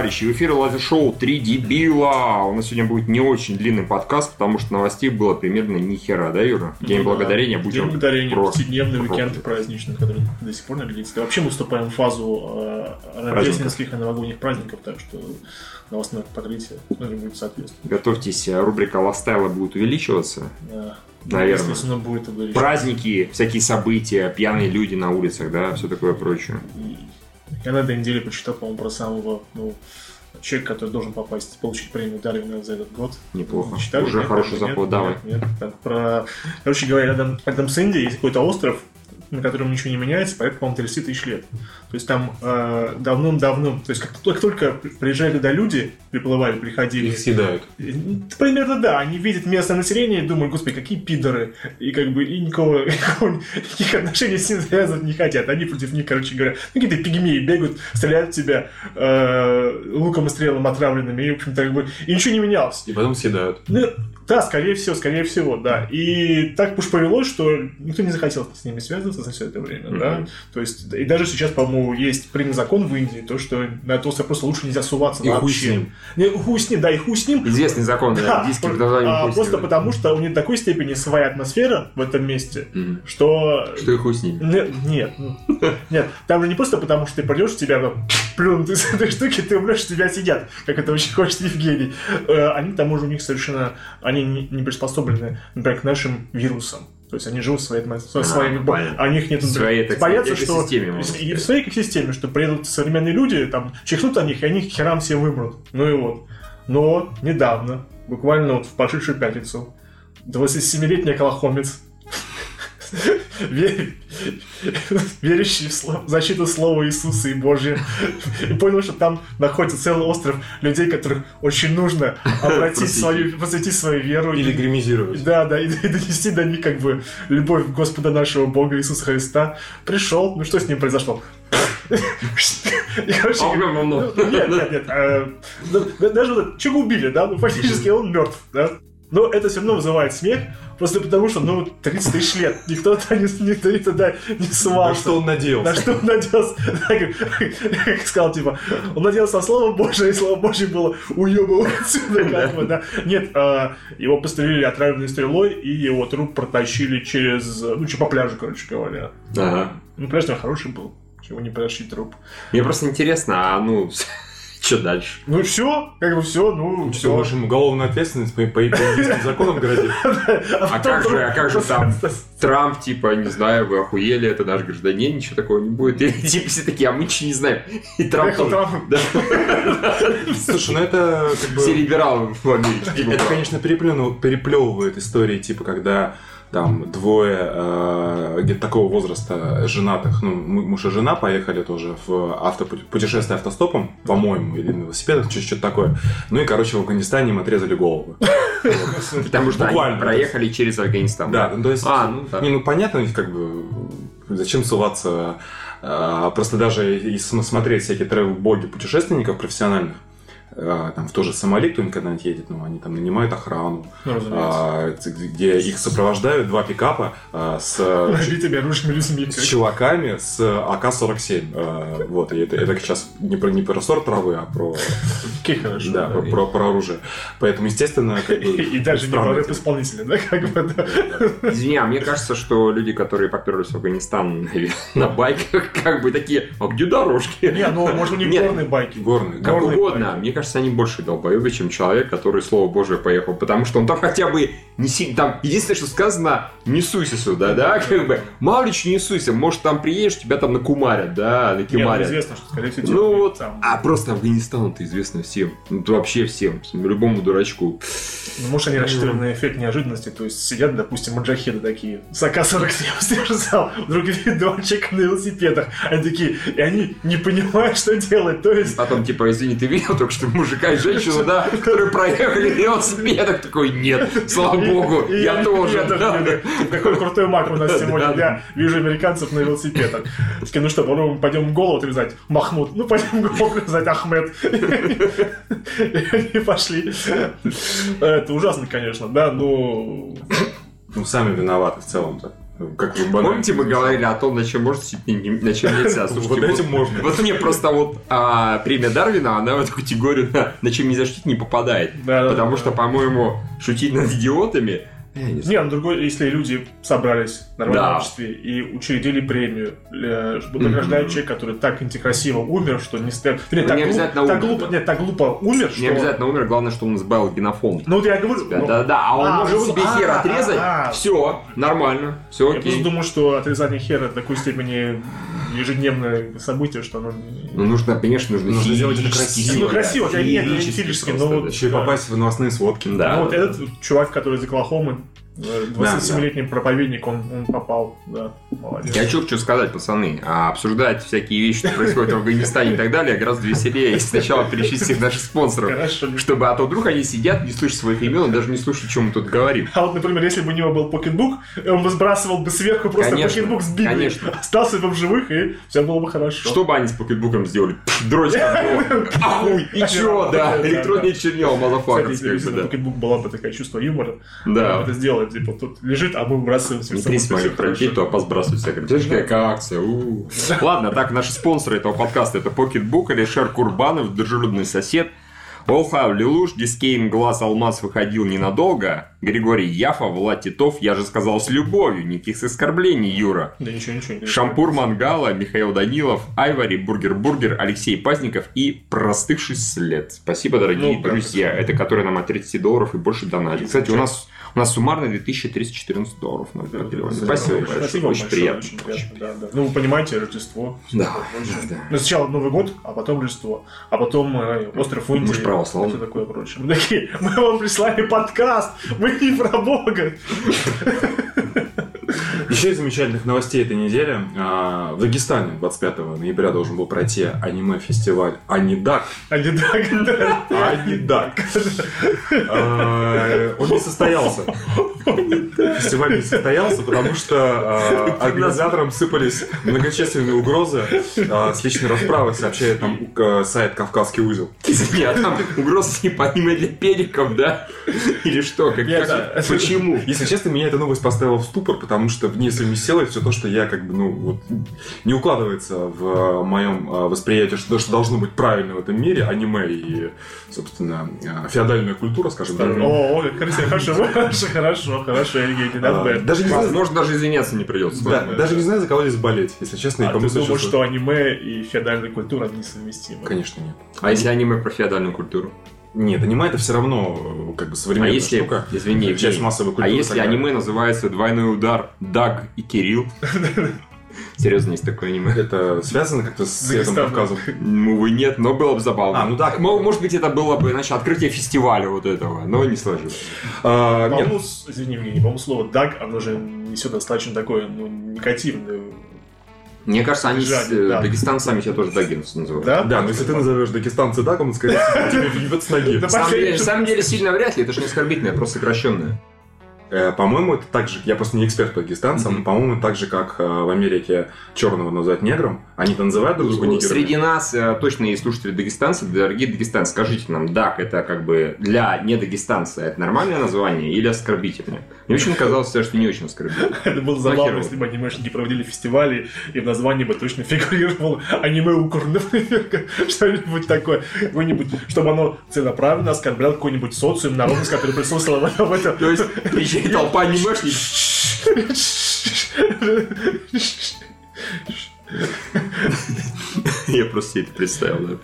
Товарищи! В эфире лазер-шоу «Три дебила». У нас сегодня будет не очень длинный подкаст, потому что новостей было примерно ни хера, да, Юра? День Ну да. благодарения День будем благодарения, просто- повседневный уикенд праздничный, который до сих пор. Да вообще мы вступаем в фазу э, рождественских и новогодних праздников, так что новостное покрытие тоже будет соответствовать. Готовьтесь, э, рубрика «Ластайла» будет увеличиваться. Да. Наверное. Оно будет увеличиваться. Праздники, всякие события, пьяные люди на улицах, да, все такое прочее. И Я на этой неделе почитал, по-моему, про самого ну, человека, который должен попасть, получить премию Дарвина за этот год. Неплохо. Читали? Уже Нет? хороший Нет? заход, Нет? давай. Нет, Так, про... Короче говоря, рядом, рядом с Индией есть какой-то остров, на котором ничего не меняется, порядка, по-моему, 30 тысяч лет. То есть там э, давным-давно, то есть как, как только приезжали туда люди, приплывали, приходили, Их съедают. ну, Примерно да, они видят местное население и думают, господи, какие пидоры, и как бы и никого, никакого- никаких отношений с ним связывать не хотят. Они против них, короче говоря, ну, какие-то пигмеи бегают, стреляют в тебя э, луком и стрелом отравленными, и, в общем-то, как бы, и ничего не менялось. И потом съедают. Ну, да, скорее всего, скорее всего, да. И так уж повелось, что никто не захотел с ними связываться за все это время, да. Мгм. То есть, и даже сейчас, по-моему, есть принят закон в Индии, то, что на остров просто лучше нельзя суваться И хуй вообще. Не, хуй с ним, да, и хуй с ним. Известный закон да, Да, индийский а, названием «Хуй с просто ним». потому, что у них такой степени своя атмосфера в этом месте, Мгм. что... Что и хуй с ним. Не- Нет, ну, нет, там же не просто потому, что ты придешь, тебя там плюнут из этой штуки, ты умрешь, тебя сидят, как это очень хочет Евгений. Э, Они, к тому же, у них совершенно, они не, не приспособлены, например, к нашим вирусам. То есть они живут своей, со А, своими... А у них нет... Своей, так боятся, что... И в своей экосистеме, что приедут современные люди, там, чихнут на них, и они херам все вымрут. Ну и вот. Но недавно, буквально вот в прошедшую пятницу, 27-летний оклахомец, ве- верящий в защиту слова Иисуса и Божье, и понял, что там находится целый остров людей, которых очень нужно обратить свою, посвятить свою веру. Или гримизировать. да, да, и, и донести до них как бы любовь Господа нашего Бога Иисуса Христа. Пришел, ну что с ним произошло? И, короче, ну, Нет, нет, нет. э, ну, да- Даже вот чего убили, да, ну фактически он мертв, да. Но это все равно вызывает смех, просто потому что, ну, 30 тысяч лет, никто туда не, никто туда не На сувался. что он надеялся? На что он надеялся? Да, как, как сказал, типа, он надеялся на Слово Божие, и Слово Божье было уебывать отсюда, как бы, да. Нет, а, его пострелили отравленной стрелой, и его труп протащили через, ну, че, по пляжу, короче говоря. Ага. Ну, пляж там хороший был, чего не протащить труп. Мне просто интересно, а ну, что дальше? Ну, все, как бы все, ну, все. можешь ему уголовную ответственность по, по, индийским законам грозит? А как же, а как же там Трамп, типа, не знаю, вы охуели, это наш гражданин, ничего такого не будет. И типа все такие, а мы ничего не знаем. И Трамп. Слушай, ну это как бы... Все либералы в Америке. типа, Это, конечно, переплевывает истории, типа, когда там двое э, где-то такого возраста женатых, ну, муж и жена поехали тоже в авто, путешествие автостопом, по-моему, или на велосипедах, что- что-то такое. Ну и, короче, в Афганистане им отрезали головы. Потому что Буквально. проехали через Афганистан. Да, ну, то есть, А, ну да. не, ну понятно, как бы зачем суваться, а, просто даже смотреть всякие тревел-боги путешественников профессиональных, там в тоже Сомали кто-нибудь когда-нибудь едет, ну, они там нанимают охрану, Ну, а, где их сопровождают два пикапа а, с, людьми. с чуваками с АК-47. А, вот, и это, это сейчас не про, не про сорт травы, а про, хорошо. да, про, про- про оружие. Поэтому, естественно, как бы, И даже не про странно. рэп-исполнителя, да, как бы, да. Извини, а мне кажется, что люди, которые поперлись в Афганистан на байках, как бы такие, а где дорожки? Не, ну, может, у них Нет. горные байки. Горный. Как Горные угодно. байки. Мне кажется, они больше долбоебы, чем человек, который Слово Божие поехал. Потому что он там хотя бы не сильно... Там единственное, что сказано, не суйся сюда, да? Как бы, мало ли что не суйся. Может, там приедешь, тебя там накумарят, да, Нет, ну, накимарят. известно, что, скорее всего, Ну вот, там... а просто Афганистан это известно всем. Ну, вообще всем. Любому дурачку. Ну, может, они рассчитывали на эффект неожиданности, то есть сидят, допустим, маджахеды такие, с АК-47 стержал, вдруг два человека на велосипедах, они такие, и они не понимают, что делать, то есть... Потом, типа, извини, ты видел только что мужика и женщину, да, которые проехали велосипедах? Такой, нет, слава богу, И- я тоже. да. Какой крутой маг у нас сегодня. Я вижу американцев на велосипедах. Такие, ну что, попробуем, пойдем голову отрезать? Махмуд. Ну, пойдем голову отрезать, Ахмед. И пошли. Это ужасно, конечно, да, но... Ну, сами виноваты в целом-то. Как вы банально Помните, мы говорили о том, на чем можно судить, не- на чем нельзя? Слушайте, Вот этим можно. Вот мне просто вот а, премия Дарвина, она в эту категорию на, чем нельзя шутить не попадает. Да, да, Потому что, по-моему, шутить над идиотами... я не знаю. Не, ну другой, если люди собрались в нормальном Да. обществе и учредили премию, э, чтобы награждать человека, который так некрасиво умер, что не стоит. Нет, Ну, так, не глуп- обязательно так умер, глупо, да. нет, так глупо умер, что. Не обязательно умер, главное, что он избавил генофонд. Ну вот я говорю. ну, Да-да-да, а он А, может себе а, хер а, отрезать, а. все, нормально, все Я просто окей. думаю, что отрезание хера до такой степени ежедневное событие, что оно... не- Ну, нужно, конечно, нужно, Нужно сделать это красиво. Ну, красиво, я нет, не просто, но вот- да. Еще и попасть в новостные сводки. Да. Ну, вот этот чувак, который из Оклахомы, э, 27-летний проповедник, он, он попал, да, молодец. Я хочу что сказать, пацаны. А обсуждать всякие вещи, что происходит в Афганистане и так далее, гораздо веселее, если сначала перечислить всех наших спонсоров. Хорошо. Чтобы, а то вдруг они сидят, не слышат своих имен и даже не слушают, чем мы тут говорим. А вот, например, если бы у него был покетбук, он бы сбрасывал бы сверху просто Конечно, покетбук с Библией. конечно. Остался бы в живых, и все было бы хорошо. Что бы они с покетбуком сделали? Пф, Дрочка. Ахуй, и чё, да, Да, электронные чернила, если, как если бы, на да. покетбук была бы такая чувство юмора, Да. это сделать, типа, тут лежит, а мы выбрасываем все Не трись мои пролететь, то позбрасывать всякое. Видишь, какая акция. Ладно, так, наши спонсоры этого подкаста это Pocketbook, Алишер Курбанов, дружелюбный сосед, Олхав Лилуш, Дискейн Глаз Алмаз выходил ненадолго, Григорий Яфа, Влад Титов, я же сказал с любовью, никаких оскорблений, Юра. Да ничего, ничего. ничего. Шампур Мангала, Михаил Данилов, Айвари, Бургер Бургер, Алексей Пазников и Простывший след. Спасибо, дорогие Ну, друзья. Это которые нам от 30 долларов и больше донатят. Кстати, у нас у нас суммарно 2314 долларов на Да, да, Спасибо да, большое. Спасибо Очень большое, приятно. очень приятно, да, да. Ну, вы понимаете, Рождество. Да, да, да. Ну, сначала Новый год, а потом Рождество, а потом э, остров Индии. Мы ж православные. и всё такое прочее. Мы такие, мы вам прислали подкаст, мы не про Бога. Еще из замечательных новостей этой недели. а, В Дагестане 25 ноября должен был пройти аниме-фестиваль Анидак. А не так, да. Анидак. А, Он не состоялся. Фестиваль не состоялся, потому что а, организаторам сыпались многочисленные угрозы с личной расправой, сообщает нам э, сайт «Кавказский узел». Извини, а там угроза типа аниме для педиков, да? Или что? Как. Почему? Если честно, меня эта новость поставила в ступор, потому что в ней совместилось все то, что я как бы, ну, вот, не укладывается в моем э, восприятии, что, что должно быть правильно в этом мире, аниме и, собственно, э, феодальная культура, скажем так. О, хорошо, хорошо, хорошо, хорошо, Евгений, А. Даже не знаю, Возможно, даже извиняться не придется. да, даже не знаю, за кого здесь болеть, если честно, А ты думаешь, что аниме и феодальная культура несовместимы? Конечно, нет. А если аниме про феодальную культуру? Нет, аниме это все равно э, как бы А современная если, штука. извини, часть массовой а культуры. если такая. аниме называется «Двойной удар» Даг и Кирилл? Серьезно, есть такое аниме? Это связано как-то с. Кавказом? Ну, увы, нет, но было бы забавно. А, ну так. Мо- Может быть, это было бы, значит, открытие фестиваля вот этого, но не сложилось. А, По-моему, извини, Евгений, по-моему, слово «даг», оно же несет достаточно такое, ну, негативное. Мне кажется, они с, Содержание, э, да. Дагестан сами себя тоже дагенцы называют. Да? Да, но если ты назовешь дагестанца так, он, скорее тебе въебет с ноги. Да. На самом деле, Последний- на самом деле сильно вряд ли, это же не оскорбительное, просто сокращенное. Э, По-моему, это так же, я просто не эксперт по дагестанцам, но, по-моему, так же, как э, в Америке черного называют негром, они-то называют друг друга нигерами. Среди нас э, точно есть слушатели дагестанцы, дорогие дагестанцы, скажите нам, даг это как бы для не дагестанца это нормальное название или оскорбительное? Мне очень казалось, что не очень оскорбительное. Это было забавно, если бы анимешники проводили фестивали, и в названии бы точно фигурировало аниме укор, например, что-нибудь такое. Какое-нибудь, чтобы оно целенаправленно оскорбляло какой-нибудь социум, народность, который присутствовал в этом. в этом. То есть, приезжает толпа анимешников, я просто себе это представил, да.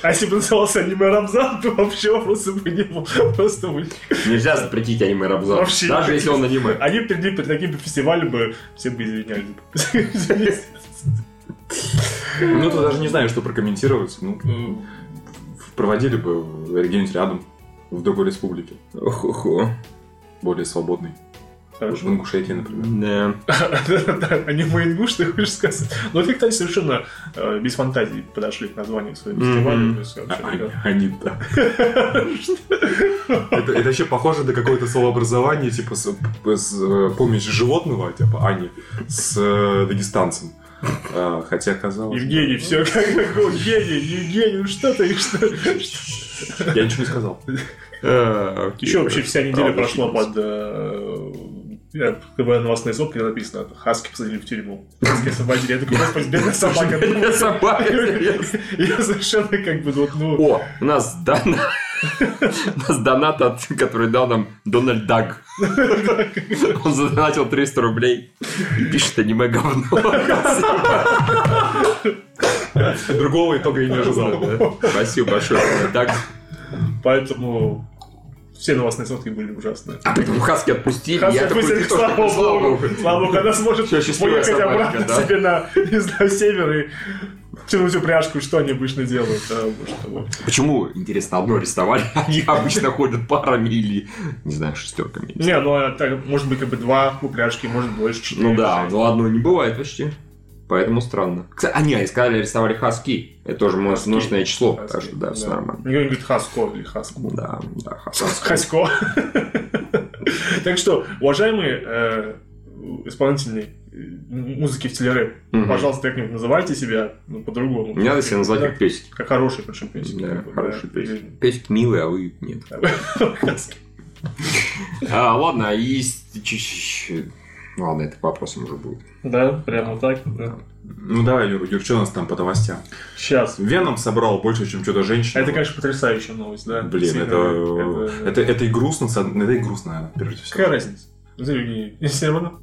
А если бы назывался аниме Рамзан, то вообще вопроса бы не было. Просто бы... Нельзя запретить аниме Рабзан, Вообще. даже если он аниме. Они перед, перед таким фестивалем бы все бы извинялись. Ну, тут даже не знаю, что прокомментировать. Ну, проводили бы где-нибудь рядом, в другой республике, Охо-хо. Более свободной. В Хорошо. Ингушетии, например. Да. Аниме ингуш, ты хочешь сказать? Ну, ты, кстати, совершенно э, без фантазии подошли к названию своего фестиваля. А- вообще, Они, да. они. Это, вообще похоже на какое-то словообразование, типа, э, помощь животного, типа, Ани, с э, дагестанцем. А, хотя казалось... Евгений, все как Евгений, Евгений, ну что ты, что? Я ничего не сказал. А, окей, Еще вообще вся неделя прошла под э, Я, когда новостные сводки написано, Хаски посадили в тюрьму. Хаски освободили. Я такой, господи, бедная собака. Бедная собака, Я совершенно как бы, вот, ну... О, у нас донат, у нас донат, от- который дал нам Дональд Даг. Он задонатил 300 рублей и пишет аниме говно. Другого итога я не ожидал. Спасибо большое, Дональд Даг. Поэтому все новостные сводки были ужасные. А потом Хаски отпустили. Хаски я такой, отпустили, «Ты что, слава слава богу. Слава богу, она сможет поехать собачка, обратно да. себе на, не знаю, север и тянуть упряжку, что они обычно делают. Почему, интересно, одно арестовали, они обычно ходят парами или, не знаю, шестерками? Не, ну а так, может быть, как бы два упряжки, может больше, четыре. Ну да, но одно не бывает почти. Поэтому странно. Кстати, а не, они сказали, арестовали Хаски. Это тоже множественное число, Хаски, так что да, все нормально. Мне говорит Хаско или Хаско. Да, да, Хаски. Хасько. Так что, уважаемые э, исполнители э, музыки в телере, Мгм. пожалуйста, как-нибудь называйте себя ну, по-другому. Не надо себя называть Да, как песик. Как хороший, причем песик. Да, как бы, хороший да. песик. Песик милый, а вы нет. Хаски. А, ладно, и... ч- Ладно, это по вопросам уже будет. Да, прямо так. да. Ну давай, Юр, Юр, что у нас там по новостям? Сейчас. Веном собрал больше, чем Чудо-женщина. Это, конечно, потрясающая новость, да. Блин, Действительно, это, это, это и грустно, это и грустно, прежде всего. Какая разница? Смотри, не- Все равно.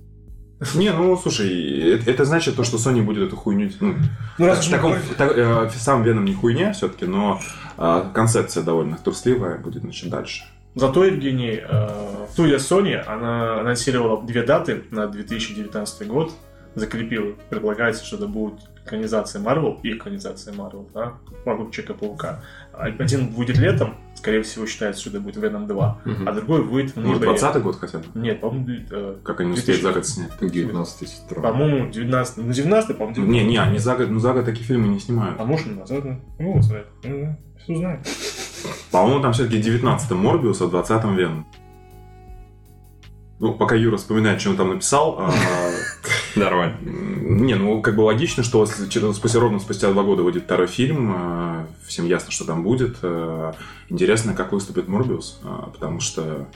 Не, ну слушай, это, это значит то, что Sony будет эту хуйню. Ну, Ну, раз уж в мы таком- говорим- в та- э, сам Веном не хуйня все-таки, но а, концепция довольно трусливая будет значит, дальше. Зато, Евгений, э, студия Sony, она анонсировала две даты на 2019 год, закрепила. Предполагается, что это будет экранизация Marvel и экранизация Marvel, да, Марвел Человека-паука. Один будет летом, скорее всего, считается, что это будет Venom 2, Мгм. а другой будет в Может, ноябре. 20 год хотя бы? Нет, по-моему, э, Как они успеют 2000. за год снять? 19 сестра. по-моему, 19 ну 19 по-моему, Не, не, они за год, ну за год такие фильмы не снимают. А может, назад? Ну, вот, смотри. Ну, Все узнаем. По-моему, там все-таки 19-м Морбиус, а 20-м Веном. Ну, пока Юра вспоминает, что он там написал, а, Нормально. м, не, ну, как бы логично, что спустя ровно спустя два года выйдет второй фильм, а, всем ясно, что там будет. а, Интересно, как выступит Морбиус, а, потому что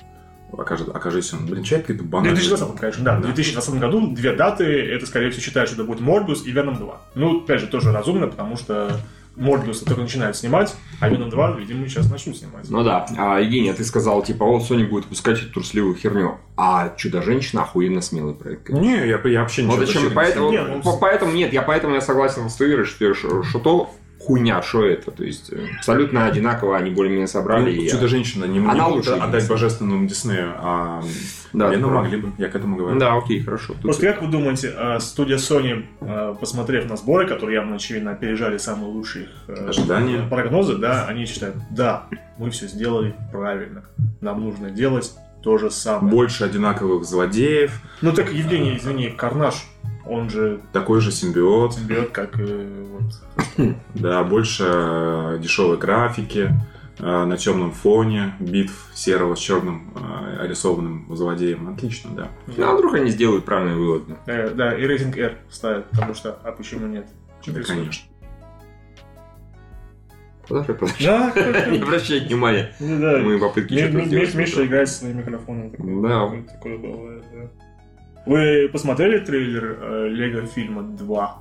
окажет, окажись он, блин, человек какой-то В банальный. 2020, конечно, да. В 2020 году две даты, это, скорее всего, считают, что это будет Морбиус и Веном 2. Ну, опять же, тоже разумно, потому что Морбиус только начинает снимать, а Веном 2, видимо, сейчас начнут снимать. Ну да. А, Евгений, а ты сказал, типа, вот Sony будет выпускать эту трусливую херню. А Чудо-женщина охуенно смелый проект. Не, я, я вообще Вот ничего зачем? защитить Поэтому, Не, ну, по- поэтому нет, я поэтому я согласен с Тверой, что, что, что то хуйня, что это. То есть э, абсолютно одинаково они более-менее собрали. Ну, Чудо-женщина не, могут лучше отдать божественному Диснею, а Да, да. могли бы, я к этому говорю. Да, окей, хорошо. Тут- Просто как вы думаете, э, студия Sony, э, посмотрев на сборы, которые явно, очевидно, опережали самые лучшие их Ожидания. прогнозы, да, они считают, да, мы все сделали правильно. Нам нужно делать то же самое. Больше одинаковых злодеев, Ну так, Евгений, извини, Карнаж, он же такой же симбиот, симбиот, как э, вот, да, больше э, дешевой графики, э, на темном фоне, битв серого с черным э, рисованным злодеем. Отлично, да. Ну, а вдруг они сделают правильный вывод. э, да, и рейтинг R ставят, потому что, а почему нет? Что Да, конечно. Подожди, подожди. Да, Не обращай внимания. да. Мы попытки что-то сделать. Ми- Миша играет своим микрофоном. Да. такое бывает, да. Вы посмотрели трейлер э, Лего фильма 2?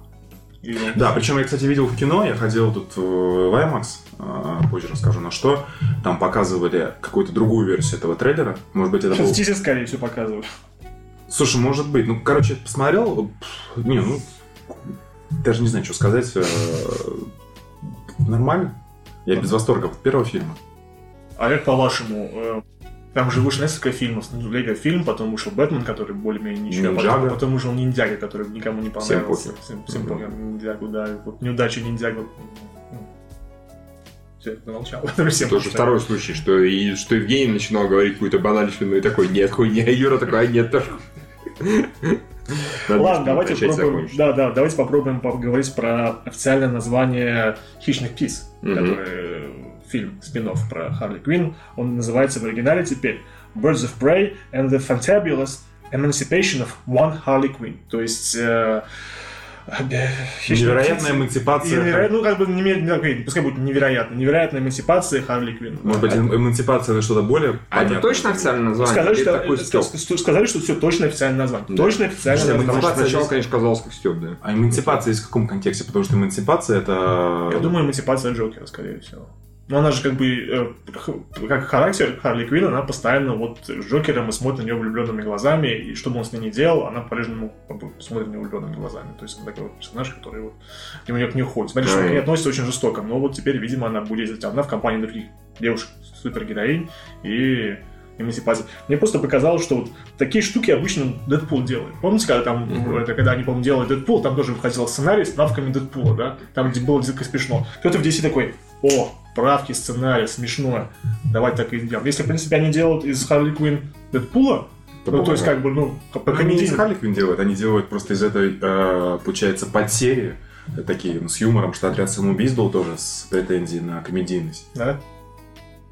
Или Да, причем я, кстати, видел в кино, я ходил тут э, в IMAX, э, позже расскажу на что. Там показывали какую-то другую версию этого трейлера. Может быть, это был... Сейчас тизер, скорее всего, показывают. Слушай, может быть. Ну, короче, посмотрел. Не, ну... Даже не знаю, что сказать. Нормально. Я без восторга от первого фильма. А как по-вашему, там же вышло несколько фильмов. Ну, Лего фильм, потом вышел Бэтмен, который более-менее ничего. а Потом, Ниндзяго. потом вышел Ниндзяго, который никому не Всем понравился. пофиг. Всем, всем Мгм. пофиг. Ниндзяго, да. Вот неудача Ниндзяго. Все, замолчал. Всем Тоже второй случай, что, и, что Евгений начинал говорить какую-то банальщину и такой, нет, хуйня, Юра такой, а нет, тоже. Надо Ладно, давайте попробуем. закончить. Да, да, давайте попробуем поговорить про официальное название Хищных птиц, Мгм. который э, фильм спин про Харли Квинн. Он называется в оригинале теперь Birds of Prey and the Fantabulous Emancipation of One Harley Quinn. То есть э, Невероятная эмансипация. невероятно- ну, как бы, окей, пускай будет невероятно. Невероятная эмансипация Харли Квинн. Может быть, эм- эмансипация это что-то более А это точно официальное название? Сказали, что, такой э, стёб? сказали, что все точно официальное название. Да. Точно официальное название. Эмансипация сначала, здесь- конечно, казалось как стёб, да. А эмансипация в каком контексте? Потому что эмансипация это... Я думаю, эмансипация Джокера, скорее всего. Но она же как бы, э, как характер Харли Квинн, она постоянно вот с Джокером и смотрит на нее влюбленными глазами, и что бы он с ней не делал, она по-прежнему смотрит на него влюбленными глазами. То есть она такой вот персонаж, который вот к нему к ней ходит. Смотри, что к ней относится очень жестоко, но вот теперь, видимо, она будет затеряна в компании других девушек, супергероинь и эмансипации. Мне просто показалось, что вот такие штуки обычно Дэдпул делает. Помните, когда там, Мгм. это, когда они, по-моему, делали Дэдпул, там тоже выходил сценарий с правками Дэдпула, да? Там, где было дико смешно. Кто-то в DC такой, о, правки, сценарий, смешно, давай так и сделаем. Если, в принципе, они делают из Харли Квинн Дэдпула, ну, то есть, как бы, ну, по Ну, Они из. Харли Квинн делают, они делают просто из этой, э, получается, подсерии, э, такие, ну, с юмором, что отряд самоубийц был тоже с претензией на комедийность. Да?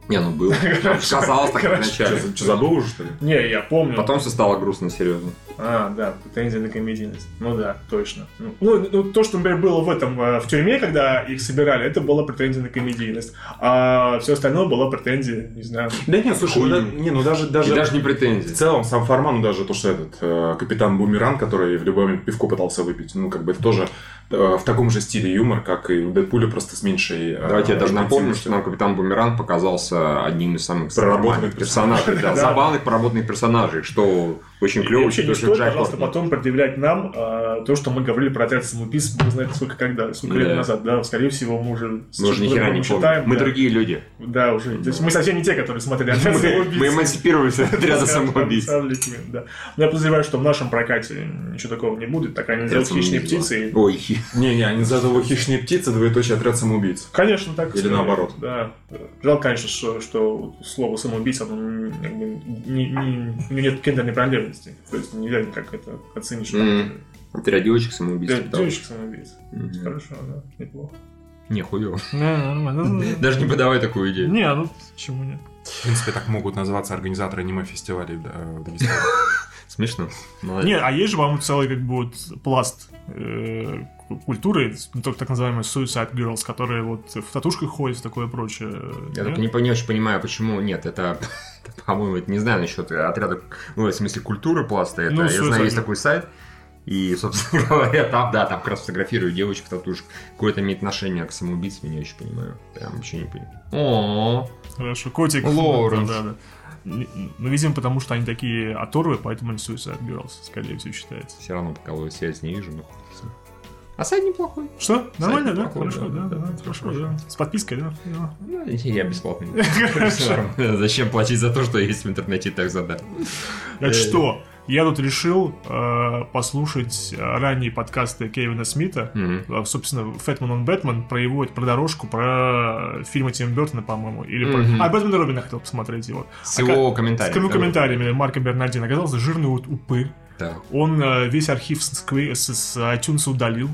Не, ну был. Казалось так вначале. Что, забыл уже, что ли? Не, я помню. Потом все стало грустно серьезно. А, да, претензия на комедийность. Ну да, точно. Ну, Ну, ну, то, что, например, было в этом, э, в тюрьме, когда их собирали, это была претензия на комедийность. А все остальное была претензия, не знаю. Да нет, слушай, ну, да- не, ну даже, И даже, даже не в претензии. целом сам формат, ну даже то, что этот э, капитан Бумеран, который в любой момент пивко пытался выпить, ну как бы это тоже э, в таком же стиле юмор, как и у Дэдпуля, просто с меньшей... э, Давайте я даже напомню, что нам Капитан Бумеранг показался одним из самых Проработанных персонажей. Да, Да. забавных проработанных персонажей, что очень И клево, вообще не стоит, Джек пожалуйста, потом предъявлять нам а, то, что мы говорили про отряд самоубийц, бог знает сколько когда, сколько лет Да. назад, да, скорее всего, мы уже... Мы уже ни хера не помним. Мы да. другие люди. Да, уже. То есть мы совсем не те, которые смотрели отряд Мы самоубийц. мы эмансипировались от отряда самоубийц. Да. Но я подозреваю, что в нашем прокате ничего такого не будет, так они сделают хищные птицы и Ой, Не-не, они зовут его хищные птицы, двоеточие отряд самоубийц. Конечно, так и Или наоборот. Да. Жалко, конечно, что, что слово самоубийца, оно не- как бы не- не- у него нет гендерной принадлежности. То есть нельзя никак это оценить, М, отряд девочек самоубийц. Да, девочек самоубийц. Мгм. Хорошо, да, неплохо. Не, хуёво. Не, нормально. Даже не подавай такую идею. Не, ну почему нет? В принципе, так могут называться организаторы аниме-фестивалей в Дагестане. Смешно. Не, а есть же, по-моему, целый как бы вот пласт э, культуры, ну, так, называемые Suicide Girls, которые вот в татушках ходят и такое прочее. Я Нет? только не, не очень понимаю, почему нет. Это, по-моему, не знаю насчет отряда, ну, в смысле, культуры пласта. Это, Ну, я знаю, есть такой сайт. И, собственно говоря, там, да, там как раз фотографируют девочек в татушках. Какое-то имеет отношение к самоубийству, я не очень понимаю. Прям вообще не понимаю. О, Хорошо, котик. Лоуренс. Да, да, да. Ну, видимо, потому что они такие оторвы, поэтому они Suicide Girls, скорее всего, считается. все равно пока связь не вижу, но с ним. А сайт неплохой. Что? Нормально, да? неплохой, Хорошо, да, да, да, да, хорошо, да. С подпиской, да? Да. Ну, я. Нормально. Зачем платить за то, что есть в интернете и так задать? Это что? Я тут решил э, послушать э, ранние подкасты Кевина Смита. Э, Собственно, Фэтман он Бэтмен про его про дорожку, про фильмы Тима Бертона, по-моему. Или про... Мгм. А, Бэтмен Робина хотел посмотреть его. С его С комментариями. его комментариями Марка Бернардина. Оказался жирный вот упырь. Так. Он э, весь архив с, с- с iTunes удалил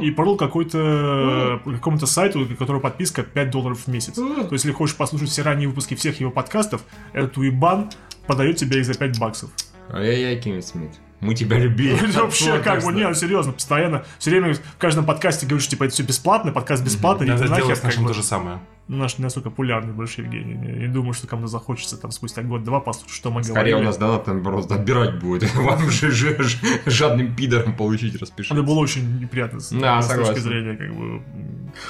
и продал какой-то э, какому-то сайту, у которого подписка 5 долларов в месяц. То есть, если хочешь послушать все ранние выпуски всех его подкастов, этот уебан продает тебе их за 5 баксов. Ай-яй-яй, Кевин Смит. Мы тебя любили. Это вообще как бы, не, серьезно, постоянно, все время в каждом подкасте говоришь, типа, это все бесплатно, подкаст бесплатный, Надо делать с как нашим бы. то же самое. Наш не настолько популярный больше Евгений. Не, думаю, что кому-то захочется там спустя год-два послушать, что мы Скорее говорили. у нас донат там просто отбирать будет. Вам же ж- жадным пидором получить распишите. Это было очень неприятно с, Да, с точки зрения, как бы.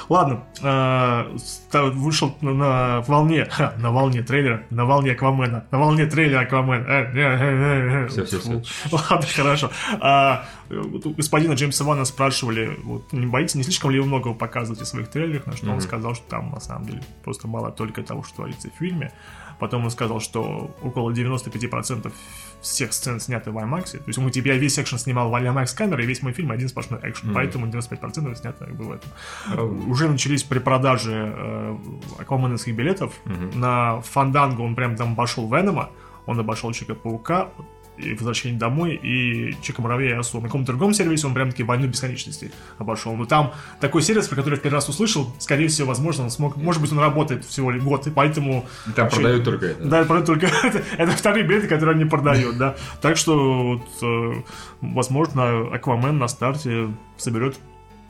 Ладно, э, вышел на, на волне, ха, на волне трейлера, на волне Аквамена, на волне трейлера Аквамен. Всё, всё. Фу. Ладно, хорошо. А, вот у господина Джеймса Вана спрашивали, вот, не боитесь, не слишком ли вы много показываете в своих трейлерах, на что он Мгм. сказал, что там на самом деле просто мало только того, что творится в фильме. Потом он сказал, что около 95% всех сцен сняты в IMAX. То есть мы тебя весь экшен снимал в IMAX камерой, и весь мой фильм один сплошной экшен. Мгм. Поэтому 95% снято как бы в этом. Э, Уже начались предпродажи э, акваменовских билетов. Мгм. На Фанданго он прям там обошел Венома, он обошел Человека-паука. И «Возвращение домой», и «Чика Муравей и Осу». На каком-то другом сервисе он прям таки «Войну бесконечности» обошел. Но там такой сервис, про который я в первый раз услышал, скорее всего, возможно, он смог... Может быть, он работает всего лишь год, и поэтому... Там Еще- продают только это. Да, продают только это. Это вторые билеты, которые они продают, да. Так что, вот, э, возможно, Аквамен на старте соберет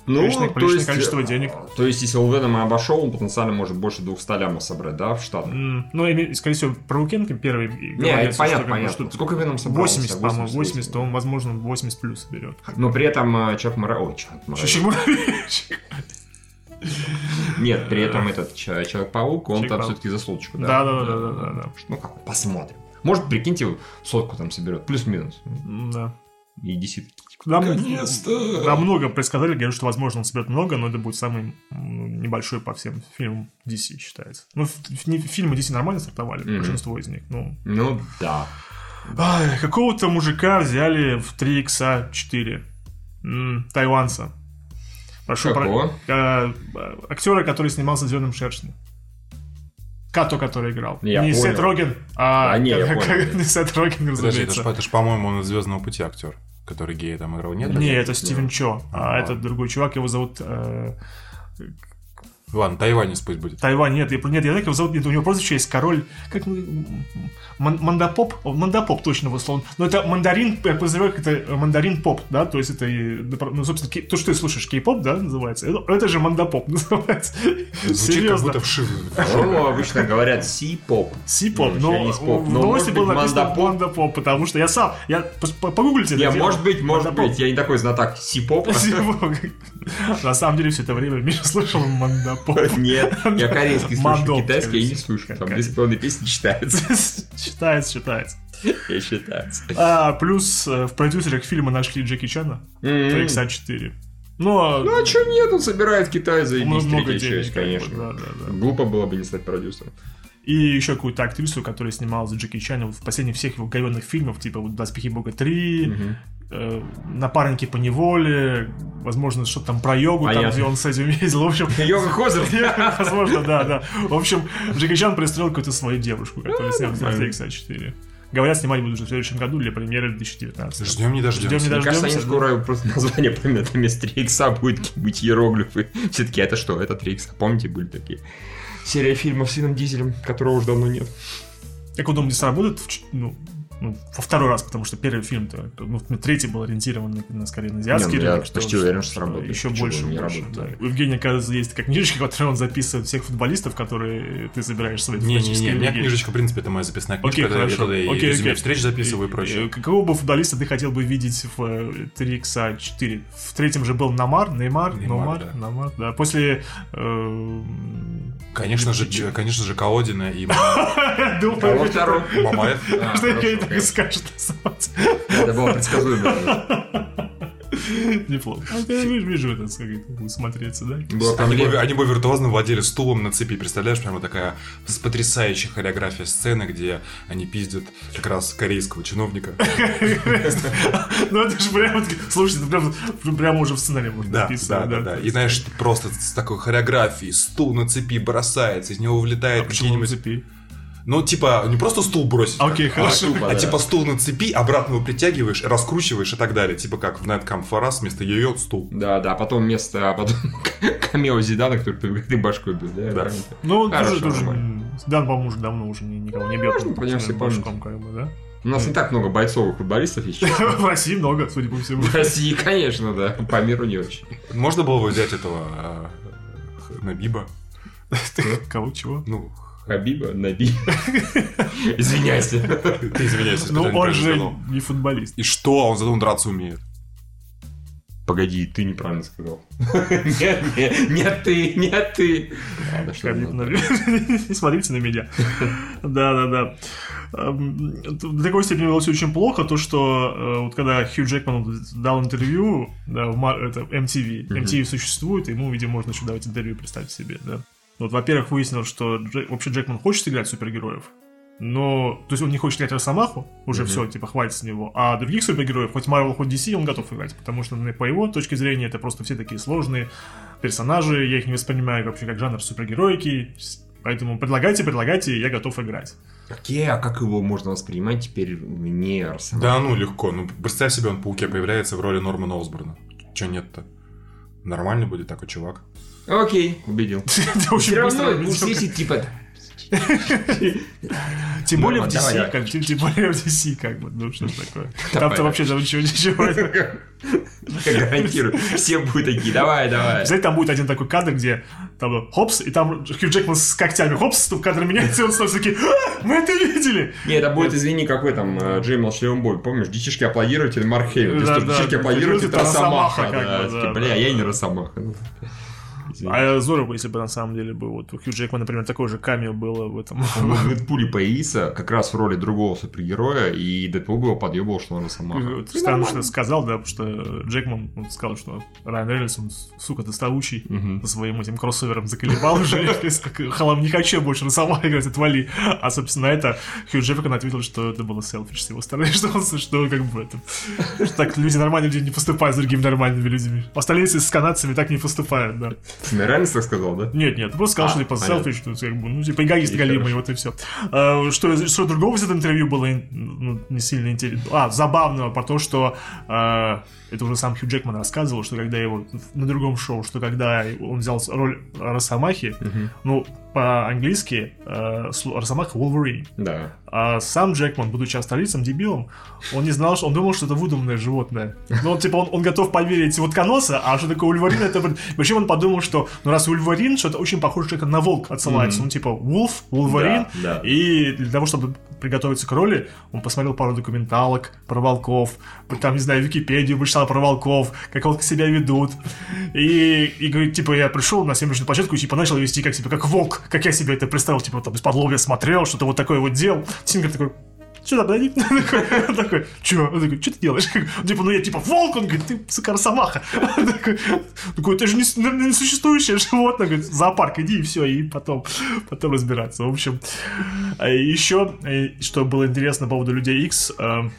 приличное- приличное количество денег. Ну, То есть, если он Венома обошел, он потенциально может больше 200 лямов собрать, да, в штат? М, Ну, скорее всего, про Лукенко первый. Не, это понятно, что понятно. что Сколько Веном собрал? 80, по-моему, 80, то он, возможно, 80 плюс соберет. Но при этом э, Человек Муравей... Ой, муравей. Нет, при этом этот Человек-паук, он там все-таки за соточку, да? Да, да. Ну как, посмотрим. Может, прикиньте, сотку там соберет, плюс-минус. Да. И десять. Нам, Наконец-то! нам много предсказали, говорят, что, возможно, он соберет много, но это будет самый м, небольшой по всем фильмам DC, считается. Ну, фильмы DC нормально стартовали, Мгм. большинство из них. Ну, Ну да. Ай, какого-то мужика взяли в 3 х 4 М, тайванца. Прошу Какого? про- э, э, актера, который снимался в Зеленом шершне. Като, который играл. Я не понял. Сет Роген, а А, не, я как- понял. как- не Сет Роген, Подожди, это разумеется. ж, это ж, по-моему, он из Звездного пути актер, который гея там играл. Нет? Не, это Стивен Чо, а А. этот другой чувак, его зовут э, Ладно, тайванец пусть будет. Тайвань, нет, я, нет, я как его зовут, нет, у него прозвище есть король, как Мандапоп, Мандапоп точно его словно, но это мандарин, я подозреваю, как это мандарин поп, да, то есть это, и, ну, собственно, кей- то, что ты слушаешь, кей-поп, да, называется, это, это же мандапоп называется, Звучит как серьезно, будто вшивый. По-моему, обычно говорят си-поп. си-поп, но, в но новости может было быть написано мандапоп. потому что я сам, я, погуглите дело. может быть, может быть, я не такой знаток си-поп. Си-поп. На самом деле, все это время Миша слышал мандапоп. Нет, я корейский слушаю, китайский я не слушаю. Там всего. 10 половиной песни читаются. Считается, считается. Я считается. А, плюс э, в продюсерах фильма нашли Джеки Чана. М. TX-4. Ну, Ну а чё нет, он собирает в Китае за много, денег, конечно. да, да, да. Глупо было бы не стать продюсером. И еще какую-то актрису, которая снималась за Джеки Чана в последних всех его говенных фильмов, типа вот «Доспехи Бога 3», э, «Напарники по неволе», возможно, что-то там про йогу, там, Понятно. где он с этим ездил. В общем, Йога Хозер. возможно, да, да. В общем, Джеки Чан пристрелил какую-то свою девушку, которая снялась на нормально. TX-4. Говорят, снимать будут уже в следующем году для премьеры 2019. Ждем не дождемся. Ждем не Мне кажется, они дождемся. скоро просто название поменяют вместо 3 икса будет какие-нибудь иероглифы. Все-таки это что? Это 3 икса. Помните, были такие? Серия фильмов с Вином Дизелем, которого уже давно нет. Как вы думаете, сработает в ну, ну, во второй раз, потому что первый фильм-то, ну, третий был ориентирован на, на, скорее на азиатский Не, ну, я рынок, почти уверен, что сработает. Еще Почему больше, не больше, работает? да. У Евгения, кажется, есть такая книжечка, в которой он записывает всех футболистов, которые ты собираешь в свои Не-не-не, футболистические у меня книжечка, в принципе, это моя записная книжка, Окей, я хорошо. и Окей, резюме окей. встреч записываю и прочее. Э, Какого бы футболиста ты хотел бы видеть в э, 3x4? В третьем же был Намар, Неймар, Неймар, Номар, да. Намар, да. После... э, Конечно же, конечно же, Колодина и Думаю? Мамаев. Что я так скажешь. Это было предсказуемо. Неплохо. А я вижу, вижу это, как это будет смотреться, да? Было там Они бы, они бы виртуозно владели стулом на цепи, представляешь, прямо такая с- потрясающая хореография сцены, где они пиздят как раз корейского чиновника. Ну это же прямо, слушайте, это прям, прямо уже в сценарии можно Да, да, написано. да, да. И знаешь, просто с такой хореографией стул на цепи бросается, из него вылетает А какие-нибудь... Ну, типа, не просто стул бросить. Окей, а- хорошо. А, да. типа стул на цепи, обратно его притягиваешь, раскручиваешь и так далее. Типа как в Night Фарас вместо йо стул. Да, да, а потом вместо, а потом камео Зидана, который и башкой бьет, да? Да. Ну, Хорошо, тоже, тоже, нормально. Дан, по-моему, уже давно уже ни- никого не бьет. можно, пойдем все башком, как бы, да? У нас не так много бойцовых футболистов честно. В России много, судя по всему. В России, конечно, да. По миру не очень. Можно было бы взять этого а, Набиба. Кого, чего? Ну, Хабиба, Наби. Извиняйся. ты извиняйся, Ну, он же не футболист. И что? Он зато драться умеет. Погоди, ты неправильно сказал. Нет, нет, нет ты, нет ты. Не смотрите на меня. Да-да-да. Эм, До такой степени было все очень плохо, то что э, вот когда Хью Джекман дал интервью, да, в Мар- это MTV, MTV существует, ему, видимо, можно еще давать интервью, представьте себе, да. Вот, во-первых, выяснилось, что Дже- вообще Джекман хочет играть супергероев, но, то есть он не хочет играть Росомаху, уже все, типа, хватит с него, а других супергероев, хоть Marvel, хоть DC, он готов играть, потому что, ну, по его точке зрения, это просто все такие сложные персонажи, я их не воспринимаю вообще как жанр супергероики, поэтому предлагайте, предлагайте, я готов играть. Окей, а как его можно воспринимать теперь вне Арсенала? Да ну, легко. Ну, представь себе, он в Пауке появляется в роли Нормана Осборна. Че нет-то? Нормально будет такой чувак. Окей, убедил. Ты очень Все быстро равно убедил. взвесить, типа, Тем более в DC, как, тем, тем более в DC, как бы, ну что ж такое. Там-то вообще там ничего, ничего. я гарантирую, все будут такие, давай, давай. Знаете, там будет один такой кадр, где там хопс, и там Хью Джекман с когтями, хопс, тут кадр меняется, и он снова такие, «А, мы это видели! Не, это будет, извини, какой там э, Джей Молчаливый бой. Помнишь, детишки аплодируют, или Марк Хейвен. Да, Детишки аплодируют, это это Росомаха. Как да, Бля, я не Росомаха. Ну. А здорово, если бы на самом деле бы вот у Хью Джекмана, например, такое же камео было в этом. Он в Дэдпуле появился как раз в роли другого супергероя, и Дэдпул бы его подъебал, что он Росомаха. Вот Странно, что сказал, да, потому что Джекман он сказал, что Райан Рейнольдс, он, сука, доставучий, со своим этим кроссовером заколебал уже. Халам, не хочу больше Росомаха играть, отвали. А, собственно, на это Хью Джекман ответил, что это было селфиш с его стороны, что он, что как бы это... что Так люди нормальные люди не поступают с другими нормальными людьми. Остальные с канадцами так не поступают, да. Реально так сказал, да? Нет, нет, просто сказал, А, что типа селфиш, что как бы, ну, типа эгоист хорошо. вот и все. что, что другого из этого интервью было ну, не сильно интересно. А, забавного, про то, что э, это уже сам Хью Джекман рассказывал, что когда его на другом шоу, что когда он взял роль Росомахи, ну, по-английски э, Росомаха Wolverine. Да. А сам Джекман, будучи австралийцем, дебилом, он не знал, что он думал, что это выдуманное животное. Ну, он, типа, он, он готов поверить в утконоса, а что такое Ульварин, это... Причем он подумал, что, ну, раз Ульварин, что это очень похоже человека на волк отсылается. Ну, типа, Wolf, Wolverine. Да, да. И для того, чтобы приготовиться к роли, он посмотрел пару документалок про волков, там, не знаю, Википедию почитал про волков, как волки себя ведут. И, и говорит, типа, я пришел на съемочную площадку и, типа, начал вести как себя, как волк, как я себе это представил, типа, там, из-под смотрел, что-то вот такое вот делал. Сингер такой, что там, подойди? Он такой, чё? Он такой, что ты делаешь? Типа, ну я типа волк, он говорит, ты, сука, росомаха. Он такой, это же не, не существующее животное. Говорит, зоопарк, иди и все, и потом, потом разбираться. В общем, а еще, э, что было интересно по поводу Людей X, э, э,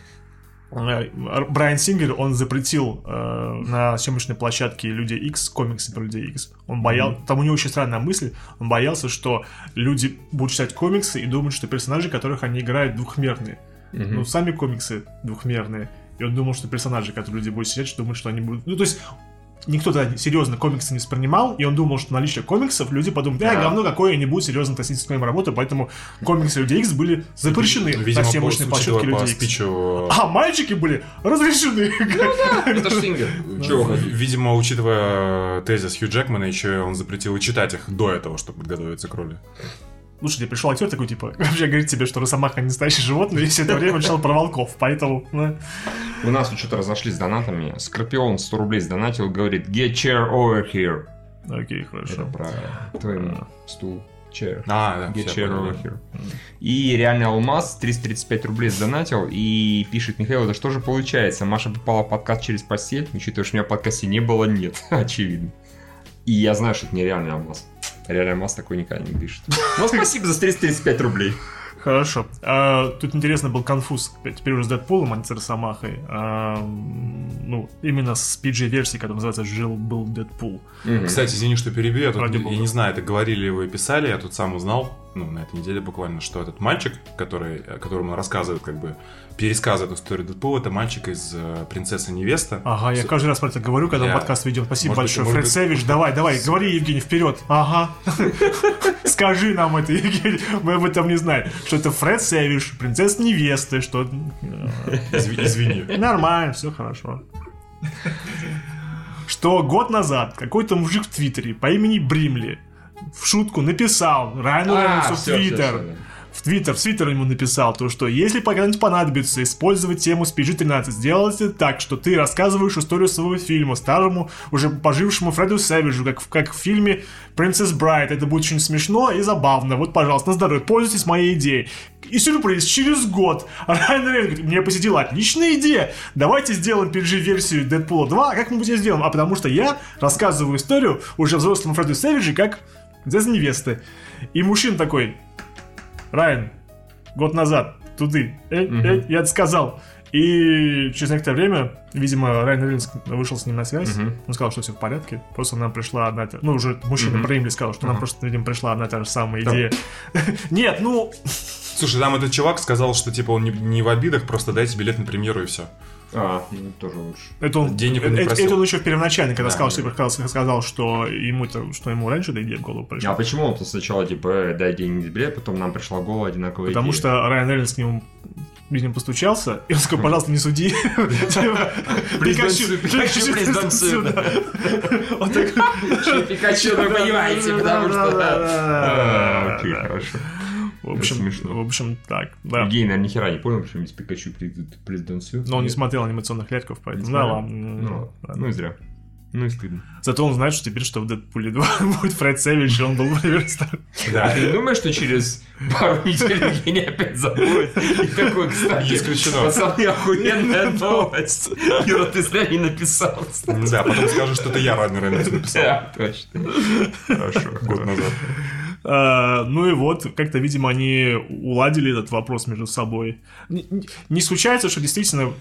Брайан Сингер, он запретил э, на съемочной площадке Люди X комиксы про Людей X. Он боялся, там у него очень странная мысль, он боялся, что люди будут читать комиксы и думать, что персонажи, которых они играют, двухмерные. Ну, сами комиксы двухмерные. И он думал, что персонажи, которые люди будут сидеть, думают, что они будут... Ну, то есть, никто тогда серьезно комиксы не воспринимал, и он думал, что наличие комиксов люди подумают, да, Да. говно какое, не будут серьезно относиться к своим работам, поэтому комиксы Людей X были запрещены на Видимо, съемочной площадке учитывая по Людей X. спичу... А мальчики были разрешены. Это ж Сингер. Чего Ви- Видимо, учитывая тезис Хью Джекмана, еще он запретил и читать их до этого, чтобы подготовиться к роли. Слушайте, пришел актер такой, типа, вообще говорит тебе, что Росомаха не настоящее животное, и все это время читал про волков, поэтому... ну, У нас тут что-то разошлись с донатами. Скорпион 100 рублей сдонатил, говорит, get chair over here. Окей, Это хорошо. про твой стул. Chair. А, да, Get chair over here. И реальный алмаз 335 рублей сдонатил и пишет Михаил, да что же получается? Маша попала в подкаст через постель, учитывая, что у меня в подкасте не было, нет, очевидно. И я знаю, что это не реальный алмаз. Реальный алмаз такой никогда не пишет. Ну, спасибо за 335 рублей. Хорошо. А, тут интересно был конфуз. Теперь уже с Дэдпулом, а не с Росомахой. А, ну, именно с PG-версией, которая называется «Жил-был Дэдпул». Мгм. Кстати, извини, что перебью, я, тут- Ради я бога. не знаю, это говорили вы и писали, я тут сам узнал, ну, на этой неделе буквально, что этот мальчик, который, э, которому рассказывает, как бы, пересказывает историю Дэдпула, это мальчик из э, «Принцессы невеста». Ага, я каждый раз про это говорю, когда мы Я- подкаст ведем. Спасибо Может быть, большое. может Фред быть, давай, давай, говори, Евгений, вперед. Ага. Скажи нам это, Евгений. Мы об этом не знаем. Что это Фред Сэвидж, принцесса невесты, что... Изви- Извини. Нормально, все хорошо. Что год назад какой-то мужик в Твиттере по имени Бримли в шутку написал Райану А, Рейнольдсу в Твиттер. В Твиттер, в Твиттер ему написал то, что если когда-нибудь понадобится использовать тему с PG-13, сделайте так, что ты рассказываешь историю своего фильма старому, уже пожившему Фреду Сэвиджу, как, в- как в фильме Princess Bride. Это будет очень смешно и забавно. Вот, пожалуйста, на здоровье, пользуйтесь моей идеей. И сюрприз, через год Райан Рейнольдс говорит, мне посетила отличная идея, давайте сделаем PG-версию Дэдпула 2, а как мы ее сделаем? А потому что я рассказываю историю уже взрослому Фреду Сэвиджу, как принцесса невесты. И мужчина такой, Райан, год назад, туды, э, э, я это сказал. И через некоторое время, видимо, Райан Рейнольдс вышел с ним на связь. Мгм. Он сказал, что все в порядке. Просто нам пришла одна... та- Ну, уже мужчина про Эмили сказал, что нам Ага. просто, видимо, пришла одна та же самая идея. Нет, ну... Слушай, там этот чувак сказал, что типа он не, не в обидах, просто дайте билет на премьеру и все. А, ну, тоже лучше. Это он, Денег он не это, это он еще в первоначально, когда Да, сказал, да. что, сказал, сказал, что ему это, что ему раньше эта идея в голову пришла. А почему он сначала, типа, э, дай деньги билет, потом нам пришла в голову одинаковая Потому идея? что Райан Рейнольдс к нему видимо, постучался, и он сказал, пожалуйста, не суди. Типа, Пикачу, Пикачу, да. Он так... Пикачу, вы понимаете, потому что... А, Окей, хорошо. В общем, смешно. в общем, так, да. Евгений, наверное, ни хера не понял, почему здесь Пикачу президент Сю. Но он не смотрел анимационных ляльков, поэтому, да, ладно. Ну, ладно. ну и зря. Ну и стыдно. Зато он знает, что теперь, что в Дэдпуле 2 будет Фред Сэвидж, и он был. Да. А ты думаешь, что через пару недель Евгений опять забудет? И такой, кстати, Не исключено. пацаны, охуенная новость. Юра, ты зря не написал. кстати. Да, потом скажешь, что это я Райан Рейнольдс написал Да, точно. Хорошо. год назад. А, Ну и вот, как-то, видимо, они уладили этот вопрос между собой. Не- случается, что действительно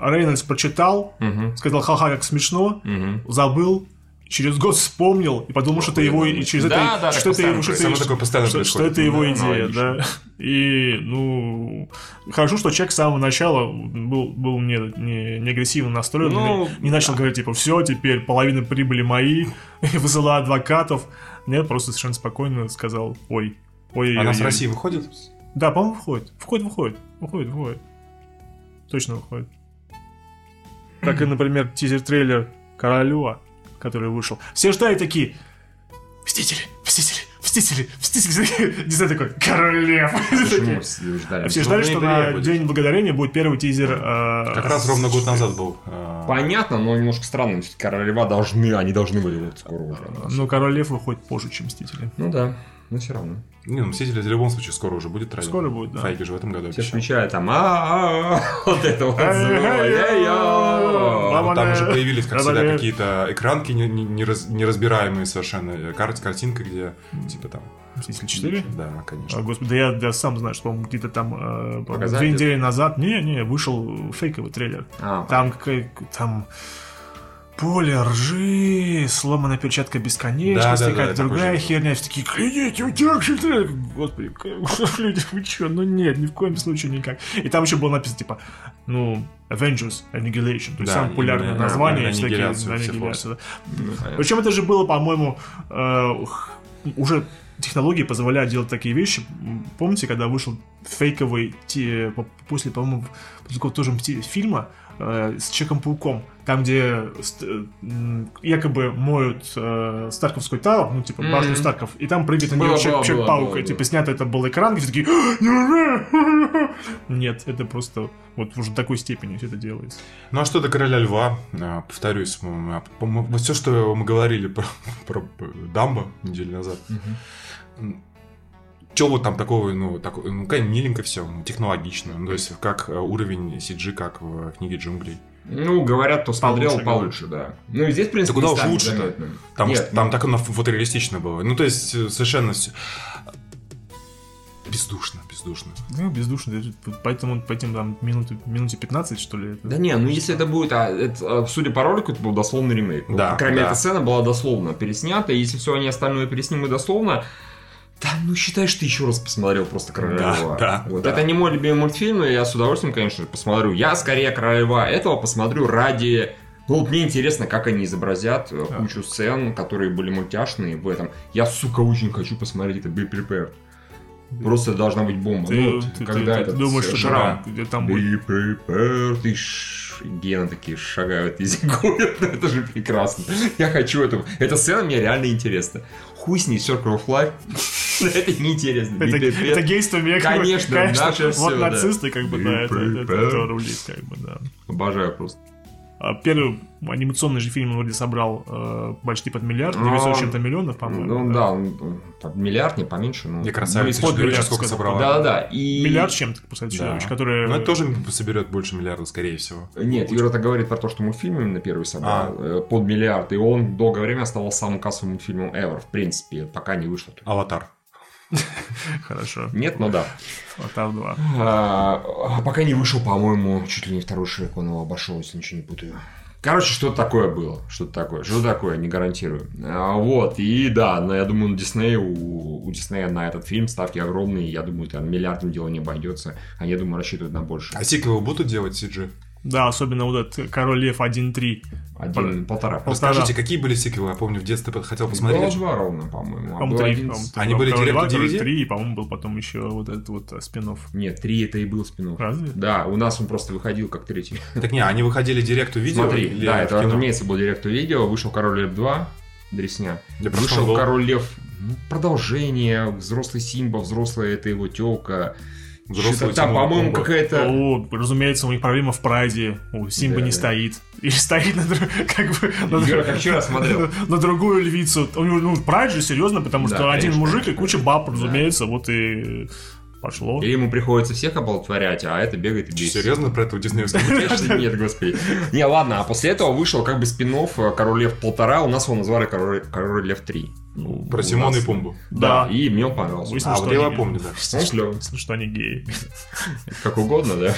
Рейнольдс прочитал, сказал ха-ха, как смешно, забыл, через год вспомнил и подумал, что это его, и через Да, это, да, что это его, что это, что, что его Да, идея, аналогично. да. И, ну, хорошо, что человек с самого начала был, был не, не, не агрессивно настроен, Ну, не, не начал говорить, типа, все, теперь половина прибыли мои, и высылаю адвокатов. Нет, просто совершенно спокойно сказал, ой, ой, Она ой, с ой». России выходит? Да, по-моему, выходит. Выходит, выходит. Выходит, выходит. Точно выходит. Как и, например, тизер-трейлер Королева, который вышел. Все ждали такие Мстители, Мстители, Мстители, Мстители. Не знаю, такой Королев. Все ждали? Все ждали, в что на. День Благодарения будет первый тизер. э, Как раз ровно год назад был. а, Понятно, но немножко странно. Королева должны, они должны были вот скоро уже. Ну, Король Лев выходит позже, чем Мстители. Ну да, но все равно. Не, ну Мстители в любом случае скоро уже будет трейлер. Скоро будет, да. Файги же в этом году Все включают там а вот это вот А вот там уже появились, как всегда, какие-то экранки не- не- не раз- неразбираемые совершенно. э, Кар- Картинка, где типа там... Мстители 4? Да, А, конечно. господи, да я, я сам знаю, что, по-моему, где-то там э, две недели назад, не-не, вышел фейковый трейлер. А, Там какая- там поле ржи, сломанная перчатка бесконечности, Да-да-да, какая-то такой другая херня, все такие, клянете, у тебя же трейлер!» Господи, люди, вы чё? Ну нет, ни в коем случае никак. И там еще было написано, типа, ну, Avengers Annihilation, то есть Да, самое популярное именно, название. да, есть такие, аннигиляцию, все аннигиляция, да. ну. Причем это же было, по-моему, э, уже технологии позволяют делать такие вещи. Помните, когда вышел фейковый те- по- после, по-моему, после какого-то тоже фильма э, с Человеком-пауком, там, где э, якобы моют э, Старковскую Тавр, ну, типа, башню Мгм. Старков, и там прыгает на было, Человек-паук, и, типа, снято это был экран, и все такие? Нет, это просто вот уже такой степени все это делается. Ну а что до Короля Льва? А, Повторюсь, все, что мы говорили про, про Дамбо неделю назад. Че вот там такого, ну, такого, ну, конечно, миленько все, технологично. Ну, то есть, как э, уровень CG, как в книге джунглей. Ну, говорят, кто смотрел, Получше, получше, да. Ну, и здесь, в принципе, куда уж местами лучше-то? Там, Нет, что- там так оно фотореалистично было. Ну, то есть, э, совершенно все... Бездушно, бездушно. Ну, бездушно, это- поэтому по этим там минуты, минуте 15, что ли, это- Да не, ну если это будет, а, это, а, судя по ролику, это был дословный ремейк. Да, по крайней мере, да. эта сцена была дословно переснята, и если все они остальное переснимут дословно, да, ну считай, что ты еще раз посмотрел просто Короля Да, Льва. да, Вот. да. Это не мой любимый мультфильм, но я с удовольствием, конечно, посмотрю. Я скорее Короля Льва этого посмотрю ради... Ну, вот мне интересно, как они изобразят э, Да. кучу сцен, которые были мультяшные в этом. Я, сука, очень хочу посмотреть это Be Prepared. Просто должна быть бомба. Ты, Ну, вот ты- когда ты- этот ты думаешь, что шрам там, где там будет... Be prepared. И ш- гены такие шагают и зигуют. Это же прекрасно. Я хочу это. Эта сцена мне реально интересна. Хуй с ней Circle of Life. Это неинтересно. Это, гейство века. Конечно, наше Вот да. нацисты, как бы, да, это, это, это рулит, как бы, да. Обожаю просто. А первый анимационный же фильм вроде собрал э, почти под миллиард, Ну, 900 с чем-то миллионов, по-моему. Ну да, он, под миллиард, не поменьше. Ну, И красавица под чудовище миллиард сколько собрала. Да, да. И... Миллиард чем-то, кстати, Да. чудовищ, которые... Ну, это тоже соберет больше миллиарда, скорее всего. Нет, Юра так говорит про то, что мультфильм именно первый собрал А. э, под миллиард, и он долгое время оставался самым кассовым мультфильмом ever, в принципе, пока не вышло. Аватар. Хорошо. Нет, но да. Аватар 2. А, пока не вышел, по-моему, чуть ли не второй Шрек, он его обошел, если ничего не путаю. Короче, что-то такое было. Что-то такое. Что такое, не гарантирую. А, вот. И да, но я думаю, на Дисней, у, у Диснея на этот фильм ставки огромные. Я думаю, там миллиардом дело не обойдется. А я думаю, рассчитывают на больше. А сиквелы будут делать CG? Да, особенно вот этот Король Лев 1.3. Один, полтора. Полтора. Расскажите, какие были сиквелы? Я помню, в детстве хотел Было посмотреть. два ровно, по-моему. А По-моему, три. один Они были директ DVD? 3, и, по-моему, был потом еще вот этот вот спин Нет, три это и был спин Разве? Да, у нас он просто выходил как третий. Так не, они выходили директу видео Смотри, или да, это, кино? разумеется, был директ видео. Вышел Король Лев 2, Дресня. Я Вышел был- Король Лев ну, продолжение, взрослый Симба, взрослая это его телка. Взрослый Что-то там, Тимон по-моему, какая-то... О, разумеется, у них проблема в прайде. У Симба Да, не да. стоит. Или стоит на, как бы, на, Юра, дру- как вчера смотрел. на другую львицу. У него, ну, прайд же серьезно, потому Да, что один конечно, мужик и куча баб, разумеется, вот и пошло. Или ему приходится всех оплодотворять, а это бегает и бесит. Серьезно про этого диснеевского? Конечно, нет, господи. Не, ладно, а после этого вышел как бы спин Король Лев полтора, у нас его назвали Король Лев 3. Ну, Про нас- и Пумбу. Да, Да. и мне он понравился. Выяснилось, А, что вот я его они- помню, да. Клёвый. Выяснилось, что они геи. Как угодно, да?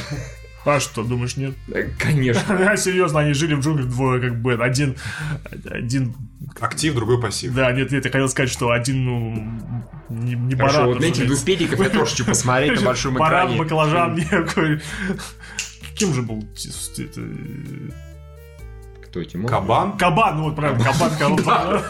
А что, думаешь, нет? Конечно. Серьезно, они жили в джунглях двое, как бы, один, один, Актив, другой пассив. да, нет, нет, я хотел сказать, что один, ну, не, не Хорошо, баран, вот этих двух педиков я тоже хочу посмотреть на большом Баран, экране. баклажан, некий. Кем же был Кто Тимон? Кабан? Кабан, ну вот правильно, кабан, кабан.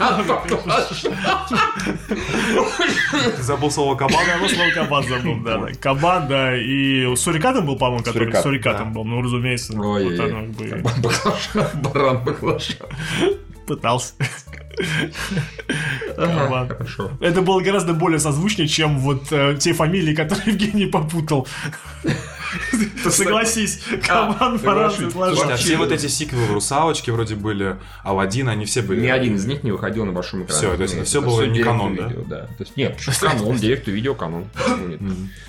Забыл слово кабан? Я его слово кабан забыл, да. Кабан, да, и сурикатом был, по-моему, который сурикатом был, ну, разумеется. Ой, вот оно как бы Кабан баклажан, баран баклажан. пытался. Ага, Кабан. Хорошо. Это было гораздо более созвучнее, чем вот э, те фамилии, которые Евгений попутал. Согласись, баран, соглашусь. баклажан. Слушайте, а все вот эти сиквелы, русалочки вроде были, Аладдин, они все были. Ни один из них не выходил на большом экране. Всё, то есть это всё Это было не канон, видео, да? То есть нет, канон, директ видео канон.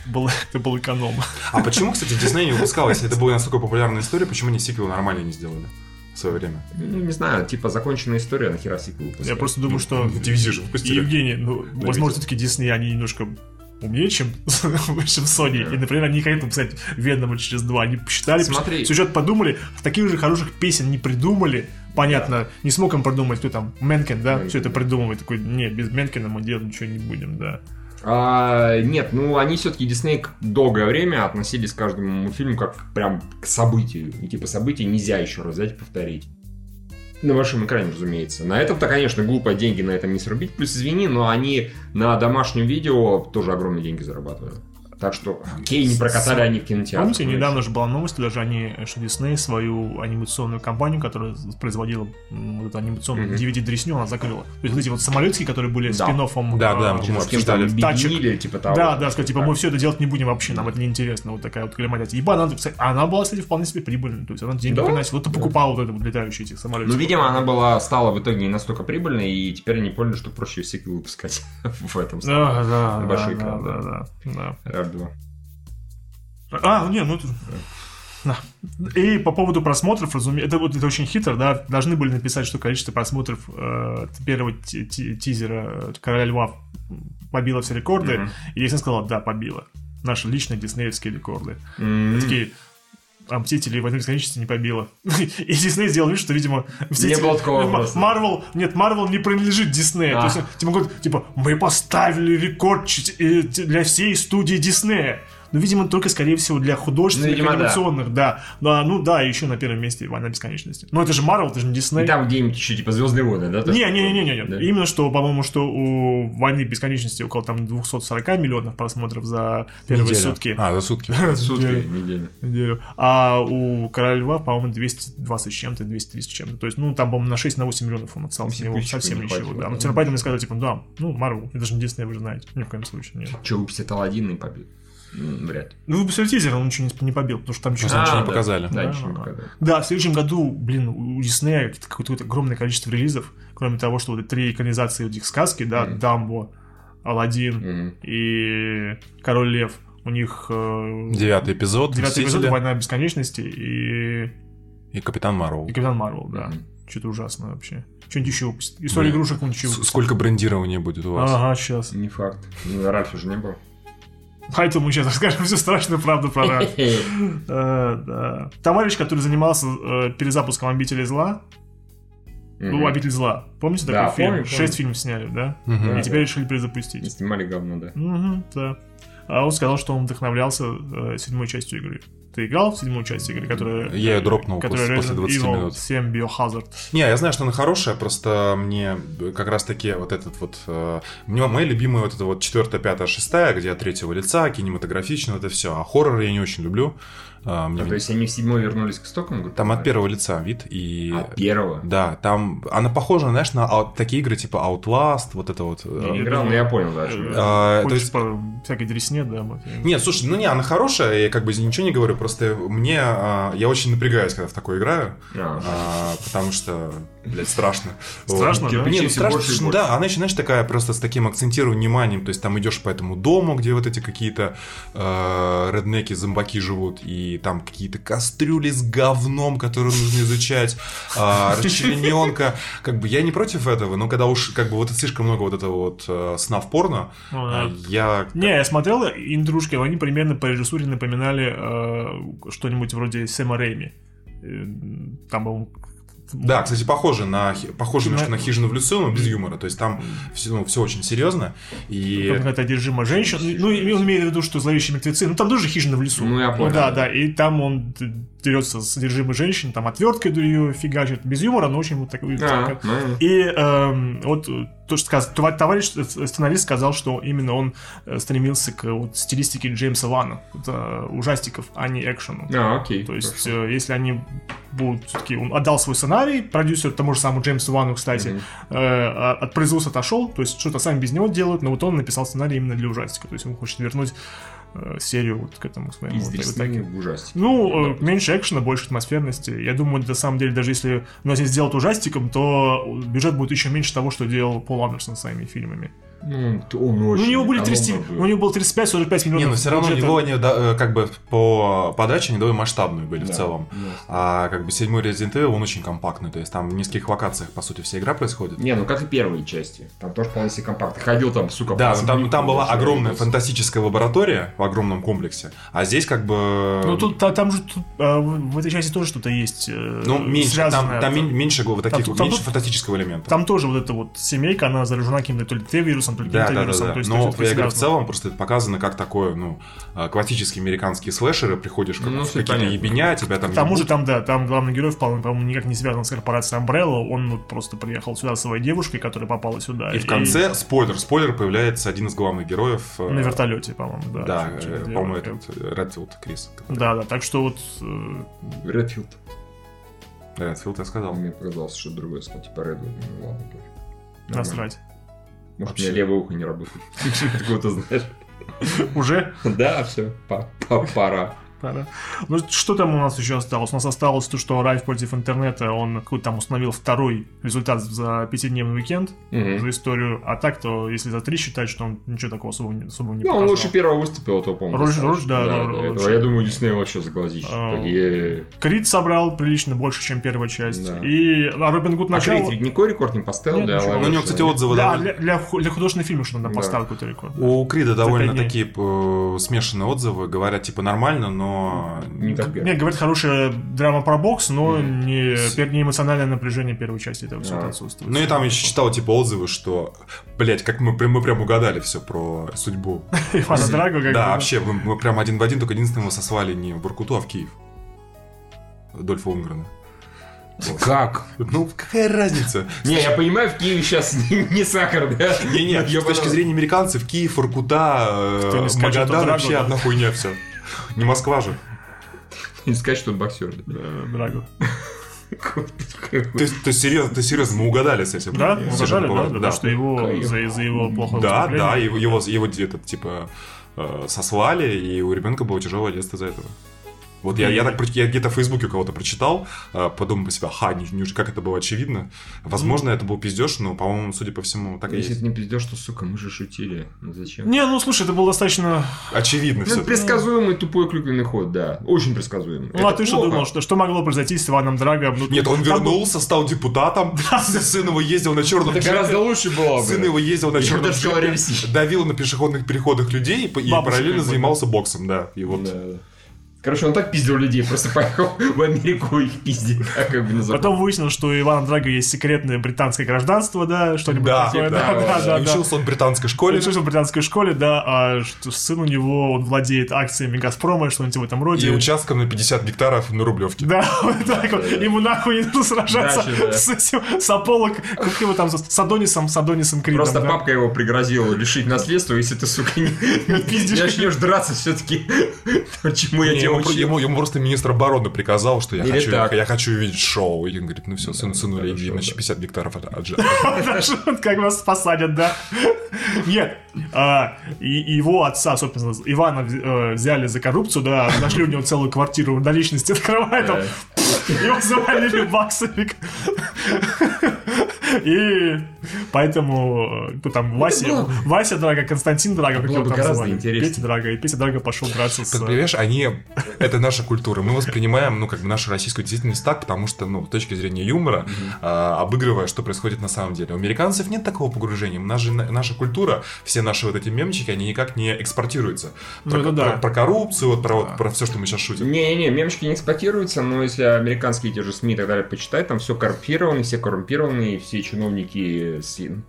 Это был эконом. А почему, кстати, Дисней не выпускал, если это была настолько популярная история, почему они сиквел нормально не сделали в свое время? Ну, не знаю, типа законченная история, нахера сиквел Я выпускать? просто думаю, что Дивизию же выпустили. Евгений, ну, возможно, все-таки Дисней, они немножко умнее, чем, чем Sony. И, например, они не хотят написать Венома через два. Они посчитали, Смотри. сюжет подумали, таких же хороших песен не придумали. Понятно, не смог он продумать, кто там, Менкен, да, Менкен, все это да. придумывает. Такой, не, без Менкена мы делать ничего не будем, да. А, нет, ну они все-таки Дисней долгое время относились к каждому мультфильму как прям к событию. И типа события нельзя еще раз взять и повторить. На большом экране, разумеется. На этом-то, конечно, глупо деньги на этом не срубить. Плюс, извини, но они на домашнем видео тоже огромные деньги зарабатывают. Так что, окей, не прокатали они в кинотеатр. Помните, недавно же была новость, даже они, что Дисней свою анимационную компанию, которая производила вот эту анимационную Мгм. DVD-дресню, она закрыла. То есть вот эти вот самолетики, которые были Да. спин-оффом, Да, да, а, мы С кем-то обсуждали. объединили, типа того. Да, да, сказать, типа, Так. мы все это делать не будем вообще, нам это неинтересно. Вот такая вот клематия. Ибо она, кстати, она была, кстати, вполне себе прибыльной. То есть она деньги Да? приносила. Вот ты покупал вот это вот летающие этих самолетов. Ну, видимо, она была, стала в итоге не настолько прибыльной, и теперь они поняли, что проще сиквел выпускать в этом Да, да, большой да, экран, да, да. да, R2. А, ну не, ну это... Да. И по поводу просмотров, разумеется, это это очень хитро, да, должны были написать, что количество просмотров э, первого ти- ти- тизера Короля Льва побило все рекорды, Мгм. и Дисней сказал, да, побило. Наши личные диснеевские рекорды. М, Такие, а Мстители войны бесконечности не побило. И Дисней сделал вид, что, видимо, Не было такого. Марвел, нет, Марвел не принадлежит Диснею. А. То есть, типа, типа, мы поставили рекорд э, для всей студии Диснея. Ну, видимо, только, скорее всего, для художественных, Ну, видимо, да. анимационных, да. Да, ну да, еще на первом месте Война бесконечности. Но это же Марвел, это же не Дисней. И там где-нибудь еще типа Звездные войны, да? Не, не, не, не, не, Да. Именно что, по-моему, что у Войны бесконечности около там 240 миллионов просмотров за первые Неделя. сутки. А, за сутки. Сутки, Неделю. неделю. неделю. А у Короля Льва, по-моему, 220 с чем-то, 230 с чем-то. То есть, ну, там, по-моему, на 6 на 8 миллионов он отстал с него. Совсем ничего, да. да. Ну, типа, поэтому я сказал, типа, да, ну, Марвел, это же не Дисней, вы же знаете. Ни в коем случае, нет. Че, выпустят Аладдин и побил? Вряд ли. Ну, выпустили тизер, он ничего не, не побил, потому что там еще... Просто ничего не да. показали. Да, Да, ничего не да. показали. Да, в следующем году, блин, у Диснея какое-то огромное количество релизов, кроме того, что вот эти три экранизации вот этих сказки, да, Мгм. Дамбо, Аладдин Мгм. и Король Лев, у них э, Девятый эпизод. девятый эпизод Война бесконечности и, И Капитан Марвел. и Капитан Марвел, да. Мгм. Что-то ужасно вообще. Что-нибудь еще выпустит. История игрушек он еще. Сколько брендирования будет у вас? Ага, сейчас. Не факт. Ну, Ральф уже не был. Поэтому мы сейчас расскажем всю страшную правду про Ральф. Э, да. Товарищ, который занимался э, перезапуском «Обители зла», ну. «Обитель зла». Помните Да, такой фильм? помню. Шесть фильмов сняли, да? И теперь решили перезапустить. Не снимали говно, да. Да. А он сказал, что он вдохновлялся э, седьмой частью игры. Ты играл в седьмую часть игры, которая... Я её дропнул которая после- после Resident 20 Evil минут. 7 Biohazard. Не, я знаю, что она хорошая, просто мне как раз таки вот этот вот... э, мне мои любимые вот это вот четвертая, пятая, шестая, где от третьего лица, кинематографично, это все. А хоррор я не очень люблю. А, мне А, то есть они в седьмой вернулись к истокам? грубо Там от первого лица вид и... От первого? Да, там она похожа, знаешь, на такие игры типа Outlast, вот это вот. Я э, не играл, но я понял, да. о чём Э. А, то есть- по всякой дресне, да? Нет, слушай, ну не, она хорошая, я как бы ничего не говорю, просто мне, а, я очень напрягаюсь, когда в такое играю, А. а, потому что, блядь, страшно. Страшно, Вот. да? Не, ну страшно, да, она еще, знаешь, такая просто с таким акцентированием вниманием, то есть там идешь по этому дому, где вот эти какие-то э, реднеки, зомбаки живут, и там какие-то кастрюли с говном, которые нужно изучать, а, расчлененка, как бы я не против этого, но когда уж как бы вот слишком много вот этого вот э, сна в порно, Ну, а, я... Не, я смотрел интрушки, они примерно по режиссуре напоминали э, что-нибудь вроде Сэма Рэйми. Э, Там был... Да, кстати, похоже на хи- похоже На- немножко на хижину в лесу, но без юмора. То есть там все, ну, все очень серьезно. И Какая-то одержима женщина. Ну, и он имеет в виду, что зловещие мертвецы. Ну, там тоже хижина в лесу. Ну, я понял. да, да. И там он дерется с одержимой женщиной, там отверткой ее фигачит. Без юмора, но очень вот такой... А, так- ну, И эм, вот э, то, что сказ- това- товарищ э, сценарист сказал, что именно он э, стремился к вот, стилистике Джеймса Вана, это ужастиков, а не экшену. А, окей. То есть, э, если они будут все-таки... Он отдал свой сценарий, продюсер тому же самому Джеймсу Вану, кстати, Мгм. э, а- от производства отошел, то есть что-то сами без него делают, но вот он написал сценарий именно для ужастика, то есть он хочет вернуть серию вот к этому своему. Из вот- вот ужастик. Ну, э, меньше экшена, больше атмосферности. Я думаю, на самом деле, даже если у нас сделать ужастиком, то бюджет будет еще меньше того, что делал Пол Андерсон своими фильмами. Ну, он Ну, очень... у него были 30, экономно был. у него было 35-45 миллионов. не, но все равно у бюджета. него они, э, как бы по подаче они довольно масштабные были в Да, целом. да. А как бы седьмой Resident Evil, он очень компактный. То есть там в нескольких локациях, по сути, вся игра происходит. Не, ну как и первые части. Там тоже вполне себе компакт. Ты ходил там, сука, Да, там, особняку, там была огромная что-то. фантастическая лаборатория в огромном комплексе, а здесь как бы... Ну, тут, та- там же тут, а, в в этой части тоже что-то есть. э, Ну, меньше, там, связанное. там мен- меньше, вот таких, Там- там меньше тут- фантастического элемента. Там тоже вот эта вот семейка, она заражена каким-то то ли Т-вирусом, то ли Да, да, да, вирусом. да. То есть Но я говорю, в целом просто это показано как такое, ну, а, классические американские слэшеры, приходишь как Ну, в какие-то ебеня, тебя там К тому же там, да, там главный герой, по-моему, по-моему, никак не связан с корпорацией Umbrella, он вот просто приехал сюда со своей девушкой, которая попала сюда. И в конце, спойлер, спойлер, появляется один из главных героев. э, На вертолете, по-моему, да. Да, э, по-моему, этот э, Редфилд Крис. Да, да, так что вот... Редфилд. Редфилд, я сказал. Мне показалось, что другое сказал, типа Редвуд. Ну ладно. Насрать. Может, у меня левое ухо не работает. Ты знаешь? Уже? Да, все, пора. Пора. Ну, что там у нас еще осталось? У нас осталось то, что Райф против интернета, он какой-то там установил второй результат за пятидневный уикенд Мгм. за историю. А так, то если за три считать, что он ничего такого особо, не- особо не Ну, он лучше первого выступил, то помню. Достаточно. роль, да, да, роль этого. лучше. Я думаю, Дисней вообще за глазище. А. Крид собрал прилично больше, чем первая часть. Да. И а Робин Гуд А начало... Крит ведь никакой рекорд не поставил Нет. Live Ну, у него, кстати, отзывы Да, довольно- для, для, для художественного фильма, что надо Да. поставить какой-то рекорд. У Крида довольно такие э, смешанные отзывы, говорят, типа, нормально, но... Не как первый. Нет, говорят, хорошая драма про бокс, но Мгм. не, пер- не эмоциональное напряжение первой части этого все А. отсутствует. Ну, я там еще читал, типа, отзывы, что, блять, как мы, прям- мы прям угадали все про судьбу. Ивана Драго, как Да, вообще, мы, мы прям один в один, только единственное, его сослали не в Воркуту, а в Киев. Дольфа Унгрена. Как? Ну, какая разница? Не, я понимаю, в Киеве сейчас не, не сахар, да? Не-не, Я с точки зрения американцев, Киев, Воркута, э, не Магадан вообще одна хуйня все. Не Москва же. Не сказать, что он боксер. да. э, Драго. Ты, ты серьезно, ты серьезно, мы угадали с этим. Да, Э, угадали, да, да, да, что его за, за его плохое Да, да, его, его, его где-то, типа, э, сослали, и у ребенка было тяжелое детство из-за этого. Вот я, я так я где-то в Фейсбуке у кого-то прочитал, э, подумал по себе, ха, не, не- как это было очевидно. Возможно, это был пиздеж, но, по-моему, судя по всему, так и Если есть. ты не пиздешь, то, сука, мы же шутили. Ну зачем? Не, ну слушай, это было достаточно... Очевидно Ну, все. предсказуемый тупой клюквенный ход, да. Очень предсказуемый. Ну, а Это ты что плохо. думал, что, что могло произойти с Иваном Драгом? Ну, Нет, он был- вернулся, стал депутатом, сын его ездил на черном Это гораздо лучше было бы. Сын его ездил на черном давил на пешеходных переходах людей и параллельно занимался боксом, да. И вот. Короче, он так пиздил людей, просто поехал в Америку их пиздить, как как бы запад. Потом выяснилось, что у Ивана Драга есть секретное британское гражданство, да, что-нибудь Да, такое. да, Да, да, да, да, учился он в британской школе. Он учился в британской школе, да, а что сын у него, он владеет акциями Газпрома, что-нибудь в этом роде. И участком на 50 гектаров на Рублевке. Да, вот так вот. Ему нахуй не нужно сражаться с этим, с Аполло, как его там, с Адонисом, с Адонисом Кридом. Просто папка его пригрозил лишить наследства, если ты, сука, не, начнешь драться все-таки. Почему я тебя ему, учил? ему, ему просто министр обороны приказал, что я Или хочу, так. я хочу увидеть шоу. И он говорит, ну все, сын, иди, Хорошо, иначе да. 50 гектаров от, как вас посадят, да. Нет, а, его отца, собственно, Ивана э, взяли за коррупцию, да, нашли у него целую квартиру на личности, открывает, там, его завалили баксами. И поэтому э, кто там Вася, было- Вася Драга, Константин Драга, как его там гораздо звали? интереснее. Петя Драга, и Петя Драга пошел драться с... Ты Понимаешь, они... Это наша культура. Мы воспринимаем, ну, как бы нашу российскую действительность так, потому что, ну, с точки зрения юмора, а, обыгрывая, что происходит на самом деле. У американцев нет такого погружения. У нас же на- наша культура, все наши вот эти мемчики, они никак не экспортируются. Ну, Про, это да. про- про коррупцию, вот про, вот, про все, что мы сейчас шутим. Не-не, мемчики не эксплуатируются, но если американские те же СМИ и так далее почитать, там все коррумпировано, все коррумпированные, все чиновники...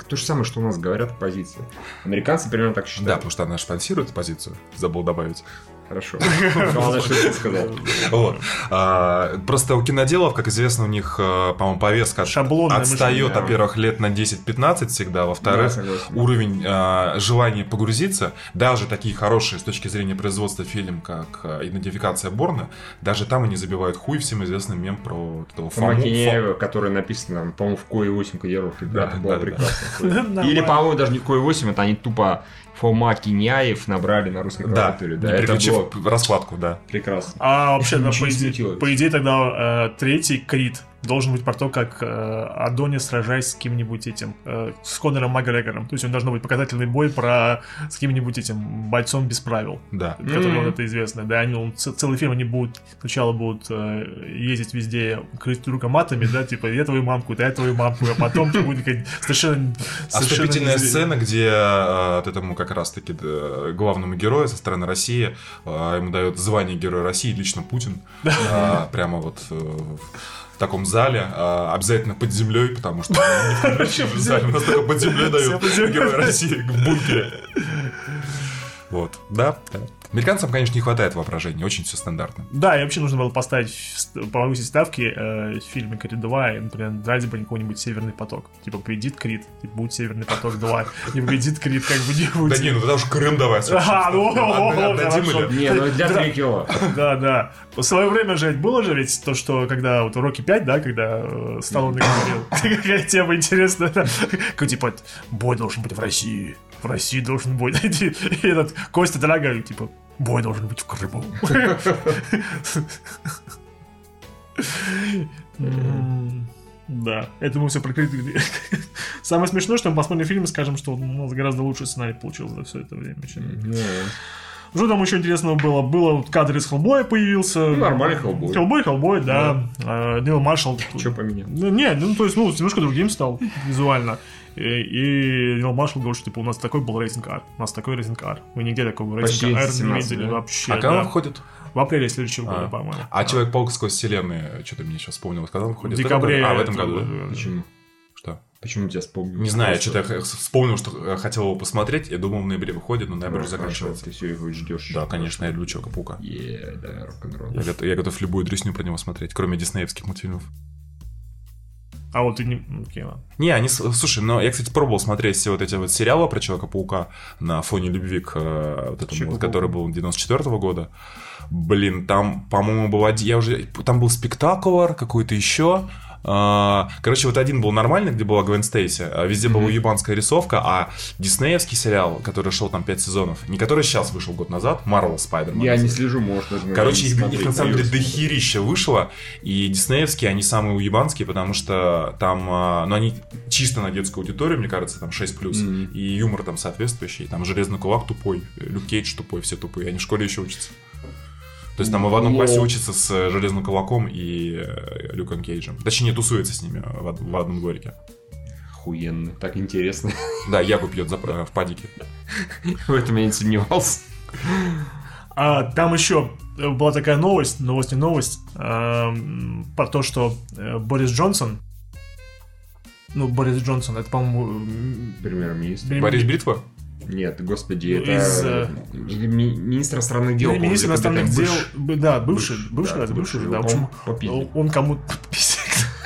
То же самое, что у нас говорят оппозиция. Американцы примерно так Да, считают. потому что она спонсирует позицию, забыл добавить. Хорошо. Главное, что ты сказал. Вот. А, просто у киноделов, как известно, у них, э, по-моему, повестка отстает, во-первых, лет на 10-15 всегда, Да, во-вторых, уровень э, желания погрузиться, даже такие хорошие с точки зрения производства фильм, как э, «Идентификация Борна», даже там они забивают хуй всем известным мем про этого Фому. Кинеева, который написано, там, по-моему, в Кое 8 кодировок. Да, Это было да, да. прекрасно. Или, по-моему, даже не в Кое 8, это они тупо Фома Киняев набрали на русской Да, клавиатуре. не Да, это переключив было раскладку, да. прекрасно. А вообще, да, по, идее, по идее тогда э, третий Крид должен быть про то, как э, Адонис сражаясь с кем-нибудь этим, э, с Конором Макгрегором. То есть он должен быть показательный бой про с каким-нибудь этим бойцом без правил. Да. Который Мгм. вот это известно, да, они он, целый фильм они будут сначала будут э, ездить везде крыть друг друга матами, да, типа я твою мамку, да я твою мамку, а потом будет какая-то совершенно неизве- сцена, где э, вот этому как раз-таки э, главному герою со стороны России э, ему дают звание Героя России лично Путин. Прямо вот в таком зале, э, обязательно под землей, потому что не в конвертированном зале, у нас только под землей дают. Героя России в бункере. Вот, да. да. Американцам, конечно, не хватает воображения, очень все стандартно. Да, и вообще нужно было поставить, ст- повысить ставки э, в фильме Крид 2, и, например, дать бы какой-нибудь Северный поток. Типа, победит Крид, типа, будет Северный поток 2. Не победит Крид, как бы не будет. Да не, ну тогда уж Крым давай. Ага, ну? Не, ну для Да. Трикила. Да, да. В свое время же было же ведь то, что когда вот уроки 5, да, когда э, Сталлоне говорил, какая тема интересная, типа, бой должен быть в России, в России должен быть. И этот Костя Драга, типа, бой должен быть в Крыму. Да, это мы все прокрыли. Самое смешное, что мы посмотрим фильм и скажем, что у нас гораздо лучший сценарий получился за все это время. чем- Что там еще интересного было? Было вот кадр из Хеллбоя появился. Ну, нормальный Хеллбой. Хеллбой, Хеллбой, да. Э, Нил Маршалл. Что поменял? Не, ну, то есть, ну, немножко другим стал визуально. И, и Нил Маршалл говорит, что, типа, у нас такой был рейтинг-ар. У нас такой рейтинг-ар. Мы нигде такого Почти рейтинга-ар не 17, видели да? вообще. А когда да. он выходит? В апреле следующего А. года, по-моему. А Человек-паук сквозь вселенные, что-то мне сейчас вспомнил. Когда он В выходит? декабре. А, в этом году, да? Почему? Что? Почему тебя вспомнил? Не знаю, я что-то вспомнил, что хотел его посмотреть. Я думал, в ноябре выходит, но ноябрь Ну, заканчивается. Ты все его ждешь. Да, конечно, я люблю Человека-паука. Е, да, рок-н-ролл. Я готов, я готов любую дресню про него смотреть, кроме диснеевских мультфильмов. А вот ты не... ну, Окей, ладно. Не, они, слушай, но я, кстати, пробовал смотреть все вот эти вот сериалы про Человека-паука на фоне любви к э, вот этому, вот, который был 94 года. Блин, там, по-моему, был один, я уже, там был спектакль какой-то еще, короче, вот один был нормальный, где была Гвен Стейси, а везде была уебанская рисовка, а диснеевский сериал, который шел там 5 сезонов, не который сейчас вышел год назад, Марвел Спайдермен. Я не слежу, может, даже Короче, их, их на самом деле дохерища вышло, и диснеевские, они самые уебанские, потому что там, а, ну, они чисто на детскую аудиторию, мне кажется, там 6+, Мгм. и юмор там соответствующий, там Железный Кулак тупой, Люк Кейдж тупой, все тупые, они в школе еще учатся. То есть там и в одном классе учатся с э, Железным Кулаком и э, Люком Кейджем. Точнее, тусуется с ними в, од- в одном дворике. Охуенно, так интересно. Да, Яку пьет за- э, в падике. В этом я не сомневался. А там еще была такая новость, новость не новость, эм, про то, что Борис Джонсон, ну, Борис Джонсон, это, по-моему, Премьер-министр. Прем- Борис Бритва? Нет, господи, Ну, это из, э, или ми- министр иностранных дел. министр или иностранных дел, бывший. б- да, бывший, Бывший, бывший, да, бывший, да, Он общем, попиздил. он кому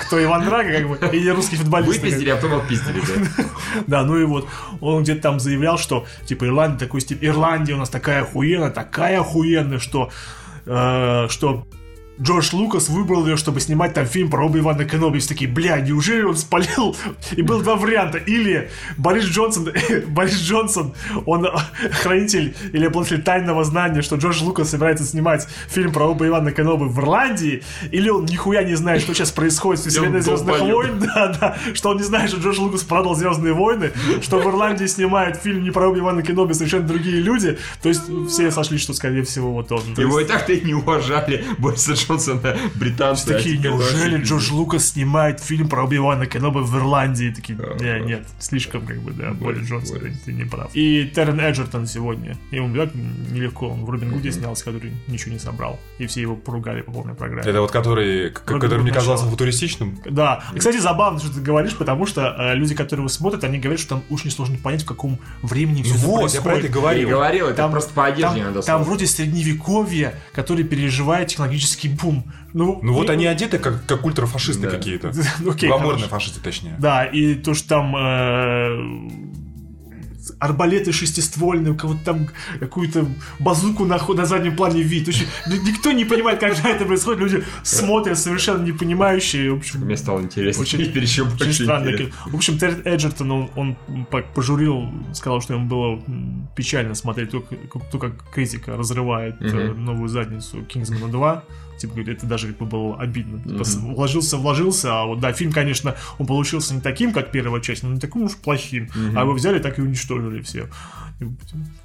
кто Иван Драго, как бы, и русский футболист. Выпиздили, а потом отпиздили, да. Да, ну и вот он где-то там заявлял, что типа Ирландия такой стиль, Ирландия у нас такая охуенная, такая охуенная, что э, что Джордж Лукас выбрал ее, чтобы снимать там фильм про Оби Ивана Кеноби. Все такие, бля, неужели он спалил? И был два варианта. Или Борис Джонсон, Борис Джонсон, он хранитель или обладатель тайного знания, что Джордж Лукас собирается снимать фильм про Оби Ивана Кеноби в Ирландии. Или он нихуя не знает, что сейчас происходит с вселенной Звездных войн. Да, да. Что он не знает, что Джордж Лукас продал Звездные войны, что в Ирландии снимают фильм не про Оби Ивана Кеноби совершенно другие люди. То есть все сошли, что скорее всего вот он. Его и так-то не уважали Бориса Джонсона, британцы. а Такие, неужели Джордж Лукас снимает фильм про Оби Ивана Кеноби в Ирландии? Такие, нет, слишком как бы, да, Борис, Джонсон, ты не прав. И Террен Эджертон сегодня, ему так нелегко, он в Робин Гуде снялся, который ничего не собрал, и все его поругали по полной программе. Это вот который, который мне казался футуристичным. Да. Кстати, забавно, что ты говоришь, потому что э, люди, которые его смотрят, они говорят, что там очень сложно понять, в каком времени все это Вот, я про это говорил. говорил, это Там- просто по одежде Там, надо там вроде средневековье, который переживает технологический бум. Ну, Ну вот и- они одеты как, как ультрафашисты Да. какие-то. Ну, окей, Гламурные фашисты, точнее. Да, и то, что там э, арбалеты шестиствольные, у кого-то там какую-то базуку на, на заднем плане видит. Общем, ни- никто не понимает, как же это происходит. Люди смотрят совершенно не понимающие. В общем, Мне стало интересно. Очень- Очень странно. интересно. В общем, Терри Эджертон, он, он по- пожурил, сказал, что ему было печально смотреть то, как, то, как критика разрывает Мгм. новую задницу Кингсмана 2. Типа, говорит, это даже как бы было обидно. Типа, с- вложился, вложился, а вот, да, фильм, конечно, он получился не таким, как первая часть, но не таким уж плохим. Мгм. А его взяли, так и уничтожили все. И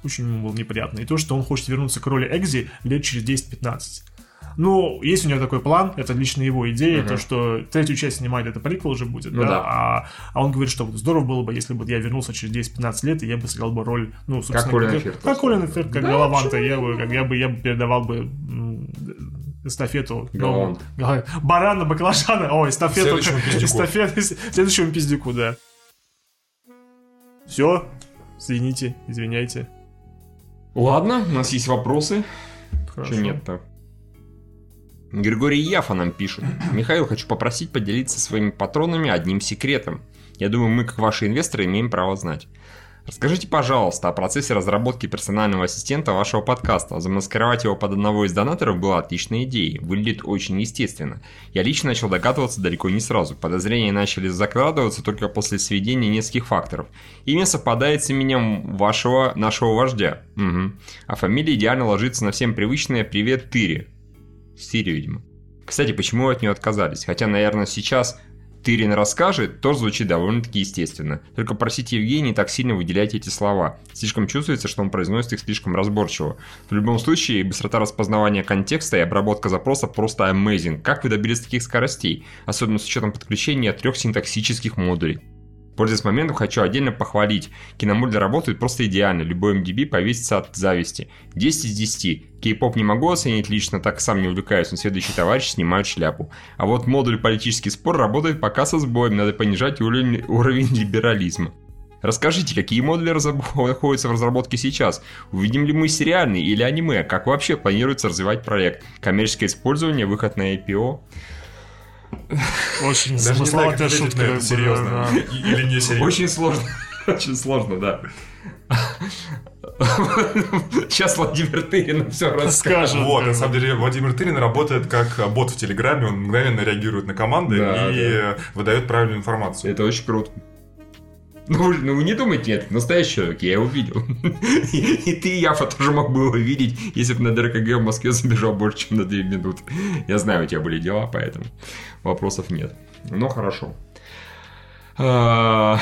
Очень ему было неприятно. И то, что он хочет вернуться к роли Экзи лет через 10-15. Ну, есть у него такой план, это лично его идея, Ага. то, что третью часть снимать, это приквел уже будет, Ну да, да. А, а он говорит, что вот здорово было бы, если бы я вернулся через 10-15 лет, и я бы сыграл бы роль, ну, собственно, Колин как, Фирт. как Колин Фирт, как Да, Галаванта, я бы, как, я бы, я бы передавал бы эстафету новому- Галавант. Га- барана, баклажана, ой, эстафету, Следующему пиздюку. эстафету, следующему пиздюку, да. Все, извините, извиняйте. Ладно, у нас есть вопросы. Хорошо. Что нет-то? Григорий Яфа нам пишет. Михаил, хочу попросить поделиться своими патронами одним секретом. Я думаю, мы, как ваши инвесторы, имеем право знать. Расскажите, пожалуйста, о процессе разработки персонального ассистента вашего подкаста. Замаскировать его под одного из донаторов была отличной идеей. Выглядит очень естественно. Я лично начал догадываться далеко не сразу. Подозрения начали закладываться только после сведения нескольких факторов. Имя совпадает с именем вашего, нашего вождя. Мгм. А фамилия идеально ложится на всем привычное «Привет, Тыри». Сири, видимо. Кстати, почему от нее отказались? Хотя, наверное, сейчас Тырин расскажет, тоже звучит довольно-таки естественно. Только просите Евгения не так сильно выделять эти слова. Слишком чувствуется, что он произносит их слишком разборчиво. В любом случае, быстрота распознавания контекста и обработка запроса просто amazing. Как вы добились таких скоростей? Особенно с учетом подключения трех синтаксических модулей. Пользуясь моментом, хочу отдельно похвалить. Киномодуль работает просто идеально, любой MDB повесится от зависти. 10 из 10. Кей-поп не могу оценить лично, так сам не увлекаюсь, но следующий товарищ снимает шляпу. А вот модуль политический спор работает пока со сбоем, надо понижать уровень, уровень либерализма. Расскажите, какие модули находятся в разработке сейчас? Увидим ли мы сериальный или аниме? Как вообще планируется развивать проект? Коммерческое использование, выход на IPO? Очень замысловатая шутка. серьезно. Или не серьезно. Очень сложно. Очень сложно, да. Сейчас Владимир Тырин все расскажет. Вот, на самом деле, Владимир Тырин работает как бот в Телеграме, он мгновенно реагирует на команды Да, и выдает правильную информацию. Это очень круто. Ну, ну не думайте, это настоящий человек, я его видел. И, и ты, и Яфа тоже мог бы его видеть, если бы на ДРКГ в Москве забежал больше, чем на 2 минуты. Я знаю, у тебя были дела, поэтому вопросов нет. Ну, хорошо. А,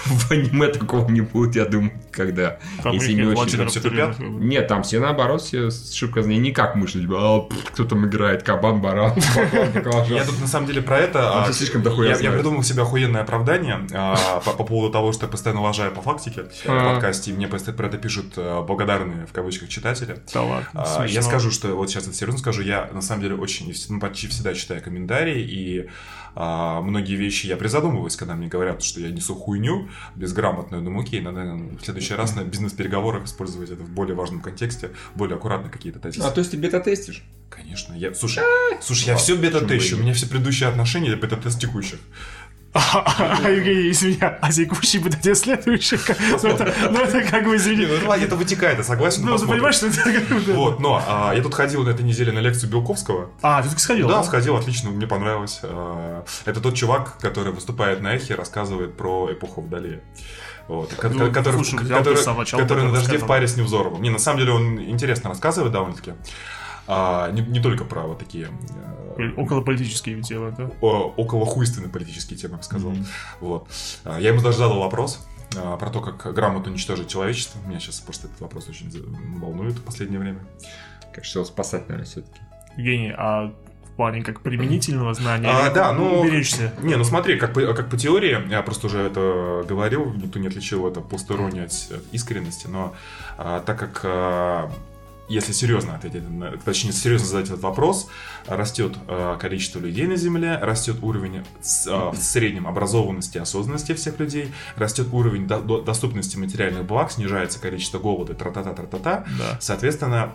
В аниме такого не будет, я думаю, когда. Там если не нет, очень... Все тупят? Нет, там все наоборот, все шибко не как мыслить, а, пф, кто там играет, кабан, баран. Я тут на самом деле про это. А, слишком дохуя я, придумал себе охуенное оправдание а, по, по поводу того, что я постоянно лажаю по фактике в А. подкасте, и мне постоянно про это пишут а, благодарные в кавычках читатели. Да ладно, А. Я скажу, что вот сейчас это серьезно скажу, я на самом деле очень, ну, почти всегда читаю комментарии, и а, многие вещи я призадумываюсь, когда мне говорят, что я несу хуйню безграмотную, думаю, окей, надо наверное, в следующий раз на бизнес-переговорах использовать это в более важном контексте, более аккуратно какие-то тезисы. А то есть ты бета-тестишь? Конечно, я, слушай, слушай, я все бета-тещу, у меня все предыдущие отношения бета-тест текущих. А, Евгений, из меня, а текущий будет тебе следующий. Ну это, ну как бы, извини. Ну, ладно, это вытекает, я согласен, Ну, понимаешь, что это как бы- Вот, но а, я тут ходил на этой неделе на лекцию Белковского, А, ты так сходил? Да, сходил, отлично, мне понравилось. А, Это тот чувак, который выступает на эхе, рассказывает про эпоху Водолея. Вот, Ну, который, слушай, который, начала который на дожде в паре с Невзоровым. Не, на самом деле он интересно рассказывает довольно-таки. А, не, не только про вот такие э, Около политические темы, да? около хуйственные политические темы, я бы сказал. Вот. А, Я ему даже задал вопрос а, про то, как грамотно уничтожить человечество. Меня сейчас просто этот вопрос очень волнует в последнее время. Конечно, его спасать, наверное, все-таки. Евгений, а в плане как применительного знания А, да, ну... уберечься? Не, ну смотри, как по, как по теории, я просто уже это говорил, никто не отличил это постороннее от, от искренности, но а, так как а, если серьезно ответить, точнее, серьезно задать этот вопрос, растет а, количество людей на Земле, растет уровень а, в среднем образованности и осознанности всех людей, растет уровень до- до- доступности материальных благ, снижается количество голода, тра-та-та, тра-та-та. Да. Соответственно,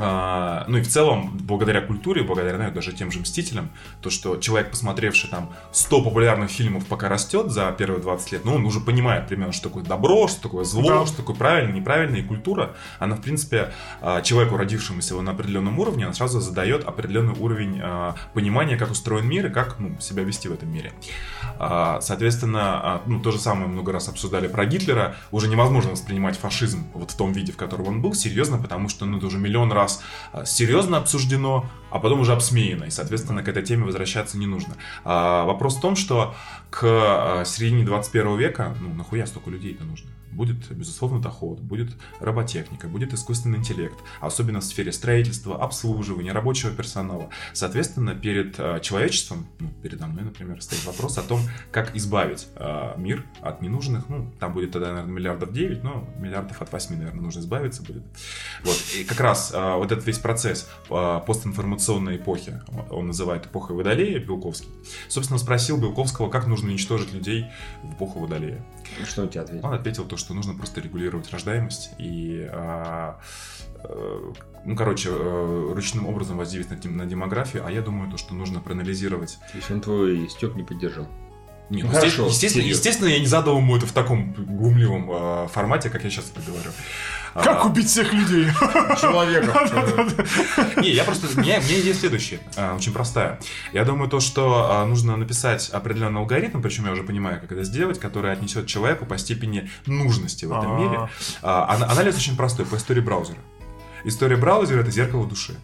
а, ну и в целом, благодаря культуре, благодаря наверное, даже тем же «Мстителям», то, что человек, посмотревший там 100 популярных фильмов, пока растет за первые 20 лет, ну, он уже понимает примерно, что такое добро, что такое зло, Да. что такое правильно, неправильно, и культура, она, в принципе, а, человеку, родившемуся на определенном уровне, она сразу задает определенный уровень а, понимания, как устроен мир и как ну, себя вести в этом мире. Соответственно, ну, то же самое много раз обсуждали про Гитлера. Уже невозможно воспринимать фашизм вот в том виде, в котором он был, серьезно, потому что ну, это уже миллион раз а, серьезно обсуждено, а потом уже обсмеяно. И, соответственно, к этой теме возвращаться не нужно. А, Вопрос в том, что к а, середине 21 века, ну, нахуя столько людей-то нужно? Будет, безусловно, доход, будет роботехника, будет искусственный интеллект, особенно в сфере строительства, обслуживания, рабочего персонала. Соответственно, перед э, человечеством, ну, передо мной, например, стоит вопрос о том, как избавить э, мир от ненужных, ну, там будет тогда, наверное, миллиардов 9, но миллиардов от 8, наверное, нужно избавиться будет. Вот, и как раз э, вот этот весь процесс э, постинформационной эпохи, он называет эпохой Водолея, Белковский, собственно, спросил Белковского, как нужно уничтожить людей в эпоху Водолея. Что он тебе ответил? Он ответил то, что нужно просто регулировать рождаемость и, а, э, ну, короче, э, ручным образом воздействовать на, дем- на демографию, а я думаю, то, что нужно проанализировать. То есть он твой стёб не поддержал. Нет, Ну, естественно, хорошо, естественно, естественно, я не задал ему это в таком глумливом э, формате, как я сейчас это говорю. А, Как убить всех людей? Человека. Не, я просто... У меня, идея следующая, а, очень простая. Я думаю, то, что а, нужно написать определенный алгоритм, причем я уже понимаю, как это сделать, который отнесет человеку по степени нужности в этом А. мире. А, ана- анализ очень простой, по истории браузера. История браузера — это зеркало души.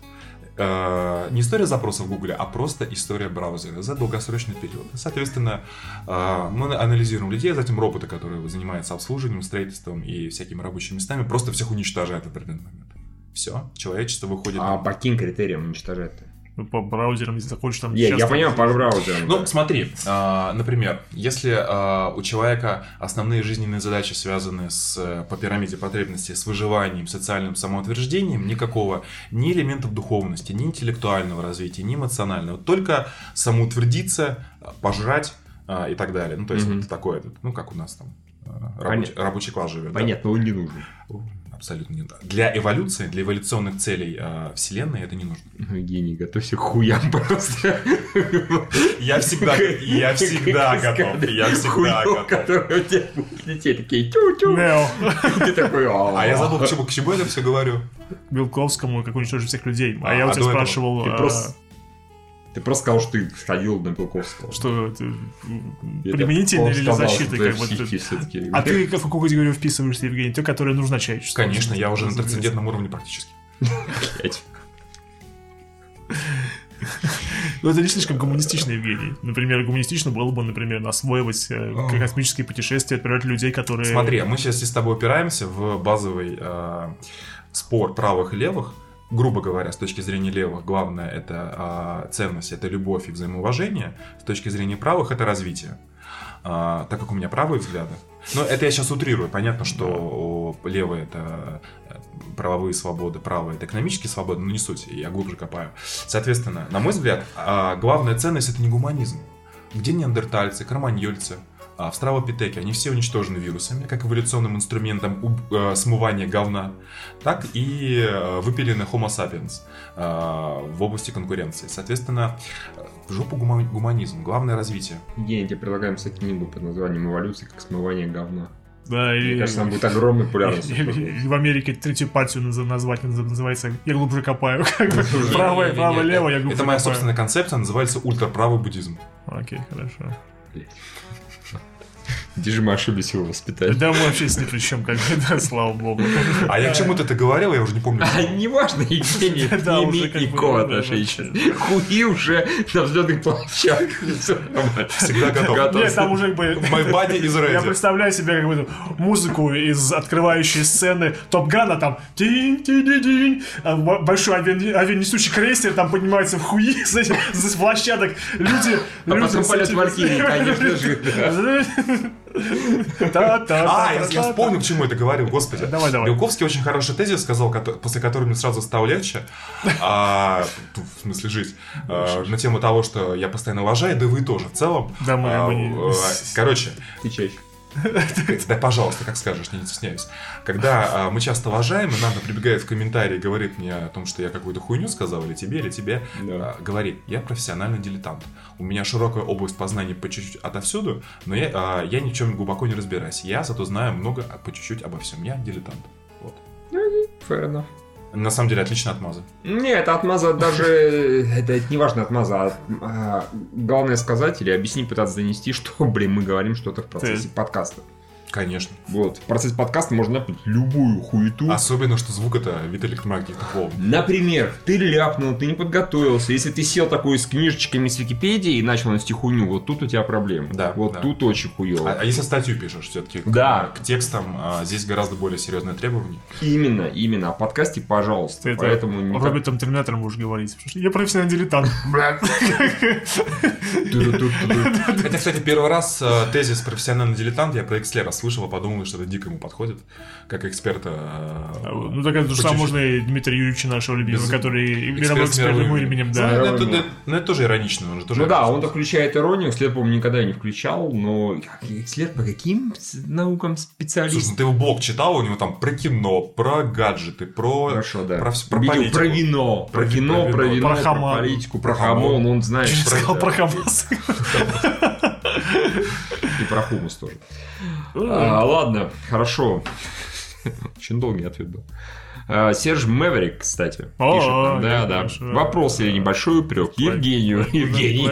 Э, не история запроса в Гугле, а просто история браузера за долгосрочный период. Соответственно, э, мы анализируем людей, а затем роботы, которые занимаются обслуживанием, строительством и всякими рабочими местами, просто всех уничтожают в определенный момент. Все, человечество выходит... А по каким критериям уничтожать-то? Ну, По браузерам, если захочешь, там... Я, я понимаю, по браузерам. Ну, да. смотри, а, например, если а, у человека основные жизненные задачи связаны с, по пирамиде потребностей с выживанием, социальным самоутверждением, никакого ни элементов духовности, ни интеллектуального развития, ни эмоционального, только самоутвердиться, пожрать а, и так далее. Ну, то есть Мгм. вот такое, ну, как у нас там рабочий, рабочий класс живет. да? Понятно, он не нужен. Абсолютно не нужно. Для эволюции, для эволюционных целей э, Вселенной это не нужно. Ну, Евгений, готовься к хуям просто. Я всегда, я всегда готов. Я всегда готов. который у тебя будет лететь, такие тю-тю. Ты такой, А я забыл, к чему, к чему я это все говорю. Белковскому, как уничтожить всех людей. А, А, я у а тебя спрашивал, Ты а, просто... Ты просто сказал, что ты сходил на Белковского. что применительно или защита, как бы. А ты в какую категорию вписываешься, Евгений? Ты, которая нужна человечеству. Конечно, я уже на трансцендентном уровне практически. Ну, это не слишком коммунистично, Евгений. Например, коммунистично было бы, например, освоивать э, космические путешествия, отправлять людей, которые... Смотри, мы сейчас с тобой упираемся в базовый э, спор правых и левых. Грубо говоря, с точки зрения левых, главное это э, ценность, это любовь и взаимоуважение. С точки зрения правых это развитие. А, так как у меня правые взгляды. Но это я сейчас утрирую. Понятно, что левые это э, правовые свободы, правые это экономические свободы, но не суть, я глубже копаю. Соответственно, на мой взгляд, а, главная ценность это не гуманизм. Где неандертальцы, кроманьольцы, а, австралопитеки, они все уничтожены вирусами, как эволюционным инструментом уб- э, смывания говна, так и э, выпилены Homo sapiens э, в области конкуренции. Соответственно, э, в жопу гума- гуманизм, главное развитие. Евгений, я тебе предлагаем писать книгу под названием «Эволюция как смывание говна». Да, Мне и... кажется, она будет и- и в Америке третью партию наз- назвать наз- называется «Я глубже копаю». Правое, правое, Это- лево, я глубже Это моя собственная концепция, называется ультраправый буддизм. Окей, хорошо. Где же мы ошиблись его воспитать? Да мы вообще с ни при чем, как бы, да, слава богу. А я к чему-то это говорил, я уже не помню. А неважно, Евгений, это Да, не имеет никакого отношения. Хуи уже на взлетных площадках. Всегда готов. Нет, там уже как бы... My body is Я представляю себе как бы музыку из открывающей сцены Топ Гана, там тинь тинь тинь а большой авиа- авианесущий крейсер там поднимается в хуи с этим, с площадок, люди... А потом полет Валькирии, конечно же. А, я, вспомнил, к чему это говорил, господи. Давай, давай. Белковский очень хороший тезис сказал, после которого мне сразу стало легче, а, ну, в смысле жить, а, на тему того, что я постоянно лажаю, да вы тоже в целом. Да, мы- а, Короче, Ты чаще. Да, пожалуйста, как скажешь, не стесняюсь. Когда а, мы часто лажаем, и Нана прибегает в комментарии и говорит мне о том, что я какую-то хуйню сказал, или тебе, или тебе, а, говори, я профессиональный дилетант. У меня широкая область познания по чуть-чуть отовсюду, но я, а, я ни в чем глубоко не разбираюсь. Я зато знаю много по чуть-чуть обо всем. Я дилетант. Вот. Fair enough. На самом деле отлично отмаза. Не, это отмаза даже... Это, это не важно отмаза, а, а, главное сказать или объяснить, пытаться донести, что, блин, мы говорим что-то в процессе подкаста. Конечно. Вот. В процессе подкаста можно ляпнуть любую хуету. Особенно, что звук это вид электромагнитных волн. Например, ты ляпнул, ты не подготовился. Если ты сел такой с книжечками с Википедии и начал нести хуйню, вот тут у тебя проблемы. Да, Вот да. тут очень хуево. А, а если статью пишешь, все-таки Да. к, текстам а, здесь гораздо более серьезные требования. Именно, именно. О подкасте, пожалуйста. Это Поэтому не так- Робертом Терминатором будешь говорить. потому что Я профессиональный дилетант. Хотя, кстати, первый раз э, тезис профессиональный дилетант я про Экслера слышал, и подумал, что это дико ему подходит, как эксперта. э, Ну, так это же самое можно и Дмитрия Юрьевича нашего любимого, Без- который Эксперт мировой с эксперт мировым именем. именем, Ну, да. это- Мировым это- Ну, это тоже иронично, он же тоже Ну да, он-то включает иронию, Экслер, по-моему, никогда не включал, но Экслер по каким наукам Слушай, специалист? ну ты его блог читал, у него там про кино, про гаджеты, про... Хорошо, да. про про Видел политику. про вино, про Про кино, вино, про вино, про про политику, про Про хамон. он знает. Про сказал это. про Хамас. Про хумус тоже. А, ладно, хорошо. Очень долгий ответ был. А, Серж Мэверик, кстати, О, пишет нам. Да, да. хорошо. Вопрос или небольшой упрек. Евгению. Евгений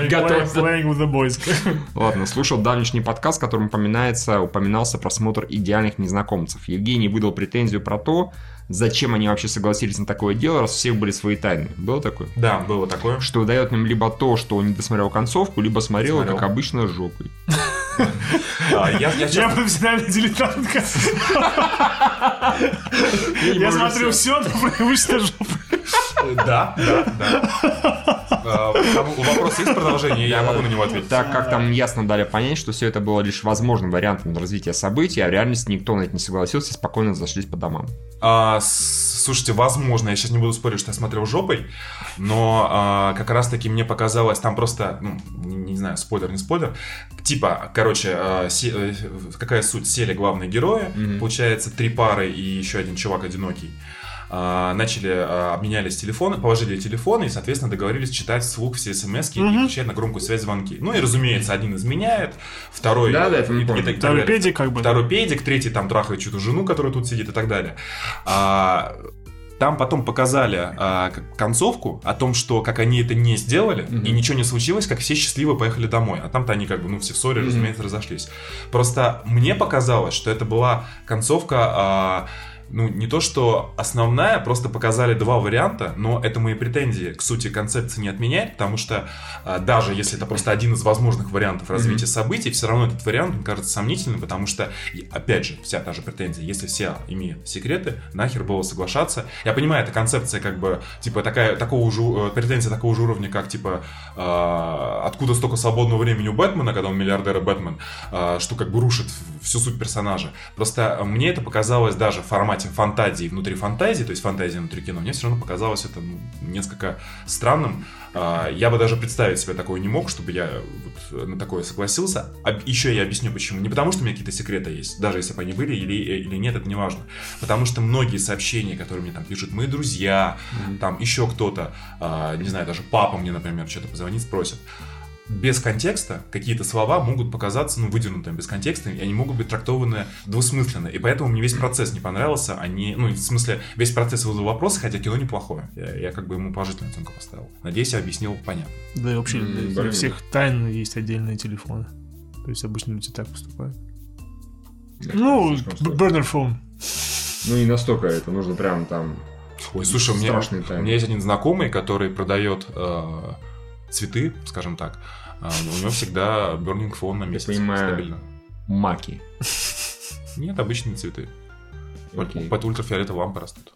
boys. Ладно, слушал давнишний подкаст, в котором упоминается, упоминался просмотр идеальных незнакомцев. Евгений выдал претензию про то, зачем они вообще согласились на такое дело, раз у всех были свои тайны. Было такое? Да, было такое. Что дает им либо то, что он не досмотрел концовку, либо смотрел, Смотрел. как обычно, с жопой. А, Я, профессиональный дилетант. Я смотрю все, но жопа. Да, да, да. А, вопроса есть продолжение, я могу на него ответить. Так как там ясно дали понять, что все это было лишь возможным вариантом развития событий, а в реальности никто на это не согласился и спокойно зашлись по домам. А, с- Слушайте, возможно, я сейчас не буду спорить, что я смотрел жопой, но а, как раз-таки мне показалось, там просто, ну, не, не знаю, спойлер, не спойлер, типа, короче, а, се- э, какая суть, сели главные герои, Мгм. получается, три пары и еще один чувак одинокий. А, начали, а, обменялись телефоны, положили телефоны и, соответственно, договорились читать вслух все смс и Мгм. включать на громкую связь звонки. Ну и, разумеется, один изменяет, второй... Да, да, это и- и Второй педик как бы. Второй педик, третий там трахает чью-то жену, которая тут сидит и так далее. А, там потом показали а, концовку о том, что как они это не сделали, Мгм. и ничего не случилось, как все счастливо поехали домой. А там-то они как бы, ну, все в ссоре, Мгм. разумеется, разошлись. Просто мне показалось, что это была концовка... а, ну, не то, что основная, просто показали два варианта, но это мои претензии к сути концепции не отменяет, потому что а, даже если это просто один из возможных вариантов развития событий, все равно этот вариант, он кажется сомнительным, потому что, и, опять же, вся та же претензия, если все имеют секреты, нахер было соглашаться. Я понимаю, эта концепция как бы, типа, такая, такого же, э, претензия такого же уровня, как, типа, а, откуда столько свободного времени у Бэтмена, когда он миллиардер и Бэтмен, а, что как бы рушит всю суть персонажа. Просто мне это показалось даже в формате фантазии внутри фантазии, то есть фантазии внутри кино, мне все равно показалось это ну, несколько странным. А, Я бы даже представить себе такое не мог, чтобы я вот на такое согласился. Еще я объясню почему. Не потому, что у меня какие-то секреты есть, даже если бы они были или, или нет, это не важно. Потому что многие сообщения, которые мне там пишут мои друзья, там еще кто-то, а, не знаю, даже папа мне, например, что-то позвонит, спросит. Без контекста какие-то слова могут показаться, ну, выдвинутыми без контекста, и они могут быть трактованы двусмысленно. И поэтому мне весь процесс не понравился. Они, ну, в смысле, весь процесс вызвал вопросы, хотя кино неплохое. Я, я как бы ему положительную оценку поставил. Надеюсь, я объяснил понятно. Да и вообще для- для блин. всех тайн есть отдельные телефоны. То есть обычно люди так поступают. Это Ну, burner phone. Ну, не настолько это, нужно прям там... Ой, слушай, у меня, у меня есть один знакомый, который продает э, цветы, скажем так. А, у него всегда burning phone на месяц. понимаю. Стабильно. Маки. Нет, обычные цветы. Под, Окей. под ультрафиолетовой лампы растут.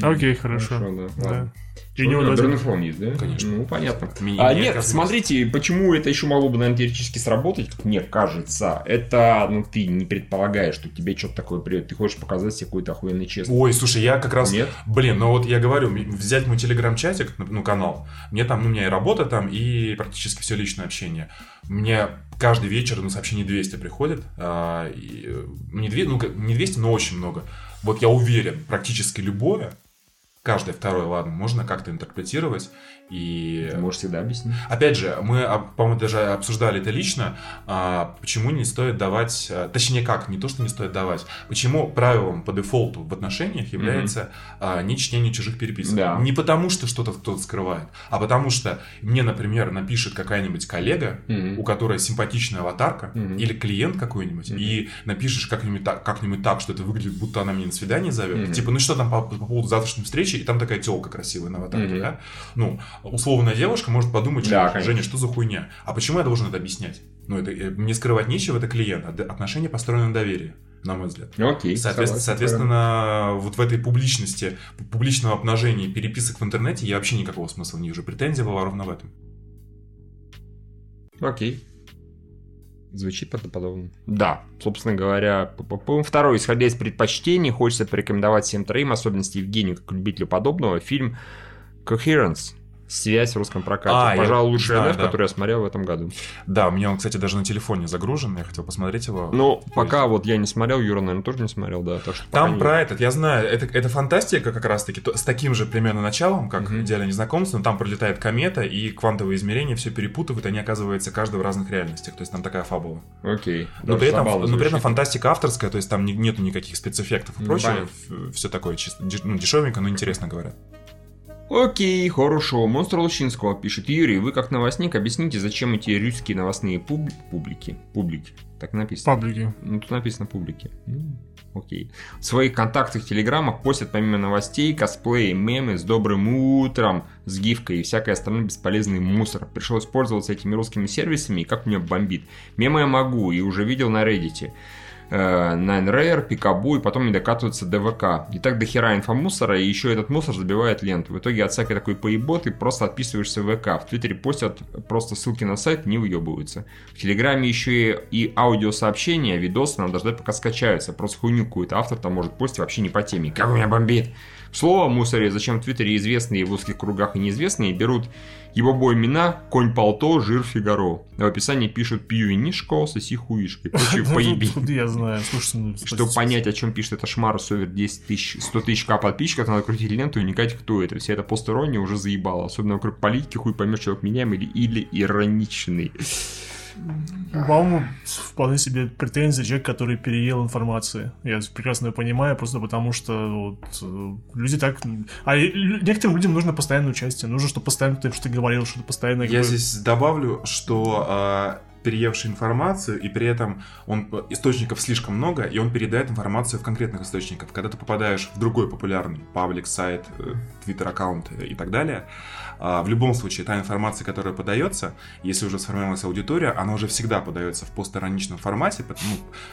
Окей, хорошо. да. ладно. Да. И И у него даже- Бронефон есть, да? Конечно. Ну, понятно. Ми- А, мне нет, кажется, смотрите, почему это еще могло бы, наверное, теоретически сработать, как мне кажется. Это, ну, ты не предполагаешь, что тебе что-то такое придет. Ты хочешь показать себе какой-то охуенный честный. Ой, слушай, я как раз... Нет? Блин, ну вот я говорю, взять мой телеграм-чатик, ну, канал, мне там, ну, у меня и работа там, и практически все личное общение. Мне каждый вечер, ну, сообщений 200 приходит, а, и, э, не, две- ну, как- не 200, но очень много. Вот я уверен, практически любое, каждое второе, ладно, можно как-то интерпретировать, и... Ты можешь всегда объяснить. Опять же, мы, а, по-моему, даже обсуждали это лично, а, почему не стоит давать, а, точнее как, не то, что не стоит давать, почему правилом по дефолту в отношениях является а, не чтение чужих переписок. Да. Не потому, что что-то кто-то скрывает, а потому что мне, например, напишет какая-нибудь коллега, Мгм. у которой симпатичная аватарка, Мгм. или клиент какой-нибудь, Мгм. и напишешь как-нибудь так, как-нибудь так, что это выглядит, будто она меня на свидание зовет. Мгм. Типа, ну что там по, по поводу завтрашней встречи, и там такая телка красивая на аватарке, Мгм. да? Ну, условная девушка может подумать, Да, что. Женя, что за хуйня? А почему я должен это объяснять? Ну, это э, мне скрывать нечего, это клиент. Отношения построены на доверии, на мой взгляд. Ну, Окей. Соответственно, согласен, соответственно, вот в этой публичности, публичного обнажения переписок в интернете я вообще никакого смысла не вижу. Претензия была ровно в этом. Окей. Звучит правдоподобно. Да, собственно говоря, второй, исходя из предпочтений, хочется порекомендовать всем троим, особенности Евгению, как любителю подобного, фильм Coherence. Связь в русском прокате. А, Пожалуй, лучший знаю, НФ, да. который я смотрел в этом году. Да, у меня он, кстати, даже на телефоне загружен, я хотел посмотреть его. Ну, пока вот я не смотрел, Юра, наверное, тоже не смотрел, да. Так что Там не- про этот, я знаю, это, это фантастика как раз-таки, то- с таким же примерно началом, как Мгм. «Идеальное незнакомство», но там пролетает комета, и квантовые измерения все перепутывают, они оказываются каждый в разных реальностях, то есть там такая фабула. Окей. Но при, этом, но при этом фантастика авторская, то есть там не- нету никаких спецэффектов и Ну, прочего, все такое чисто, деш- ну, дешевенько, но интересно говорят. Окей, хорошо. Монстр Лучинского пишет. Юрий, вы как новостник объясните, зачем эти русские новостные пуб- публики? Публики. Так написано. Паблики. Ну, тут написано публики. М, Окей. В своих контактах, телеграммах постят помимо новостей, косплеи, мемы с добрым утром, с гифкой и всякой остальной бесполезный мусор. Пришлось пользоваться этими русскими сервисами, и как меня бомбит. Мемы я могу, и уже видел на Reddit. Э, 9rare, Пикабу, и потом не докатываются до ВК. И так до хера инфомусора, и еще этот мусор забивает ленту. В итоге от всякой такой поебот ты просто отписываешься в ВК. В Твиттере постят просто ссылки на сайт, не уебываются. В Телеграме еще и, и аудиосообщения, видосы надо ждать пока скачаются. Просто хуйню какую-то автор там может постить вообще не по теме. Как у меня бомбит. Слово мусоре, зачем в Твиттере известные в узких кругах и неизвестные берут его бой имена «Конь Полто», «Жир Фигаро». В описании пишут «Пью винишко, соси хуишко» и прочие поеби. Тут Я знаю, слушай, ну, Чтобы понять, о чем пишет эта шмара совер 10 тысяч, 100 тысяч к подписчиков, надо крутить ленту и вникать, кто это. Вся эта постерония уже заебала. Особенно вокруг политики, хуй поймешь, человек меняемый или, или ироничный. По-моему, вполне себе претензия человек, который переел информации. Я прекрасно ее понимаю, просто потому что вот, э, люди так... А некоторым людям нужно постоянное участие. Нужно, чтобы постоянно кто-то что-то говорил, что-то постоянно... Я бы- здесь добавлю, что а, переевший информацию, и при этом он источников слишком много, и он передает информацию в конкретных источников. Когда ты попадаешь в другой популярный паблик, сайт, э, твиттер-аккаунт и так далее, в любом случае, та информация, которая подается, если уже сформировалась аудитория, она уже всегда подается в постороничном формате. Ну,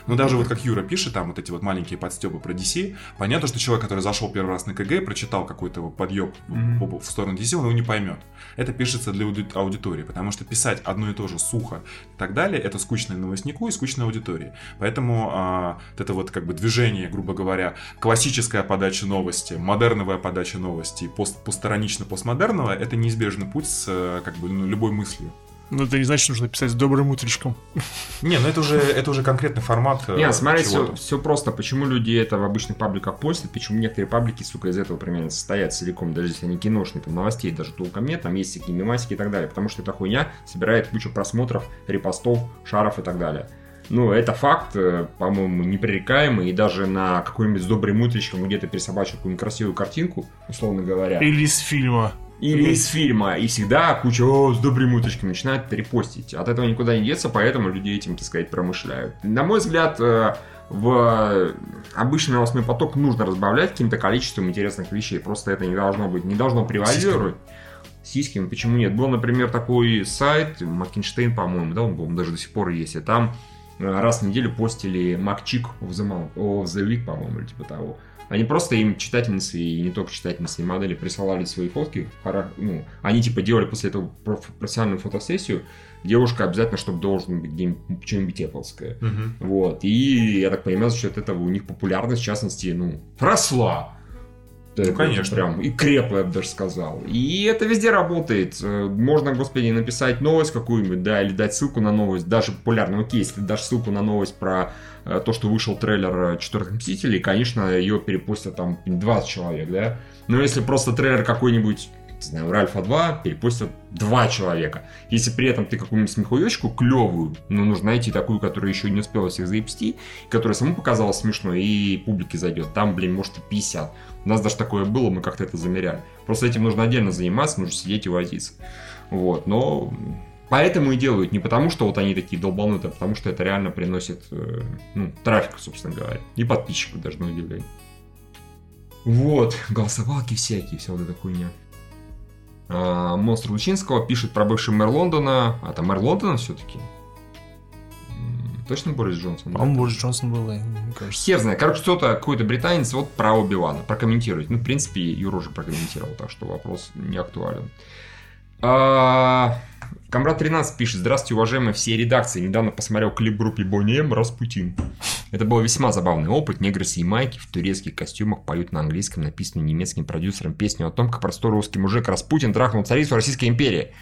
ну, даже вот как Юра пишет, там вот эти вот маленькие подстебы про DC, понятно, что человек, который зашел первый раз на КГ, прочитал какой-то подъеб в, в сторону DC, он его не поймет. Это пишется для ауди- аудитории, потому что писать одно и то же сухо и так далее, это скучно новостнику и скучно аудитории. Поэтому а, вот это вот как бы движение, грубо говоря, классическая подача новости, модерновая подача новости, пост, посторонично-постмодерного, это неизбежный путь с э, как бы ну, любой мыслью. Ну, это не значит, что нужно писать с добрым утречком. Не, ну это уже, это уже конкретный формат. э, Не, смотри, все, чего-то. просто. Почему люди это в обычных пабликах постят, почему некоторые паблики, сука, из этого примерно состоят целиком, даже если они киношные, там новостей даже толком нет, там есть всякие мемасики и так далее, потому что эта хуйня собирает кучу просмотров, репостов, шаров и так далее. Ну, это факт, э, по-моему, непререкаемый, и даже на какой-нибудь с добрым утречком где-то пересобачил какую-нибудь красивую картинку, условно говоря, Или из фильма. Или из фильма, и всегда куча «О, с добрым утречком» начинают перепостить. От этого никуда не деться, поэтому люди этим, так сказать, промышляют. На мой взгляд, э, в обычный новостной поток нужно разбавлять каким-то количеством интересных вещей. Просто это не должно быть, не должно превалировать. Сиськами, почему нет? Был, например, такой сайт, Макинштейн, по-моему, да, он, по-моему, даже до сих пор есть, и там э, раз в неделю постили Макчик of the, Month, of the Week, по-моему, или типа того. Они просто им читательницы и не только читательницы и модели присылали свои фотки. Ну, они типа делали после этого проф- профессиональную фотосессию. Девушка обязательно, чтобы должен быть где-нибудь что-нибудь эпплское. Мгм. Вот. И я так понимаю, за счет этого у них популярность, в частности, ну, росла. Это конечно. Прям и крепла, я бы даже сказал. И это везде работает. Э, Можно, господи, написать новость какую-нибудь, да, или дать ссылку на новость, даже популярную. Окей, если ты дашь ссылку на новость про э, то, что вышел трейлер э, «Четвертых Мстителей», конечно, ее перепостят там 20 человек, да. Но если просто трейлер какой-нибудь не знаю, Ральфа 2 перепостят два человека. Если при этом ты какую-нибудь смехуёчку клевую, ну, нужно найти такую, которая еще не успела всех заебсти, которая саму показалась смешной и публике зайдет. Там, блин, может и 50. У нас даже такое было, мы как-то это замеряли. Просто этим нужно отдельно заниматься, нужно сидеть и возиться. Вот, но поэтому и делают. Не потому, что вот они такие долбанутые, а потому что это реально приносит э, ну, трафик, собственно говоря. И подписчиков даже на удивление. Вот, голосовалки всякие, вся вот эта хуйня. А, Монстр Лучинского пишет про бывший мэр Лондона. А там мэр Лондона все-таки? Точно Борис Джонсон? да? По-моему, Борис Джонсон был, мне кажется. Хер знает. Короче, кто-то, какой-то британец вот про Оби-Вана прокомментирует. Ну, в принципе, Юра уже прокомментировал, так что вопрос не актуален. А, Камрад 13 пишет. Здравствуйте, уважаемые все редакции. Недавно посмотрел клип группы Бонни М «Распутин». Это был весьма забавный опыт. Негры и майки в турецких костюмах поют на английском, написанную немецким продюсером песню о том, как простой русский мужик Распутин трахнул царицу Российской империи.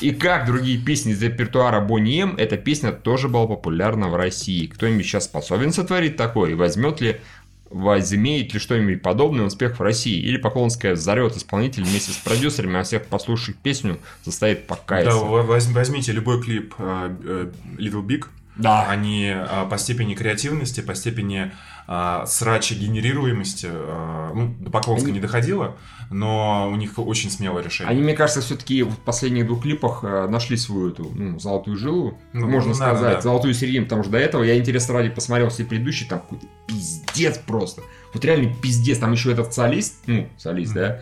И как другие песни из репертуара Бонни М, эта песня тоже была популярна в России. Кто-нибудь сейчас способен сотворить такое? И возьмет ли возымеет ли что-нибудь подобное успех в России? Или Поклонская взорвет исполнитель вместе с продюсерами, а всех послушавших песню заставит Да, покаяться? возьм- возьмите любой клип э, э, Little Big. Да. Они э, по степени креативности, по степени э, срача генерируемости, э, ну, до Поклонска Они- не доходило, но у них очень смелое решение. Они, мне кажется, все-таки в последних двух клипах э, нашли свою эту ну, золотую жилу, Ну, можно да, сказать, да, да. золотую середину, потому что до этого я интересно ради посмотрел все предыдущие, там какой-то пиздец просто. Вот реально пиздец, там еще этот солист, ну, солист, Мгм. да,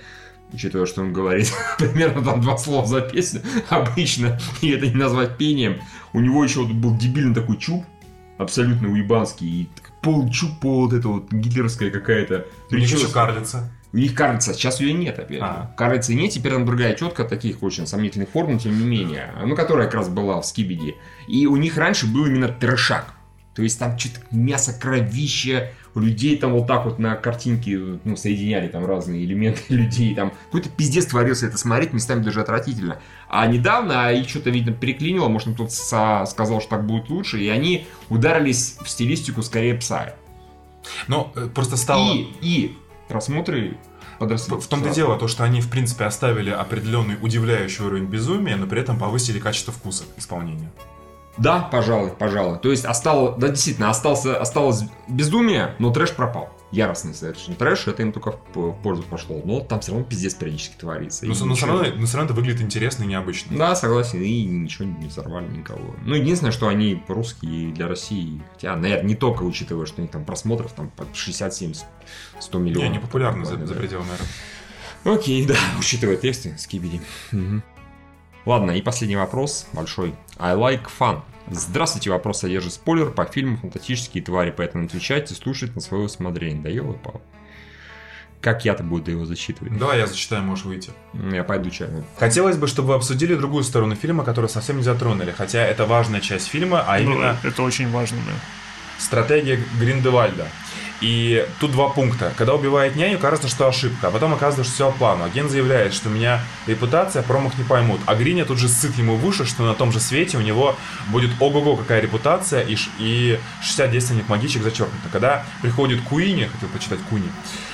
учитывая, что он говорит примерно там два слова за песню обычно, и это не назвать пением. У него еще вот был дебильный такой чуб, абсолютно уебанский, и так пол чуб, пол вот это вот гитлеровская какая-то. У них еще карлица. У них карлица, сейчас ее нет, опять. А. Карлицы нет, теперь там другая тетка таких очень сомнительных форм, но тем не менее. Ну, которая как раз была в Скибиди. И у них раньше был именно трешак. То есть там что-то мясо, кровище, людей там вот так вот на картинке ну, соединяли там разные элементы людей. Там какой-то пиздец творился это смотреть, местами даже отвратительно. А недавно их что-то, видно, переклинило, может, кто-то сказал, что так будет лучше, и они ударились в стилистику скорее пса. Ну, э, просто стало... И, и просмотры подросли. В том-то дело, то, что они, в принципе, оставили определенный удивляющий уровень безумия, но при этом повысили качество вкуса исполнения. Да, пожалуй, пожалуй. То есть осталось, да, действительно, остался, осталось безумие, но трэш пропал. Яростный совершенно трэш, это им только в пользу пошло. Но там все равно пиздец периодически творится. Но, но, все равно, но все равно это выглядит интересно и необычно. Да, согласен, и ничего не взорвали никого. Ну, единственное, что они русские для России, хотя, наверное, не только учитывая, что у них там просмотров там под 60, 70, 100 миллионов. Не, они популярны за, за пределами. Окей, да, учитывая тексты, скибиди. Угу. Ладно, и последний вопрос, большой. I like fun. Здравствуйте, вопрос содержит спойлер по фильму «Фантастические твари», поэтому отвечайте, слушать на свое усмотрение. Да елы-пал. Как я-то буду его зачитывать? Давай я зачитаю, можешь выйти. Я пойду чаю. Хотелось бы, чтобы вы обсудили другую сторону фильма, которую совсем не затронули, хотя это важная часть фильма, а ну, именно... Ну, это очень важно, да. Стратегия Гриндевальда. И тут два пункта. Когда убивает няню, кажется, что ошибка, а потом оказывается, что все плану. Агент заявляет, что у меня репутация, промах не поймут. А Гриня тут же сыт ему в уши, что на том же свете у него будет ого-го какая репутация, и, и 60 действенных магичек зачеркнуто. Когда приходит Куини, хотел почитать Куни,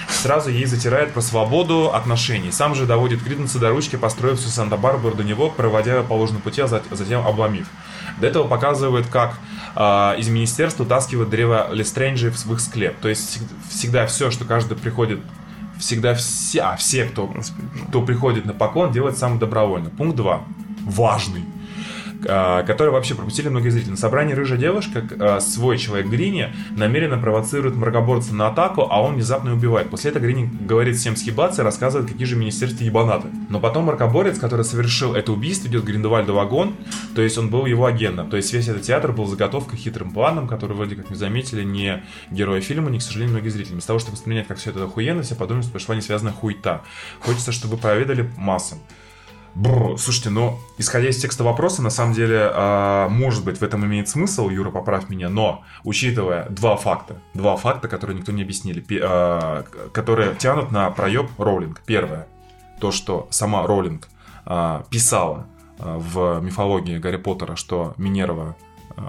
сразу ей затирает про свободу отношений. Сам же доводит Криденса до ручки, построив всю Санта-Барбару до него, проводя его по ложному пути, а затем обломив. До этого показывает, как э, из министерства утаскивают древо Лестренджи в их склеп. То есть всегда все, что каждый приходит всегда все, а все, кто, кто приходит на поклон, делает сам добровольно. Пункт 2. Важный. А, который вообще пропустили многие зрители. На собрании рыжая девушка, а, свой человек Грини, намеренно провоцирует мракоборца на атаку, а он внезапно убивает. После этого Грини говорит всем сгибаться и рассказывает, какие же министерства ебанаты. Но потом мракоборец, который совершил это убийство, идет Гриндевальду вагон, то есть он был его агентом. То есть весь этот театр был заготовкой хитрым планом, который вроде как не заметили не герои фильма, ни, к сожалению, многие зрители. Вместо того, чтобы воспринять как все это охуенно, все подумали, что пришла несвязанная хуйта. Хочется, чтобы проведали массам. Бррр, слушайте, но исходя из текста вопроса, на самом деле, э, может быть, в этом имеет смысл, Юра, поправь меня, но учитывая два факта, два факта, которые никто не объяснили, э, которые тянут на проеб Роулинг. Первое, то, что сама Роулинг э, писала э, в мифологии Гарри Поттера, что Минерва э,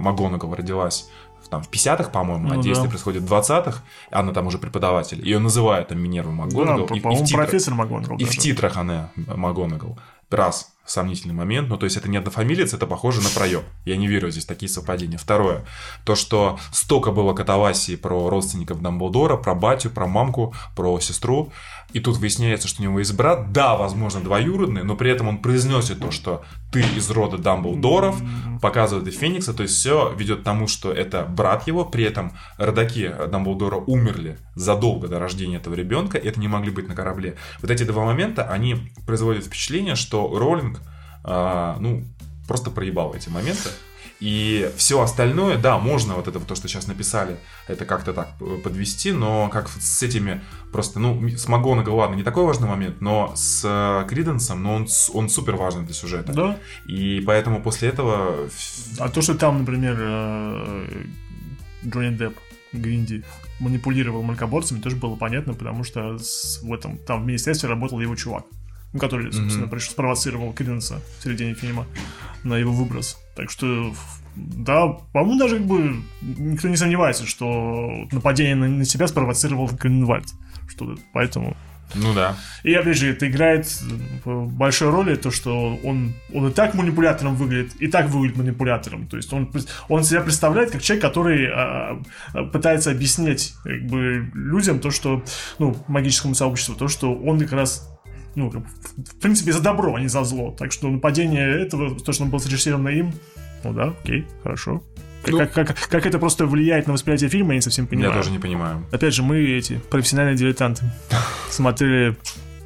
МакГонагал родилась там, в 50-х, по-моему, ну, а действие да. происходит в 20-х, она там уже преподаватель, ее называют там Минерва МакГонагал. Да, и, по-моему, и профессор МакГонагал. И даже. в титрах она МакГонагал. Раз сомнительный момент, ну то есть это не однофамилец, это похоже на проеб. Я не верю здесь такие совпадения. Второе, то, что столько было катавасии про родственников Дамблдора, про батю, про мамку, про сестру, и тут выясняется, что у него есть брат, да, возможно, двоюродный, но при этом он произносит то, что ты из рода Дамблдоров, показывает и Феникса, то есть все ведет к тому, что это брат его, при этом родаки Дамблдора умерли задолго до рождения этого ребенка, и это не могли быть на корабле. Вот эти два момента, они производят впечатление, что Роллинг, а, ну, просто проебал эти моменты. И все остальное, да, можно вот это, то, что сейчас написали, это как-то так э, подвести, но как с этими просто, ну, с Магонага, ладно, не такой важный момент, но с э, Криденсом, ну, он, он супер важный для сюжета. Да. И поэтому после этого... А то, что там, например, э, Джонни Депп, Гринди, манипулировал мракоборцами, тоже было понятно, потому что в этом, там в министерстве работал его чувак ну, который, собственно, mm-hmm. пришел, спровоцировал Криденса в середине фильма на его выброс. Так что, да, по-моему, даже как бы никто не сомневается, что нападение на, на себя спровоцировал Гринвальд. Что поэтому... Ну да. И опять же, это играет большой роль, то, что он, он и так манипулятором выглядит, и так выглядит манипулятором. То есть он, он себя представляет как человек, который а, пытается объяснять как бы, людям то, что, ну, магическому сообществу, то, что он как раз ну, в принципе, за добро, а не за зло. Так что нападение этого, то, что он был срежиссировано им, ну да, окей, хорошо. Как, ну, как, как, как это просто влияет на восприятие фильма, я не совсем понимаю. Я тоже не понимаю. Опять же, мы эти профессиональные дилетанты. Смотрели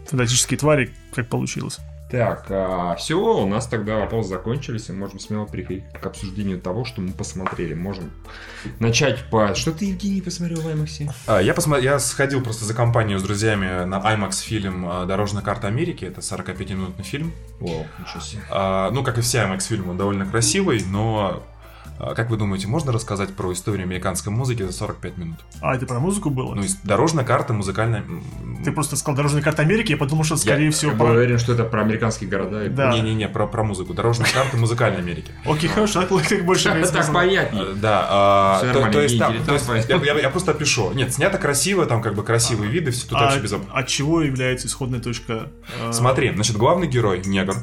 фантастические твари, как получилось. Так, а, все, у нас тогда вопросы закончились, и можем смело переходить к обсуждению того, что мы посмотрели. Можем начать по... Что ты, Евгений, посмотрел в IMAX? А, я, посмотр... я сходил просто за компанию с друзьями на IMAX фильм а, «Дорожная карта Америки». Это 45-минутный фильм. Вау, ничего себе. А, ну, как и все IMAX фильмы, он довольно красивый, но Как вы думаете, можно рассказать про историю американской музыки за 45 минут? А, это про музыку было? Ну, дорожная карта музыкальная... Ты просто сказал дорожная карта Америки, я подумал, что, скорее всего, Я был про... уверен, что это про американские города. и Да. Не-не-не, про, про музыку. Дорожная карта музыкальной Америки. Окей, хорошо, так больше Так понятнее. Э, Да, а, то, есть я, я- я просто опишу. Нет, снято красиво, там как бы красивые виды, все тут А вообще без... от чего является исходная точка? э, Смотри, значит, главный герой, негр,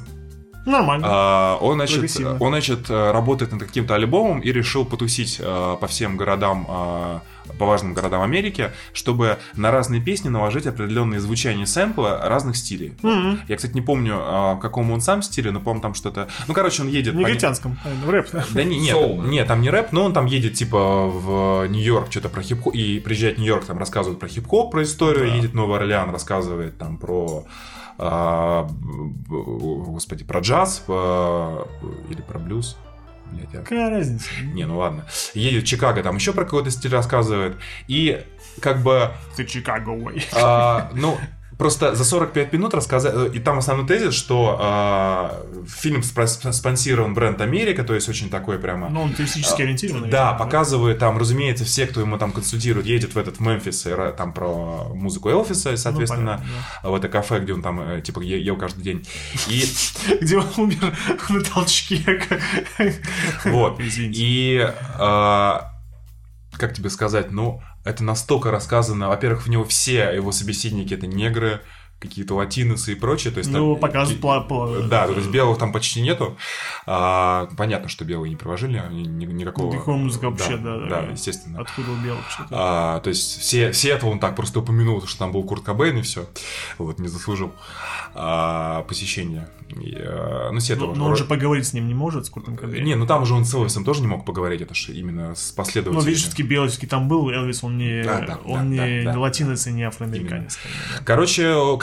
Нормально. а, он, значит, он, значит, э, работает над каким-то альбомом и решил потусить э, по всем городам, э, по важным городам Америки, чтобы на разные песни наложить определенные звучания сэмпла разных стилей. Мгм. Я, кстати, не помню, а, в каком он сам стиле, но помню там что-то... Ну, короче, он едет... В по- негритянском. э, Рэп. Да не, нет, да? нет, там не рэп, но он там едет типа в Нью-Йорк, что-то про хип-хоп, и приезжает в Нью-Йорк, там рассказывает про хип-хоп, про историю, едет в Новый Орлеан, рассказывает там про а, господи, про джаз а, или про блюз. Блядь, я- Какая разница? Не, ну ладно. Едет в Чикаго, там еще про какой-то стиль рассказывает. И как бы Ты Чикаго, ой. а, ну, просто за 45 минут рассказать... И там основной тезис, что а, фильм спонсирован бренд Америка, то есть очень такой прямо... Ну, он туристически ориентированный. Да, показывает там, разумеется, все, кто ему там консультирует, едет в этот в Мемфис, и там про музыку Элфиса, и, соответственно, Ну, понятно, в это кафе, где он там, э, типа, ел каждый день. И Где он умер на толчке. вот. И, а, как тебе сказать, ну, это настолько рассказано. Во-первых, в него все его собеседники это негры, какие-то латиносы и прочее. То есть, Ну, там- показывают пла- пла- Да, то есть белых там почти нету. А, понятно, что белые не провожили ни- ни- никакого... Никакой музыки вообще, да, да, Да, да. естественно. Откуда у белых что-то. А, то есть все, все это он так просто упомянул, что там был Курт Кобейн и все. Вот, не заслужил а, посещения. И, а, ну, все Но, этого но он же поговорить с ним не может, с Куртом Кобейном. Не, ну там же он с Элвисом тоже не мог поговорить, это же именно с Ну, последователями. видишь, все-таки белый там был, Элвис, он не, Да, да, он да, не да, да. латинец и не афроамериканец. как бы, да.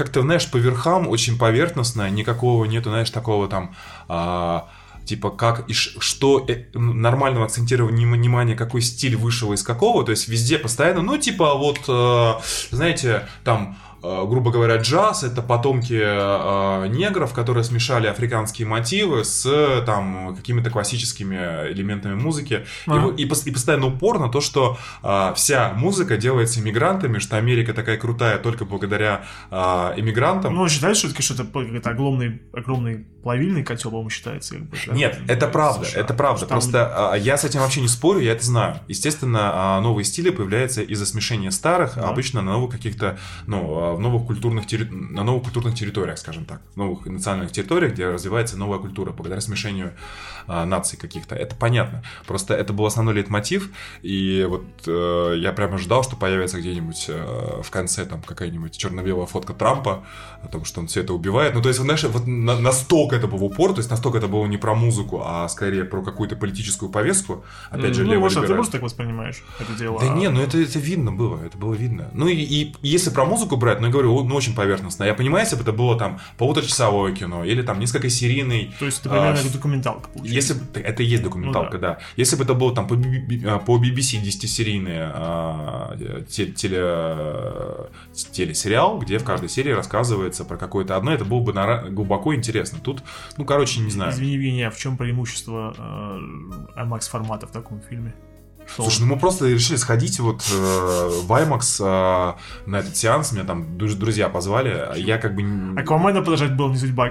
Как-то, знаешь, по верхам очень поверхностно, никакого нету, знаешь, такого там... а, Типа, как и что э, нормального акцентирования вни- внимания, какой стиль вышел из какого, то есть везде постоянно, ну, типа, вот, э, знаете, там, грубо говоря, джаз это потомки э, негров, которые смешали африканские мотивы с там какими-то классическими элементами музыки. И вы- И, и постоянно упор на то, что а, вся музыка делается иммигрантами, что Америка такая крутая только благодаря а, иммигрантам. Ну, считает все-таки, что это какой-то огромный, огромный плавильный котел, по-моему, считается. Как бы, да? Нет, это правда, США. это правда. Там- Просто а, я с этим вообще не спорю, я это знаю. Естественно, а, новые стили появляются из-за смешения старых, Да. обычно на новых каких-то, ну, а, в новых культурных терри- на новых культурных территориях, скажем так, новых национальных территориях, где развивается новая культура благодаря смешению а, наций каких-то. Это понятно. Просто это был основной лейтмотив, и вот э, я прямо ждал, что появится где-нибудь э, в конце там какая-нибудь черно-белая фотка Трампа о том, что он все это убивает. Ну, то есть, знаешь, вот на- настолько это был упор, то есть настолько это было не про музыку, а скорее про какую-то политическую повестку. Опять же, ну, может, а ты просто так воспринимаешь это дело. Да а- не, ну это, это видно было, это было видно. Ну и, и если про музыку брать, ну я говорю, ну очень поверхностно. Я понимаю, если бы это было там полуторачасовое кино или там несколько серийный. То есть это а, примерно как документалка получается. Если это и есть документалка, Ну да. Если бы это было там по, а, по BBC 10-серийный а, те- теле, телесериал, где в каждой серии рассказывается про какое-то одно, это было бы нара- глубоко интересно. Тут, ну, короче, не знаю. Извини, Виня, а в чем преимущество э, IMAX формата в таком фильме? Что Слушай, ну мы просто решили сходить вот э, в IMAX э, на этот сеанс, меня там друз- друзья позвали, а я как бы... не- Аквамена подождать было не судьба.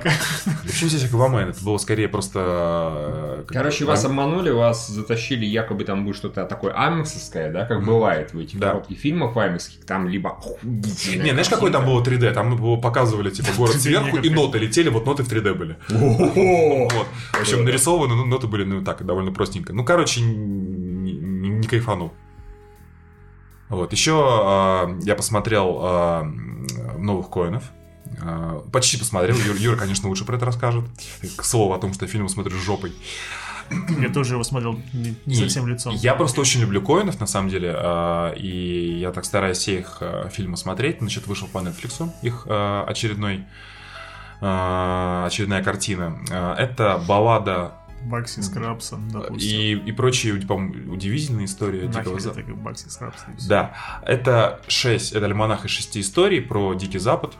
Почему здесь Аквамен? Это было скорее просто... э, Короче, бы, вас обманули, вас затащили, якобы там будет что-то такое аймаксовское, да, как бывает в этих Да. коротких фильмах аймакских, там либо Не, знаешь, какой там было 3D? Там его показывали, типа, город 3D сверху, и ноты летели, вот ноты в 3D были. Вот. Причем нарисованы, ну, ноты были, ну, так, довольно простенько. Ну, короче, не, кайфанул. Вот. Еще э, я посмотрел э, новых коинов. Э, почти посмотрел. Юр- Юра, конечно, лучше про это расскажет. К слову о том, что я фильм смотрю с жопой. Я тоже его смотрел не, совсем лицом. Я просто очень люблю коинов, на самом деле, э, и я так стараюсь все их э, фильмы смотреть. Значит, вышел по Netflix их э, очередной э, очередная картина. Э, Это баллада Бакси с Крабсом, допустим. и, и прочие, по-моему, удивительные истории Нахер Дикого Запада. Бакси с Крабсом. и. Да, это шесть, это альманах из шести историй про Дикий Запад.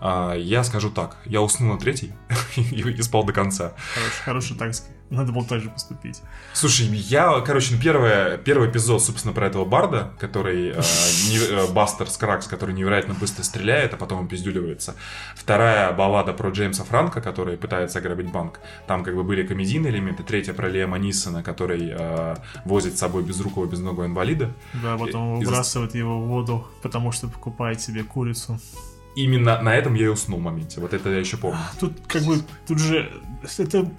А, я скажу так, я уснул на третий и спал до конца. Хорошая, хорошая тактика. Надо было так же поступить. Слушай, я, короче, ну, первое, первый эпизод, собственно, про этого барда, который э, не, э, Бастер Скракс, который невероятно быстро стреляет, а потом он пиздюливается. Вторая баллада про Джеймса Франка, который пытается ограбить банк. Там как бы были комедийные элементы. Третья про Лема Нисона, который э, возит с собой безрукого, безногого инвалида. Да, потом И- и выбрасывает его в воду, потому что покупает себе курицу. Именно на этом я и уснул в моменте. Вот это я еще помню. Тут как бы, тут же, это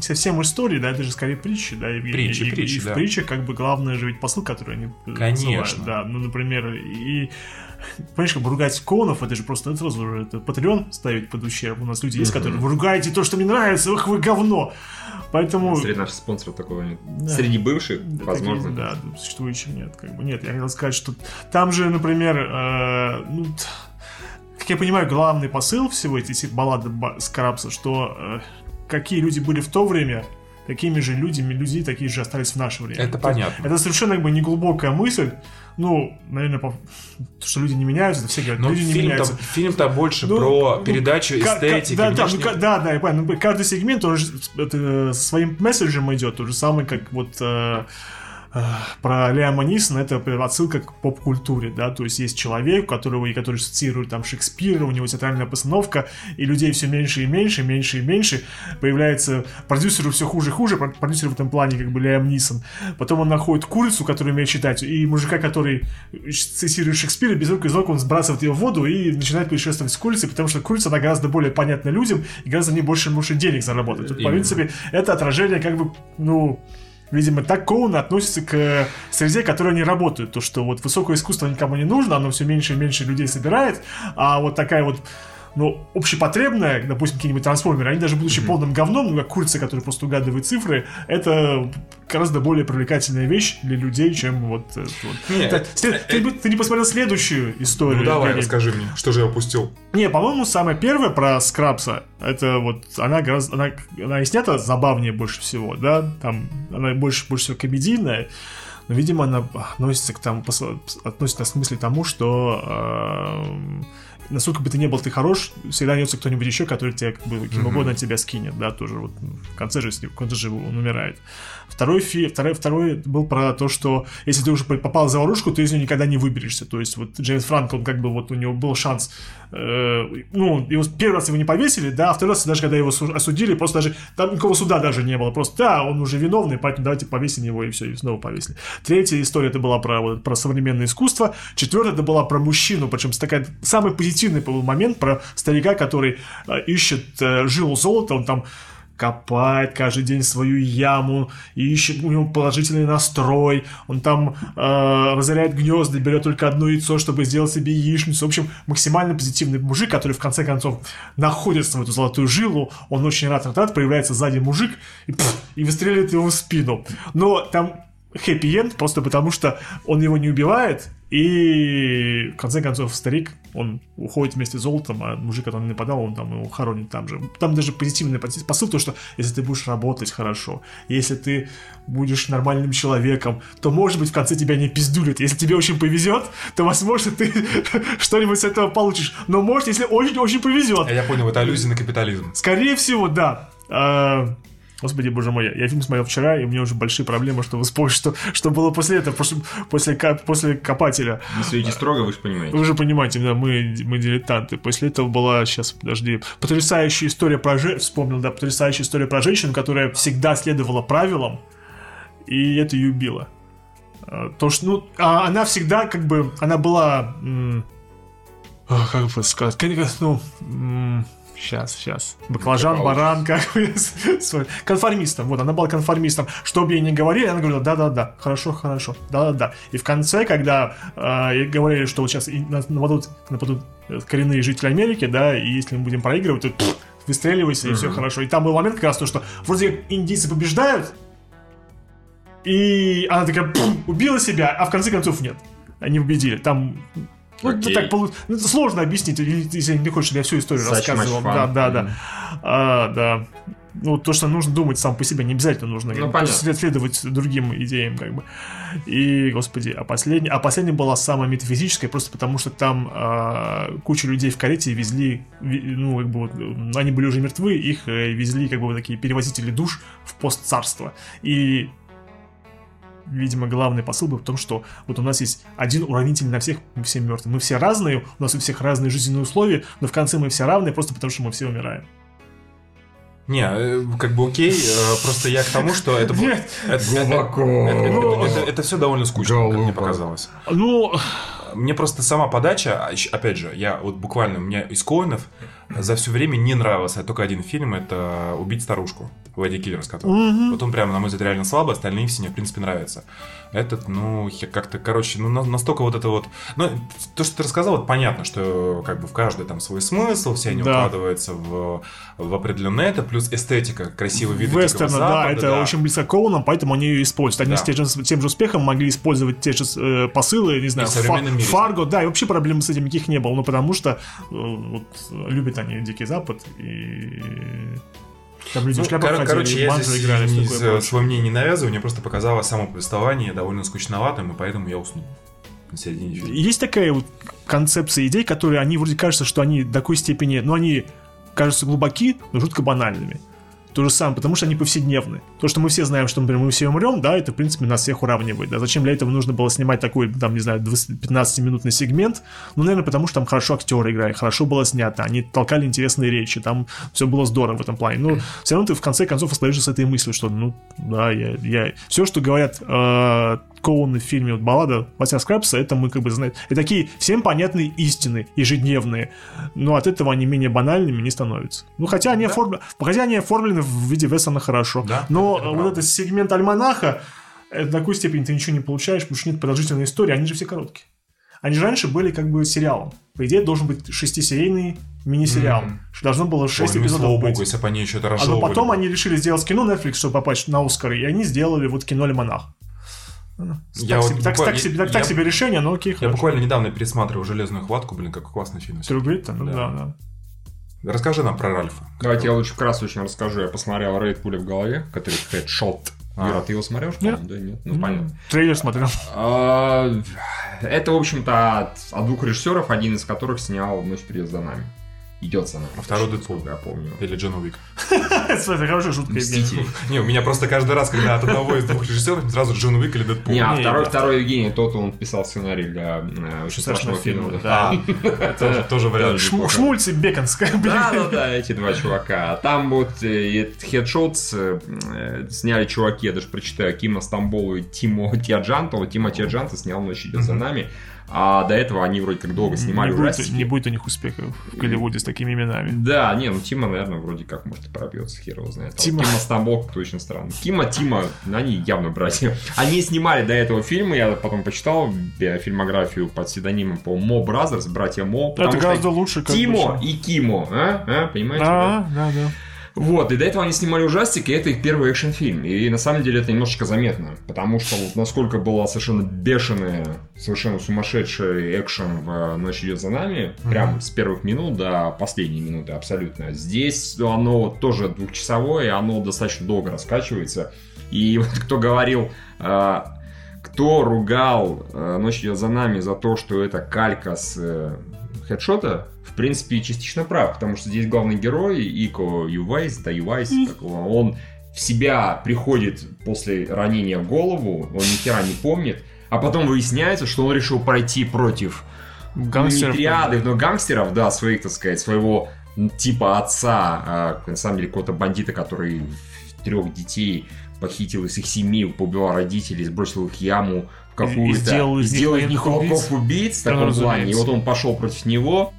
совсем истории, да, это же скорее притчи, да, Евгений? Притчи, и, притчи, и в да. притчах как бы главное же ведь посыл, который они э, Конечно. посылают, да, ну, например, и Понимаешь, как бы ругать клоунов, это же просто это сразу же это Патреон ставить под ущерб. У нас люди есть, которые вы ругаете то, что мне нравится, ах вы говно. Поэтому... Среди наших спонсоров такого нет. Да. Среди бывших, Да, возможно. такие, да, существующих нет, как бы нет. Я хотел сказать, что там же, например, э, ну, как я понимаю, главный посыл всего си- баллады Ба- Скрабса, что э, какие люди были в то время, такими же людьми, люди такие же остались в наше время. Это понятно. Это совершенно как бы неглубокая мысль. Ну, наверное, по- то, что люди не меняются, это все говорят, Но люди не фильм-то, меняются. фильм-то больше Ну, про ну, передачу эстетики. Да, да, ну, внешней- да, да, я понял. Ну, Каждый сегмент он же это, своим месседжем идет, то же самое, как вот э, про Лиама Нисона, это отсылка к поп-культуре, да, то есть есть человек, у которого, и который ассоциирует там Шекспира, у него театральная постановка, и людей все меньше и меньше, меньше и меньше, появляется продюсеру все хуже и хуже, про- продюсер в этом плане как бы Лиам Нисон, потом он находит курицу, которую умеет читать, и мужика, который цитирует Шекспира, без рук из ног он сбрасывает ее в воду и начинает путешествовать с курицей, потому что курица, она гораздо более понятна людям и гораздо не больше может денег заработать. Тут, по Именно. принципе, это отражение как бы, ну, Видимо, так Коун относится к среде, в которой они работают. То, что вот высокое искусство никому не нужно, оно все меньше и меньше людей собирает, а вот такая вот ну, общепотребная, допустим, какие-нибудь трансформеры, они даже будучи полным говном, ну, как курица, которая просто угадывает цифры, это гораздо более привлекательная вещь для людей, чем вот... это вот. Нет, Так, след- ты, бы- ты не посмотрел следующую историю? Ну давай, расскажи мне, что же я упустил. Не, по-моему, самая первая про Скрабса, это вот, она гораздо, она, она и снята забавнее больше всего, да, там, она больше, больше всего комедийная, но, видимо, она относится к пос- относится в смысле к тому, что эм, насколько бы ты не был ты хорош, всегда найдется кто-нибудь еще, который тебя как бы каким угодно тебя скинет, да, тоже вот в конце же, в конце же он умирает. Второй, фи, второй, второй был про то, что если ты уже попал в заварушку, ты из нее никогда не выберешься. То есть вот Джеймс Франк, он как бы вот у него был шанс, э, ну, его, первый раз его не повесили, да, а второй раз даже когда его су- осудили, просто даже, там никакого суда даже не было, просто, да, он уже виновный, поэтому давайте повесим его, и все, и снова повесили. Третья история, это была про, вот, про современное искусство. Четвертая, это была про мужчину, причем такая, самый позитивный был момент про старика, который э, ищет э, жилу золота, он там копает каждый день свою яму, и ищет у него положительный настрой, он там э, разоряет гнезда, берет только одно яйцо, чтобы сделать себе яичницу. В общем, максимально позитивный мужик, который в конце концов находится в эту золотую жилу, он очень рад, рад, рад, появляется сзади мужик и, пф, и выстреливает его в спину. Но там хэппи-энд, просто потому что он его не убивает, и в конце концов старик, он уходит вместе с золотом, а мужик, который нападал, он там его хоронит там же. Там даже позитивный посыл, то, что если ты будешь работать хорошо, если ты будешь нормальным человеком, то, может быть, в конце тебя не пиздулят. Если тебе очень повезет, то, возможно, ты что-нибудь с этого получишь. Но, может, если очень-очень повезет. Я понял, это аллюзия на капитализм. Скорее всего, да. Господи, боже мой, я, фильм смотрел вчера, и у меня уже большие проблемы, чтобы вспомнить, что, что было после этого, после, после, после Копателя. Если идти строго, вы же понимаете. Вы же понимаете, да, мы, мы дилетанты. После этого была, сейчас, подожди, потрясающая история про женщину, вспомнил, да, потрясающая история про женщину, которая всегда следовала правилам, и это ее убило. А, То, что, ну, а она всегда, как бы, она была, м, а, как бы сказать, конечно, ну, м, сейчас, сейчас, баклажан, Пауза. баран, как бы, конформистом, вот, она была конформистом, что бы ей ни говорили, она говорила, да-да-да, хорошо, хорошо, да-да-да, и в конце, когда э, говорили, что вот сейчас нападут, нападут э, коренные жители Америки, да, и если мы будем проигрывать, то пф, выстреливайся, и все хорошо, и там был момент как раз то, что вроде как индийцы побеждают, и она такая пум, убила себя, а в конце концов нет. Они победили. Там. Ну, Окей. так полу- ну, сложно объяснить, если не хочешь, чтобы я всю историю Such рассказывал. Да, да, да. Мгм. А, да. ну, то, что нужно думать сам по себе, не обязательно нужно Ну, понятно. следовать другим идеям, как бы. И, господи, а последняя, а последняя была самая метафизическая, просто потому что там а, куча людей в карете везли, ну, как бы, вот, они были уже мертвы, их э, везли, как бы, вот такие перевозители душ в постцарство. И видимо, главный посыл был в том, что вот у нас есть один уравнитель на всех, мы все мертвы. Мы все разные, у нас у всех разные жизненные условия, но в конце мы все равны, просто потому что мы все умираем. Не, э, как бы окей, э, просто я к тому, что это... было- это- все довольно скучно, как мне показалось. Ну, Мне просто сама подача, а опять же, я вот буквально, у меня из Коинов за все время не нравился только один фильм, это «Убить старушку» Леди Киллерс, который. Мгм. Вот он прямо, на мой взгляд, реально слабый, остальные все мне, в принципе, нравятся. Этот, ну, как-то, короче, ну, на- настолько вот это вот... Ну, то, что ты рассказал, вот понятно, что как бы в каждый там свой смысл, все они Да. укладываются в, в определенное это, плюс эстетика, красивый вид Вестерна, да, Запада, это да. очень близко к Коунам, поэтому они ее используют. Они Да. с тем же, тем же успехом могли использовать те же э, посылы, не знаю, Фа- мире. Фарго, да, и вообще проблем с этим никаких не было, ну потому что э, вот, любят они Дикий Запад, и там люди Ну, в шляпах кор- короче, я здесь играли, не- такое прочее. свое мнение не навязываю, мне просто показалось само повествование довольно скучноватым, и поэтому я уснул на середине фильма. Есть такая вот концепция идей, которые они вроде кажется, что они до такой степени, ну они кажутся глубоки, но жутко банальными. То же самое, потому что они повседневны. То, что мы все знаем, что, например, мы все умрем, да, это, в принципе, нас всех уравнивает. Да? Зачем для этого нужно было снимать такой, там, не знаю, 20 15-минутный сегмент? Ну, наверное, потому что там хорошо актеры играли, хорошо было снято, они толкали интересные речи, там все было здорово в этом плане. Но все равно ты в конце концов остаешься с этой мыслью, что, ну, да, я... я... Все, что говорят э, Коуны в фильме вот, «Баллада Вася Скрабса», это мы как бы знаем. И такие всем понятные истины, ежедневные. Но от этого они менее банальными не становятся. Ну, хотя они, оформлены, хотя они оформлены в виде вестерна хорошо. Да, Но это вот правда. этот сегмент альманаха, э, до такой степени ты ничего не получаешь, потому что нет продолжительной истории, они же все короткие. Они же раньше были как бы сериалом. По идее, должен быть шестисерийный мини-сериал. Мгм. Должно было Ой, 6 ну, эпизодов слава быть. богу, если бы они еще это А но разжевывали. потом они решили сделать кино Netflix, чтобы попасть на Оскар, и они сделали вот кино «Лимонах». Я так, вот себе, так, буквально- так себе, так, так я- себе решение, но окей, Я хорошо. буквально недавно пересматривал «Железную хватку», блин, какой классный фильм. Трюгрит, ну Да. да, да. Расскажи нам про Ральфа. Давайте я лучше вкратце очень расскажу. Я посмотрел «Рейд пуля в голове», который Headshot. А. Юра, ты его смотрел? Нет. Да, нет. Ну, понятно. Трейлер смотрел. А, Это, в общем-то, от, от двух режиссеров, один из которых снял «Ночь за нами». Идет нами. А второй Дэдпул. Я помню. Или Джон Уик. Смотри, хорошая шутка. Мстители. Не, у меня просто каждый раз, когда от одного из двух режиссеров сразу Джон Уик или Дэдпул. Не, а второй, второй Евгений, тот он писал сценарий для э, очень страшного фильма. да. А, тоже, вариант. Шмульц и Беконская, блин. Да, да, да, эти два чувака. А Там вот э, хедшот э, сняли чуваки, я даже прочитаю, Кима Стамболу и Тимо Тиаджанто. Тима Тиаджанто снял «Ночь идет за нами». А до этого они вроде как долго снимали не, будет, ужастики. не будет у них успеха в Голливуде с такими именами. Да, не, ну Тима, наверное, вроде как, может, и пробьется, хер его знает. А Тима. Тима Стамбол как-то очень странно. Тима, Тима, они явно братья. Они снимали до этого фильма, я потом почитал э, фильмографию под псевдонимом по Mo Brothers, братья Мо. Это гораздо лучше, как Тимо и Кимо, а? А, Понимаете? да? Да, да, да. Вот, и до этого они снимали ужастик, и это их первый экшн-фильм. И на самом деле это немножечко заметно, потому что вот насколько была совершенно бешеная, совершенно сумасшедший экшен в э, «Ночь идет за нами», прям с первых минут до последней минуты абсолютно. Здесь оно тоже двухчасовое, оно достаточно долго раскачивается. И вот кто говорил, э, кто ругал э, «Ночь идет за нами» за то, что это калька с хедшота, принципе, частично прав, потому что здесь главный герой, Ико Ювайс, да Ювайс, как его, он в себя приходит после ранения в голову, он ни хера не помнит, а потом выясняется, что он решил пройти против Гангстеров. не триады, но гангстеров, да, своих, так сказать, своего типа отца, а, на самом деле какого-то бандита, который трех детей похитил из их семьи, поубивал родителей, сбросил их яму в какую-то... сделал из них сделал военных них убийц. волков убийц в таком разумеется. плане. И вот он пошел против него,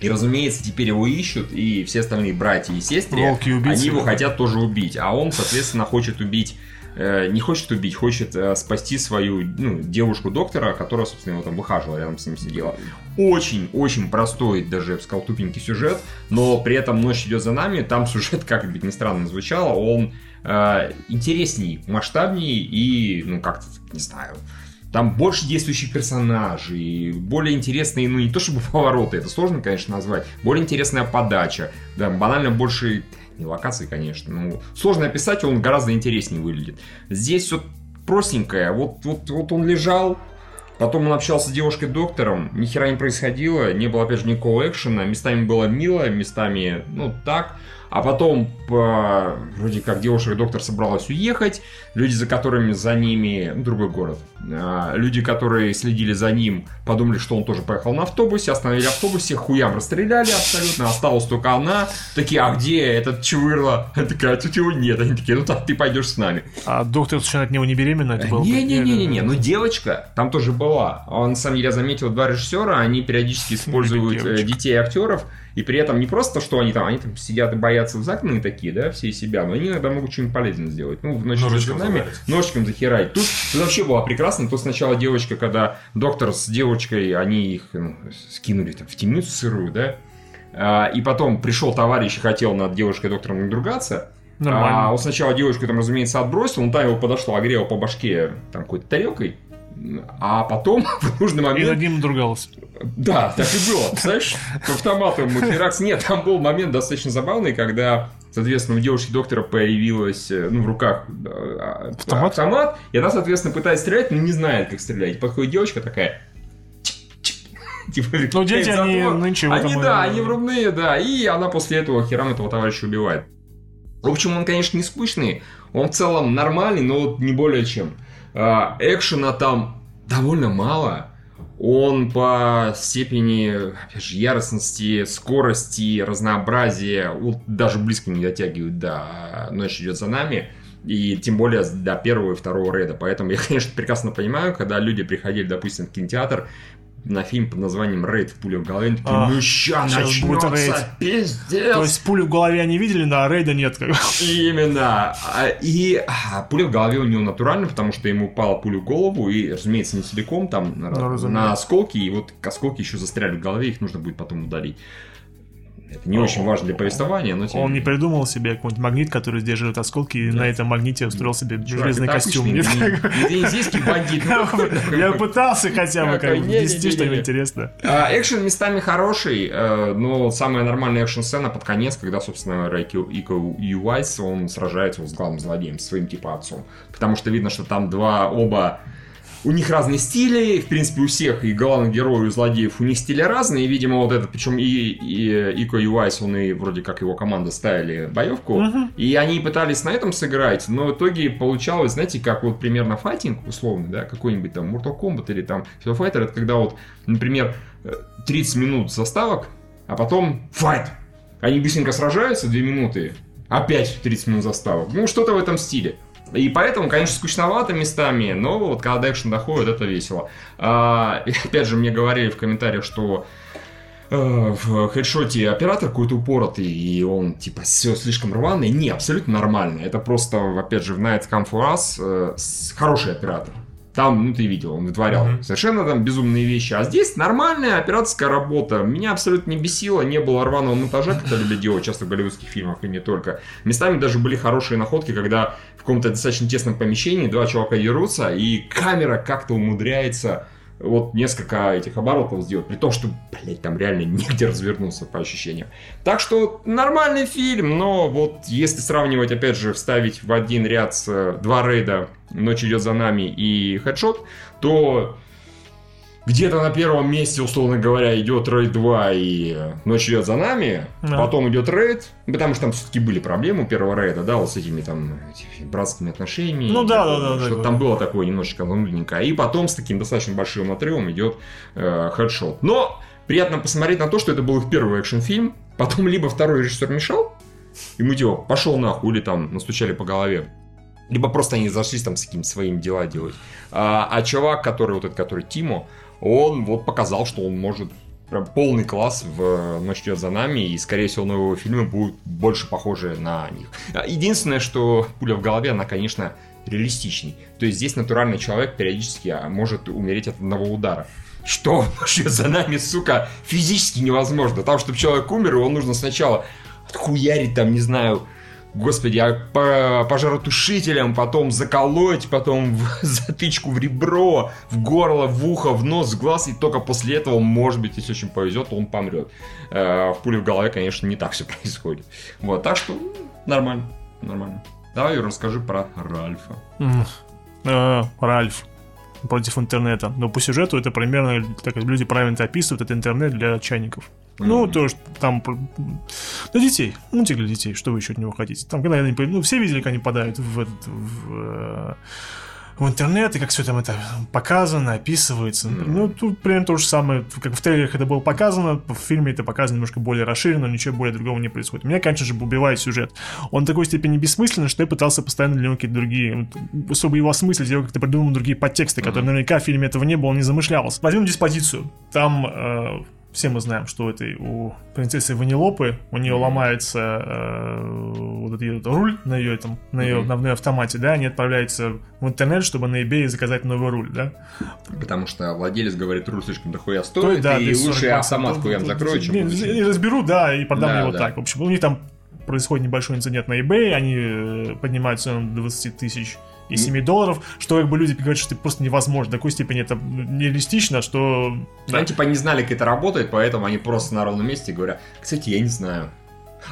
и, разумеется, теперь его ищут, и все остальные братья и сестры, Волки убийцы. они его хотят тоже убить. А он, соответственно, хочет убить э, не хочет убить, хочет э, спасти свою ну, девушку-доктора, которая, собственно, его там выхаживала, рядом с ним сидела. Очень-очень простой, даже, я бы сказал, тупенький сюжет, но при этом «Ночь идет за нами», там сюжет, как бы ни странно звучало, он э, интересней, масштабнее и, ну, как-то, не знаю, там больше действующих персонажей, более интересные, ну не то чтобы повороты, это сложно, конечно, назвать, более интересная подача, да, банально больше не локации, конечно. Ну, сложно описать, он гораздо интереснее выглядит. Здесь все простенькое. Вот, вот, вот он лежал, Потом он общался с девушкой-доктором, ни хера не происходило, не было, опять же, никакого экшена, местами было мило, местами, ну, так. А потом, по, вроде как, девушка-доктор собралась уехать, люди, за которыми за ними, ну, другой город, а, люди, которые следили за ним, подумали, что он тоже поехал на автобусе, остановили автобус, всех хуям расстреляли абсолютно, осталась только она, такие, а где этот чвырла? Она такая, а тут его нет, они такие, ну, так ты пойдешь с нами. А доктор совершенно от него не беременна? Это было... Не-не-не-не, ну девочка там тоже была. Он, на самом деле, я заметил, два режиссера, они периодически используют э, детей актеров, и при этом не просто, что они там, они там сидят и боятся в загнанные такие, да, все себя, но они иногда могут что-нибудь полезное сделать. Ну, в ночь Ножичком нами ножичком захерать. Тут, тут вообще было прекрасно. Тут сначала девочка, когда доктор с девочкой, они их ну, скинули там, в темницу сырую, да, А, и потом пришел товарищ и хотел над девушкой-доктором надругаться. Нормально. А он сначала девушку там, разумеется, отбросил, он там его подошел, огрел по башке там какой-то тарелкой, а потом в нужный И момент... над ним другался. Да, так и было. Представляешь, к автомату ему херакс. Нет, там был момент достаточно забавный, когда, соответственно, у девушки доктора появилась, э, ну, в руках э, Автомат? автомат, и она, соответственно, пытается стрелять, но не знает, как стрелять. Подходит девочка такая... Типа, Ну, дети, они нынче Они, и- да, они врубные, да. И она после этого херам этого товарища убивает. В общем, он, конечно, не скучный. Он в целом нормальный, но вот не более чем. А, Экшена там довольно мало. Он по степени, опять же, яростности, скорости, разнообразия вот даже близко не дотягивает до «Ночь идет за нами». И тем более до первого и второго рейда. Поэтому я, конечно, прекрасно понимаю, когда люди приходили, допустим, в кинотеатр на фильм под названием «Рейд в пуле в голове», такие, А, ну ща начнется, рейд». пиздец! То есть пулю в голове они видели, но а рейда нет. Как. Именно. А, И а, пуля в голове у него натуральная, потому что ему упала пуля в голову, и, разумеется, не целиком, там, на, Ну, разумеется. на осколки, и вот осколки еще застряли в голове, их нужно будет потом удалить. Это не очень важно для повествования, но тем Он не придумал себе какой-нибудь магнит, который сдерживает осколки, и на этом магните устроил себе Чувак, железный костюм. обычный Нет, не- не венезийский бандит. Я пытался хотя бы ввести что-нибудь интересное. А, Экшен местами хороший, э, но самая нормальная экшн-сцена под конец, когда, собственно, Райки Ико Юайс, он сражается с главным злодеем, своим типа отцом. Потому что видно, что там два оба у них разные стили, в принципе, у всех, и главных героев, и злодеев, у них стили разные, и, видимо, вот этот, причем и, и Ико Юайс, он и вроде как его команда ставили боевку, и они пытались на этом сыграть, но в итоге получалось, знаете, как вот примерно файтинг, условно, да, какой-нибудь там Mortal Kombat или там Street Fighter, это когда вот, например, э, 30 минут заставок, а потом файт. Они быстренько сражаются 2 минуты, опять 30 минут заставок. Ну, что-то в этом стиле. И поэтому, конечно, скучновато местами, но вот когда до экшен доходит, это весело. А, и опять же, мне говорили в комментариях, что э, в хедшоте оператор какой-то упоротый, и он, типа, все слишком рваный. Не, абсолютно нормально. Это просто, опять же, в Night Come For Us э, хороший оператор. Там, ну, ты видел, он вытворял Мгм. совершенно там безумные вещи. А здесь нормальная операторская работа. Меня абсолютно не бесило, не было рваного монтажа, как это любят делать часто в голливудских фильмах, и не только. Местами даже были хорошие находки, когда каком-то достаточно тесном помещении два чувака дерутся, и камера как-то умудряется вот несколько этих оборотов сделать, при том, что, блядь, там реально негде развернуться по ощущениям. Так что нормальный фильм, но вот если сравнивать, опять же, вставить в один ряд с э, два рейда «Ночь идет за нами» и «Хедшот», то где-то на первом месте, условно говоря, идет Рейд 2 и э, Ночь идет за нами, Да. потом идет Рейд, потому что там все-таки были проблемы у первого Рейда, да, вот с этими там братскими отношениями. Ну да, да, да, да, Что да. там было такое немножечко внутренненько. И потом с таким достаточно большим отрывом идет э, Хедшот. Но приятно посмотреть на то, что это был их первый экшн-фильм, потом либо второй режиссер мешал, ему типа пошел нахуй, или там настучали по голове. Либо просто они зашлись там с какими-то своими дела делать. А, а чувак, который вот этот, который Тимо, он вот показал, что он может прям полный класс в «Ночь идет за нами», и, скорее всего, новые фильмы будут больше похожи на них. А, Единственное, что пуля в голове, она, конечно, реалистичней. То есть здесь натуральный человек периодически а, может умереть от одного удара. Что вообще за нами, сука, физически невозможно. Там, чтобы человек умер, его нужно сначала отхуярить, там, не знаю, Господи, а по пожаротушителям, потом заколоть, потом в затычку в ребро, в горло, в ухо, в нос, в глаз, и только после этого, может быть, если очень повезет, он помрет. Э, В пуле в голове, конечно, не так все происходит. Вот, так что м, нормально, нормально. Давай, расскажи про Ральфа. Э, Ральф против интернета. Но по сюжету это примерно, так как люди правильно это описывают, это интернет для чайников. Ну, Мгм. то, что там... Для детей. Мультик для детей. Что вы еще от него хотите? Там, когда они... Ну, все видели, как они попадают в, этот, в, э, в интернет, и как все там это показано, описывается. Мгм. Ну, тут примерно то же самое, как в трейлерах это было показано, в фильме это показано немножко более расширенно, ничего более другого не происходит. Меня, конечно же, убивает сюжет. Он в такой степени бессмысленный, что я пытался постоянно для него какие-то другие, чтобы его осмыслить, я как-то придумал другие подтексты, которые наверняка в фильме этого не было, не замышлялось. Возьмем диспозицию. Там э, все мы знаем, что у этой у принцессы Ванилопы у нее ломается э, вот этот руль на ее этом на ее Мгм. на, на автомате, да, они отправляются в интернет, чтобы на eBay заказать новый руль, да. Потому что владелец говорит, руль слишком дохуя стоит, да, и здесь 40 лучше автомат хуям закрою, чем не разберу, да, и продам Да, его да. так. В общем, у них там происходит небольшой инцидент на eBay, они э, поднимают цену до 20 тысяч и 7 долларов, что как бы люди говорят, что это просто невозможно. До такой степени это нереалистично, что... да. Они типа не знали, как это работает, поэтому они просто на ровном месте говорят, кстати, я не знаю.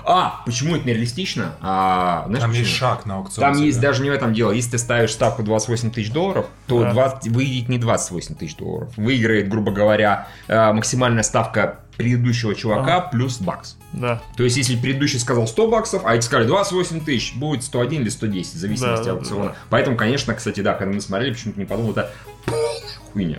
А, почему это нереалистично? А, знаешь, Там почему? есть шаг на аукционе. Там есть даже не в этом дело. Если ты ставишь ставку 28 тысяч долларов, то Да. 20 выйдет не 28 тысяч долларов. Выиграет, грубо говоря, э, максимальная ставка предыдущего чувака плюс бакс. Да. То есть, если предыдущий сказал 100 баксов, а эти сказали 28 тысяч, будет 101 или 110, в зависимости Да, от да, аукциона. да. Поэтому, конечно, кстати, да, когда мы смотрели, почему-то не подумал, это хуйня.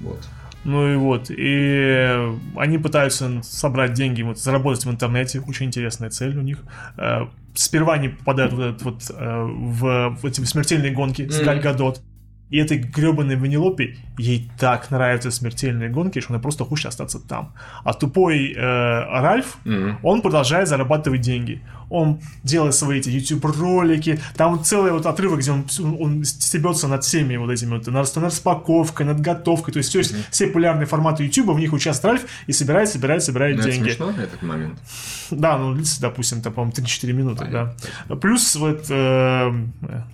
Вот. Ну и вот, и они пытаются собрать деньги, вот, заработать в интернете, очень интересная цель у них. Э, Сперва они попадают в, этот вот, э, в, в эти смертельные гонки с Мгм. И этой гребаной Ванилопе ей так нравятся смертельные гонки, что она просто хочет остаться там. А тупой э, Ральф, Мгм. он продолжает зарабатывать деньги. Он делает свои эти YouTube-ролики. Там целый вот отрывок, где он, он стебется над всеми вот этими вот, над, над распаковкой, над готовкой. То есть, то есть все популярные форматы YouTube, в них участвует Ральф и собирает, собирает, собирает Ну, это деньги. смешно, этот момент. Да, ну длится, допустим, там, по-моему, 3-4 минуты, да. Плюс вот э,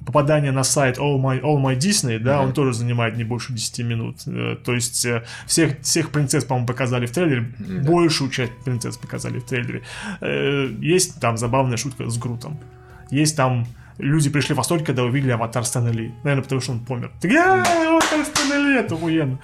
попадание на сайт All My, All My Disney, да, он тоже занимает не больше 10 минут. Э, то есть э, всех, всех принцесс, по-моему, показали в трейлере, Да. большую часть принцесс показали в трейлере. Э, есть там забавная шутка с Грутом. Есть там люди пришли в восторг, когда увидели аватар Стэна Ли. Наверное, потому что он помер. Так, «А, аватар Стэна Ли, это охуенно.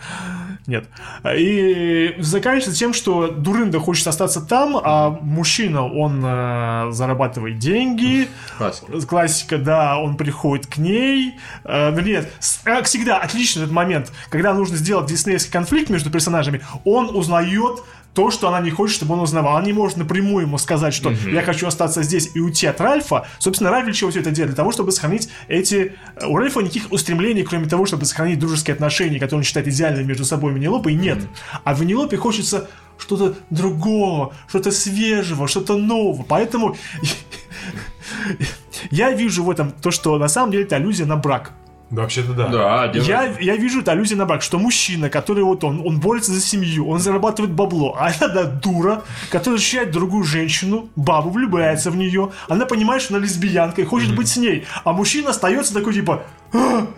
Нет. И заканчивается тем, что Дурында хочет остаться там, а мужчина, он э, зарабатывает деньги. Классика. Классика, да, он приходит к ней. Э, вернее, с- как всегда, отличный этот момент, когда нужно сделать диснеевский конфликт между персонажами, он узнает то, что она не хочет, чтобы он узнавал. Она не может напрямую ему сказать, что я хочу остаться здесь и уйти от Ральфа. Собственно, Ральф для чего все это делает? Для того, чтобы сохранить эти... э, У Ральфа никаких устремлений, кроме того, чтобы сохранить дружеские отношения, которые он считает идеальными между собой и Венелопой, нет. А Венелопе хочется что-то другого, что-то свежего, что-то нового. Поэтому я вижу в этом то, что на самом деле это аллюзия на брак. Да, вообще-то да. Да. Я, я вижу это аллюзия на брак, что мужчина, который вот он, он борется за семью, он зарабатывает бабло, а она да, дура, которая ощущает другую женщину, бабу, влюбляется в нее, она понимает, что она лесбиянка и хочет быть с ней, а мужчина остается такой типа, Ну,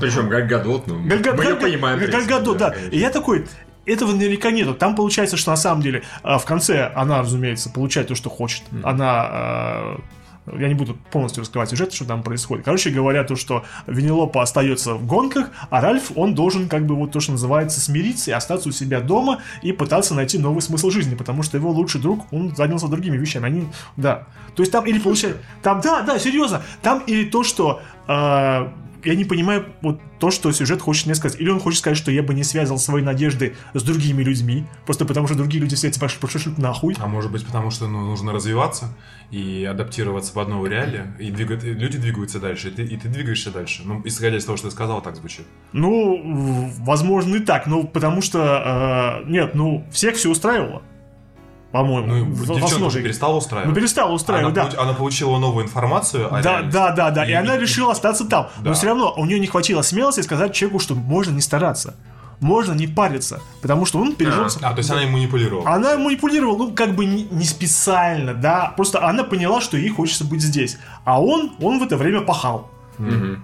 причем Галь Гадот, ну, Галь Гад- мы её Галь- понимаем. в Галь принципе, Гадот, да. конечно. И я такой, этого наверняка нету. Там получается, что на самом деле а, в конце она, разумеется, получает то, что хочет. Она... я не буду полностью раскрывать сюжет, что там происходит. Короче говоря, то, что Венелопа остается в гонках, а Ральф, он должен, как бы, вот то, что называется, смириться и остаться у себя дома и пытаться найти новый смысл жизни, потому что его лучший друг, он занялся другими вещами. Они, да. То есть там или получается... Там, да, да, серьезно. Там или то, что... а, я не понимаю вот то, что сюжет хочет мне сказать. Или он хочет сказать, что я бы не связывал свои надежды с другими людьми, просто потому что другие люди все эти пошли пошли нахуй. А может быть, потому что ну, нужно развиваться и адаптироваться под новые реалии, и двигать, и люди двигаются дальше, и ты, и ты двигаешься дальше. Ну, исходя из того, что ты сказал, так звучит. Ну, возможно и так, ну, потому что, э, нет, ну, всех все устраивало, по-моему, Ну, в, девчонка перестала Ну, устраивать. перестала она, устраивать, да. получ- она получила новую информацию о Да, реальности. да, да, да. И, И- она решила остаться там. Но Да. все равно у нее не хватило смелости сказать человеку, что можно не стараться. Можно не париться. Потому что он пережил... А, то есть она им манипулировала. Она манипулировала, ну, как бы не, не специально, да. Просто она поняла, что ей хочется быть здесь. А он, он в это время пахал. Мгм.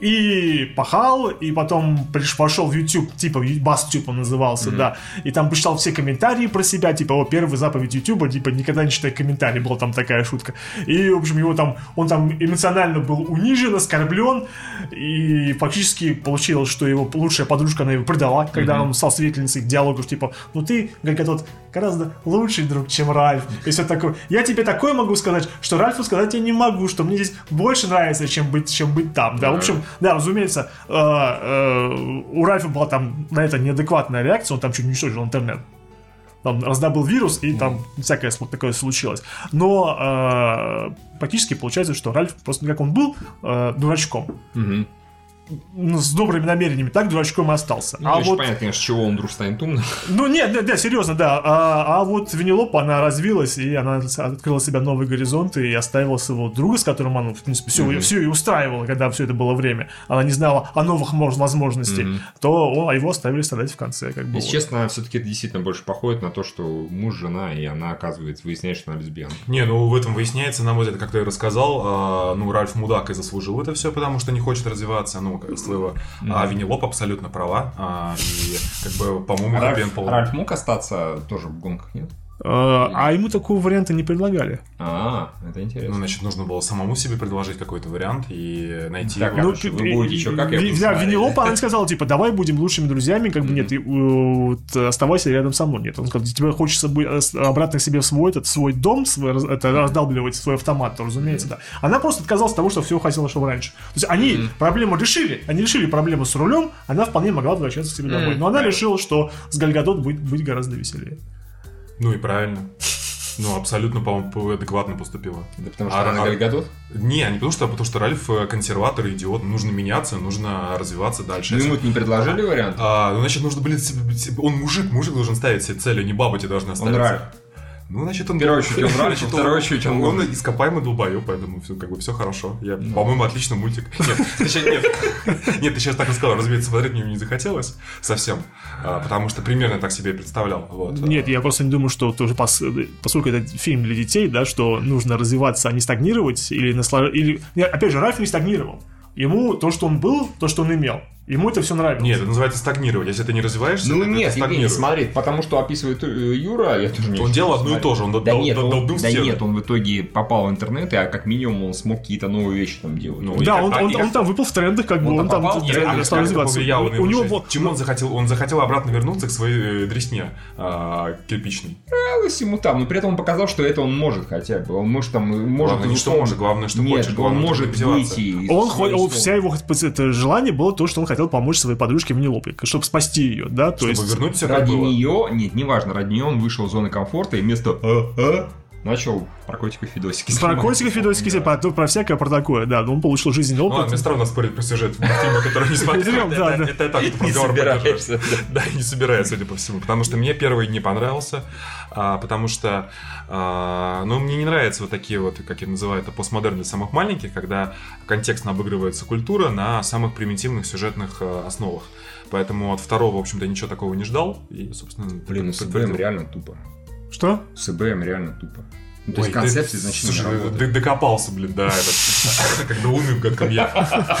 И пахал, и потом приш- пошел в YouTube, типа Бастюб он назывался, да, и там почитал все комментарии про себя, типа, о, первая заповедь YouTube, типа, никогда не читай комментарии, была там такая шутка. И, в общем, его там, он там эмоционально был унижен, оскорблен, и фактически получилось, что его лучшая подружка, она его предала, когда он стал свидетельницей диалогов, типа, ну ты, Гальгадот, гораздо лучший друг, чем Ральф. И все такое. Я тебе такое могу сказать, что Ральфу сказать я не могу, что мне здесь больше нравится, чем быть, чем быть там. Да, в общем, да, разумеется, э, э, у Ральфа была там на это неадекватная реакция, он там чуть не уничтожил интернет. Там раздобыл вирус, и там всякое такое случилось. Но э, практически получается, что Ральф просто как он был э, дурачком. Ну, с добрыми намерениями, так дурачком и остался. Ну, а вот понятно, конечно, с чего он вдруг станет умным. ну нет, нет, нет, серьезно, да. А, а вот Венелопа, она развилась, и она открыла себя новые горизонты и оставила своего друга, с которым она, в принципе, все, все и устраивала, когда все это было время. Она не знала о новых мож- возможностях, то о, а его оставили страдать в конце, как бы. Если вот. честно, все-таки это действительно больше походит на то, что муж, жена, и она, оказывается, выясняет, что она лесбиянка. Не, ну в этом выясняется, на мой взгляд, как ты и рассказал, а, ну Ральф мудак и заслужил это все, потому что не хочет развиваться, ну, как своего. А Винилоп абсолютно права, а, и как бы, по-моему, энд пол- Ральф мог остаться тоже в гонках, нет? А, а ему такого варианта не предлагали. А, это Ну, интересно. значит, нужно было самому себе предложить какой-то вариант и найти Так, его. Ну, вы будете чё, как я да? Венелопа, она сказала, типа, давай будем лучшими друзьями, как бы, нет, оставайся рядом со мной. Нет, он сказал, тебе хочется быть э, обратно к себе в свой, этот, свой дом, свой, это, раздалбливать свой автомат, то, разумеется, да. Она просто отказалась от того, что все хотела, чтобы раньше. То есть они проблему решили, они решили проблему с рулем, она вполне могла возвращаться к себе домой. Но она решила, что с Гальгадот будет быть гораздо веселее. Ну и правильно. Ну, абсолютно, по-моему, адекватно поступила. Да потому что А, она а- Гальгадот? Не, не потому что, а потому что Ральф э, консерватор, идиот, нужно меняться, нужно развиваться дальше. Ну, ему не предложили вариант? А, ну, значит, нужно, блин, он мужик, мужик должен ставить себе цели, не баба тебе должна ставить. Он. Ральф. Ну, значит, он... Первую очередь он во вторую очередь он он, ископаемый долбоёб, поэтому все, как бы, все хорошо. Я, Ну. по-моему, отличный мультик. Нет, ты щас- нет, нет, ты сейчас так и сказал, разумеется, смотреть мне не захотелось совсем, а, потому что примерно так себе и представлял. Вот. Нет, я просто не думаю, что тоже пос- поскольку это фильм для детей, да, что нужно развиваться, а не стагнировать, или наслаждаться. Или... Опять же, Ральф не стагнировал. Ему то, что он был, то, что он имел. Ему это все нравилось. Нет, это называется стагнировать. Если ты не развиваешься, Ну это нет, Евгений, стагнируешь. смотри, потому что описывает э, Юра, я тоже не Он делал одно и то же, он да дол- нет, дол- он, да нет, он в итоге попал в интернет, и а как минимум он смог какие-то новые вещи там делать. Ну, Да, он, как- он, он там выпал в трендах, как бы Он он там попал тренды, стал как это развиваться. У его него был- Чему он захотел? Он захотел обратно вернуться к своей э, дресне а, кирпичной. Нравилось ему там, но при этом он показал, что это он может хотя бы. Он может там, может... Главное не что условно- может, главное, что Нет, хочет. он главное, может чтобы добиваться. выйти Он, он- вся его это желание было то, что он хотел помочь своей подружке Венелопе, чтобы спасти ее, да, то Чтобы есть... вернуть все Ради было. нее, нет, неважно, ради нее он вышел из зоны комфорта и вместо «а, а» начал про котиков Федосики Про котиков, Федосики, про, про всякое, про такое, да, он получил жизненный Ну ладно, опыт. мне странно спорить про сюжет в фильме, который не смотрел. Да, Это- да. Это я так, Не разговор. Да, не собираюсь, судя по всему. Потому что мне первый не понравился. А, Потому что, а, ну, мне не нравятся вот такие вот, как я называю это, постмодерн для самых маленьких, когда контекстно обыгрывается культура на самых примитивных сюжетных э, основах. Поэтому от второго, в общем-то, ничего такого не ждал. И, собственно, Блин, ну с реально тупо. Что? С ИБМ реально тупо. Ну, то Ой, есть ты- концепция значительно Слушай, не ты докопался, блин, да, это, как до Луны в гадком я.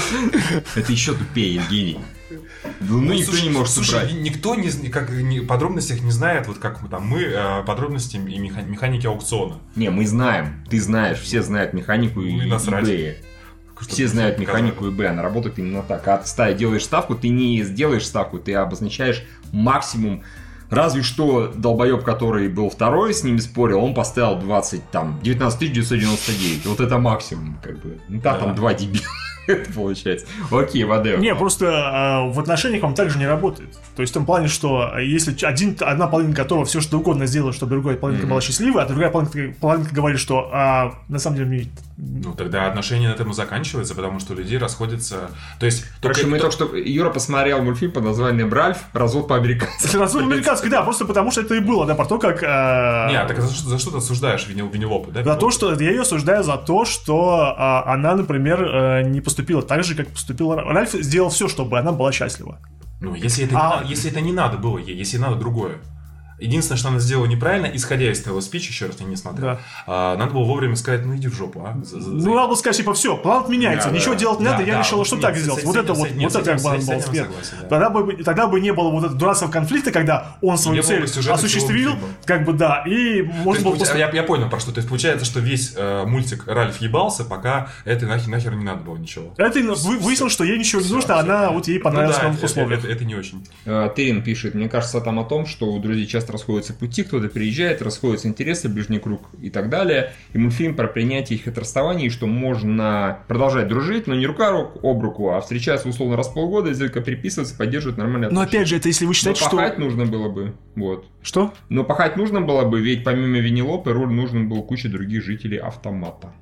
Это еще тупее, Евгений. Ну, Ну, никто слушай, не может слушай, убрать. ни- никто не, как, не, подробностях не знает, вот как мы там, мы э, подробности и меха- механики аукциона. Не, мы знаем. Ты знаешь, все знают механику и Ну и насрать. eBay. Что Все ты знают механику eBay, она работает именно так. А ты делаешь ставку, ты не сделаешь ставку, ты обозначаешь максимум. Разве что долбоеб, который был второй, с ними спорил, он поставил 20, там, 19 999. Вот это максимум, как бы. Ну, да, Да. там два дебила. Это получается. Окей, Вадео. Не, просто э, в отношениях он также не работает. То есть в том плане, что э, если один, одна половинка готова все что угодно сделать, чтобы другая половинка была счастливой, а другая половинка, половинка говорит, что а, на самом деле мне Ну, тогда отношения на этом и заканчиваются, потому что у людей расходятся... То есть... Короче, мы только что... Юра посмотрел мультфильм под названием «Ральф. Развод по-американски». Развод американский, да, просто потому что это и было, да, про то, как... э, Не, а так за что, за что ты осуждаешь Винил, Винилопы, да? За то, что я ее осуждаю за то, что а, она, например, э, не поступила так же, как поступила Ра- Ральф. Сделал все, чтобы она была счастлива. Ну, если это, не А- надо, если это не надо было ей, если надо другое. Единственное, что она сделала неправильно, исходя из твоего спича, еще раз я не смотрел, Да. а, надо было вовремя сказать, ну иди в жопу, а. За- за- Ну, надо было сказать, типа, все, план отменяется, Да, ничего да. делать не Да, надо, я да, решила, вот что нет, так сделать. Вот это вот, вот это как бы был да. Тогда бы, тогда бы не было вот этого дурацкого конфликта, когда он свою цель осуществил, как бы да, и можно было просто... я, понял про что. То есть получается, что весь э, мультик Ральф ебался, пока это нахер, не надо было ничего. Это вы- выяснилось, что ей ничего не нужно, она вот ей Ну да, это, условиях. это- не очень. Э, Терин пишет, мне кажется там о том, что у друзей часто расходятся пути, кто-то приезжает, расходятся интересы, ближний круг и так далее. И мультфильм про принятие их от расставания, и что можно продолжать дружить, но не рука рук об руку, а встречаться условно раз в полгода, изредка переписываться, поддерживать нормальные Но опять же, это если вы Но считаете, что... пахать нужно было бы, вот. Что? Но пахать нужно было бы, ведь помимо Винилопы роль нужен был куча других жителей автомата.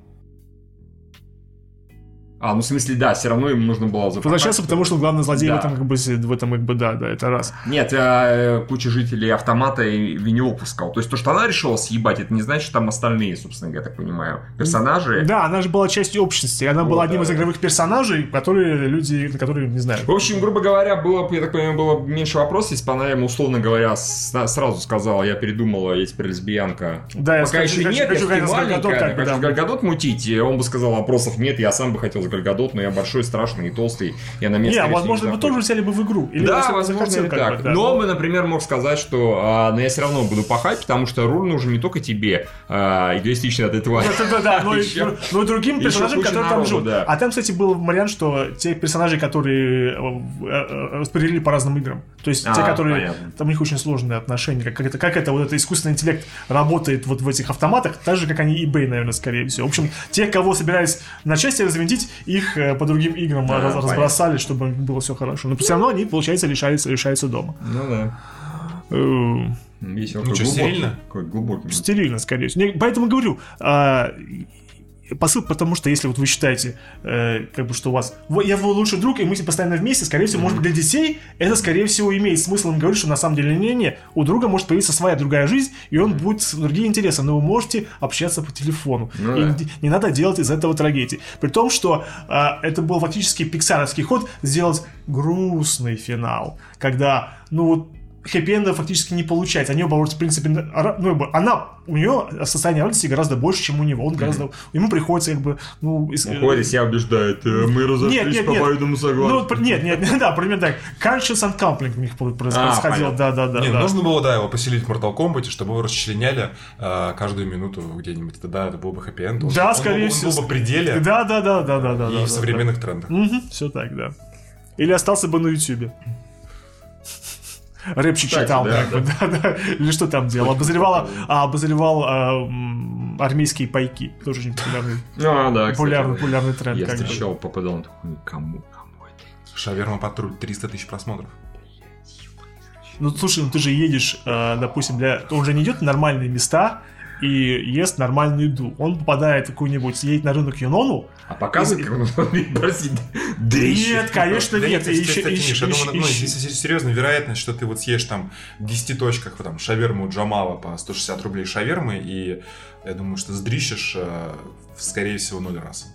А, ну в смысле, да, все равно им нужно было запахать. Возвращаться, потому что главный злодей в Да. этом как бы, в этом как бы, да, да, это раз. Нет, э, куча жителей автомата и Винилопу сказал. То есть то, что она решила съебать, это не значит, что там остальные, собственно, я так понимаю, персонажи. Да, она же была частью общности, она Вот, была одним да, из игровых персонажей, которые люди, которые не знаю. В общем, грубо говоря, было, бы, я так понимаю, было бы меньше вопросов, если бы она ему, условно говоря, сразу сказала, я передумала, я теперь лесбиянка. Да, я Пока скажу, еще хочу- нет, хочу, я конечно, с маленькая, Гальгадот, как бы, хочу да. с Гальгадот мутить, и он бы сказал, вопросов нет, я сам бы хотел с Гальгадот, но я большой, страшный и толстый, я на место, Не, скорее возможно, вы не тоже захочу. взяли бы в игру. Или да, возможно, и так. бы, да. Но бы, например, мог сказать, что а, ну, я все равно буду пахать, потому что руль нужен не только тебе, а, эгоистично от этого. Да, да, да, но и, Еще- но и другим персонажам, которые там народу, живут. да. А там, кстати, был вариант, что те персонажи, которые э, э, э, распределили по разным играм. То есть те, А, которые... понятно. Там у них очень сложные отношения. Как, как это, как это вот это искусственный интеллект работает вот в этих автоматах, так же, как они eBay, наверное, скорее всего. В общем, те, кого собирались на части развинтить, их э, по другим играм А, раз- разбросали, чтобы было все хорошо. Но все равно они, получается, лишаются, лишаются дома. Ну да. Весело. Ну что, глубокий. стерильно? Какой глубокий. Стерильно, скорее всего. Не, Поэтому говорю, а, посыл, потому что если вот вы считаете, э, как бы, что у вас, «Во- я его лучший друг, и мы постоянно вместе, скорее всего, может быть, для детей это, скорее всего, имеет смысл им говорить, что на самом деле не-не, у друга может появиться своя другая жизнь, и он будет с- другие интересы, но вы можете общаться по телефону. Ну и да. не, не надо делать из этого трагедии. При том, что а, это был фактически пиксаровский ход сделать грустный финал, когда, ну вот, хэппи-энда фактически не получается. Они оба, в принципе, ну, она, у нее состояние радости гораздо больше, чем у него. Он гораздо, ему приходится, как бы, ну... из- Уходит, себя убеждает, э, мы разошлись нет, нет, по нет. обоюдному согласию. Ну, вот, нет, нет, да, примерно так. Conscious uncoupling у них А, происходило, понятно. да, да, да. Не, да. нужно было, да, его поселить в Mortal Kombat, чтобы его расчленяли э, каждую минуту где-нибудь. Тогда это был бы хэппи-энд. Он- Да, он скорее был- всего. Он был бы пределе Да, да, да, да, да, да. и да, в да, современных трендах. все так, да. Или остался бы на Ютубе. Рэпчик Кстати, читал, да, как бы, да, да. Или что там делал? Обозревал, а, обозревал а, армейские пайки. Тоже очень популярный, А, да, кстати. популярный, популярный тренд. Я встречал, попадал на такой, кому, кому это? Шаверма патруль, 300 тысяч просмотров. Ну, слушай, ну ты же едешь, э, допустим, для... Он же не идет в нормальные места и ест нормальную еду. Он попадает в какую-нибудь, едет на рынок Юнону. А показывает, как он, дрищет. Нет, конечно, Да нет. И еще- ну, здесь серьезная вероятность, что ты вот съешь там в 10 точках вот там шаверму Джамала по 160 рублей шавермы, и я думаю, что сдрищешь, э, скорее всего, ноль раз.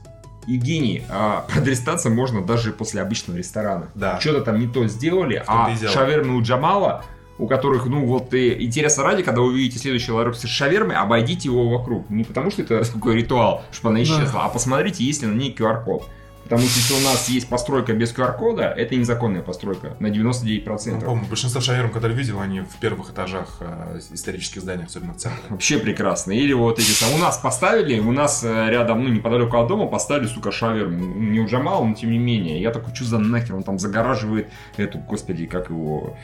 Евгений, а, продрестаться можно даже после обычного ресторана. Да. Что-то там не то сделали, а и дело. шавермы у Джамала, у которых, ну вот, и интереса ради, когда вы увидите следующий ларек с шавермой, обойдите его вокруг. Не потому что это такой ритуал, чтобы она исчезла, а посмотрите, есть ли на ней QR-код. Потому что если у нас есть постройка без QR-кода, это незаконная постройка на 99%. Ну, помню, большинство шаверм, которые видел, они в первых этажах э, исторических зданий, особенно в центре. Вообще прекрасно. Или вот эти там, у нас поставили, у нас э, рядом, ну, неподалеку от дома поставили, сука, шаверму. Не у Джамала, но тем не менее. Я такой, что за нахер? Он там загораживает эту, господи, как его...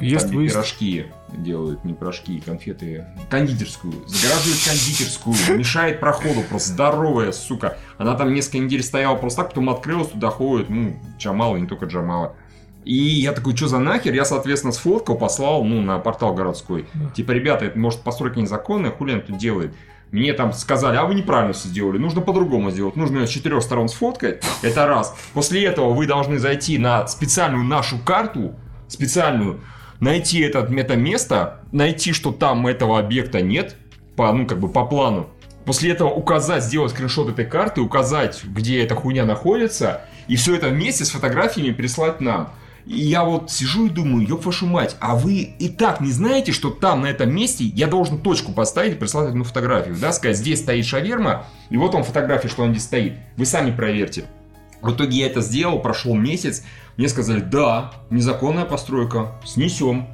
Ест, там выезд. пирожки делают, не пирожки, конфеты. Кондитерскую. Загораживает кондитерскую. Мешает проходу. Просто здоровая, сука. Она там несколько недель стояла просто так, потом открылась, туда ходит, ну, Джамала, не только Джамала. И я такой, что за нахер? Я, соответственно, сфоткал, послал, ну, на портал городской. Типа, ребята, это, может, постройка незаконная, хули она тут делает? Мне там сказали, а вы неправильно все сделали, нужно по-другому сделать. Нужно ее с четырех сторон сфоткать, это раз. После этого вы должны зайти на специальную нашу карту, специальную, найти это, это место, найти, что там этого объекта нет, по, ну, как бы по плану. После этого указать, сделать скриншот этой карты, указать, где эта хуйня находится, и все это вместе с фотографиями прислать нам. И я вот сижу и думаю, ёб вашу мать, а вы и так не знаете, что там, на этом месте, я должен точку поставить и прислать одну фотографию, да, сказать, здесь стоит шаверма, и вот он фотография, что он здесь стоит. Вы сами проверьте. В итоге я это сделал, прошел месяц, мне сказали, да, незаконная постройка, снесем.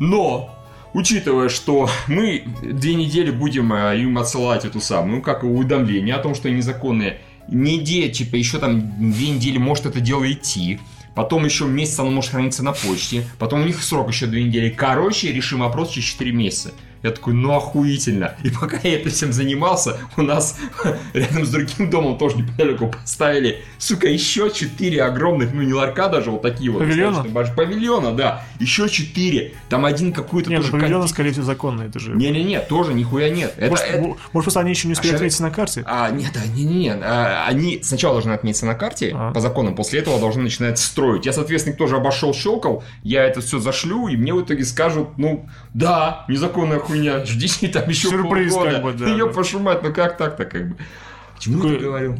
Но, учитывая, что мы две недели будем э, им отсылать эту самую, как уведомление о том, что незаконные, неделя, типа, еще там две недели может это дело идти, потом еще месяц оно может храниться на почте, потом у них срок еще две недели. Короче, решим вопрос через 4 месяца. Я такой, ну охуительно. И пока я этим всем занимался, у нас рядом с другим домом тоже неподалеку поставили, сука, еще четыре огромных, ну не ларька даже, вот такие вот. Павильона? большие. Павильона, да. Еще четыре. Там один какой-то Нет, тоже... ну, павильоны, контейнер. скорее всего, законные, это же... Не-не-не, тоже нихуя нет. Это, может, это- мо- может, просто они еще не успели А отметиться на карте? а, нет, а, не, не, не, а, они сначала должны отметиться на карте А. по законам, после этого должны начинать строить. Я, соответственно, тоже обошел, щелкал, я это все зашлю, и мне в итоге скажут, ну, да, незаконная хуйня, ждите там еще Сюрприз, полгода. как бы, да, Ёб да. вашу мать, ну как так-то, как бы. К Чему Такой- ты говорил?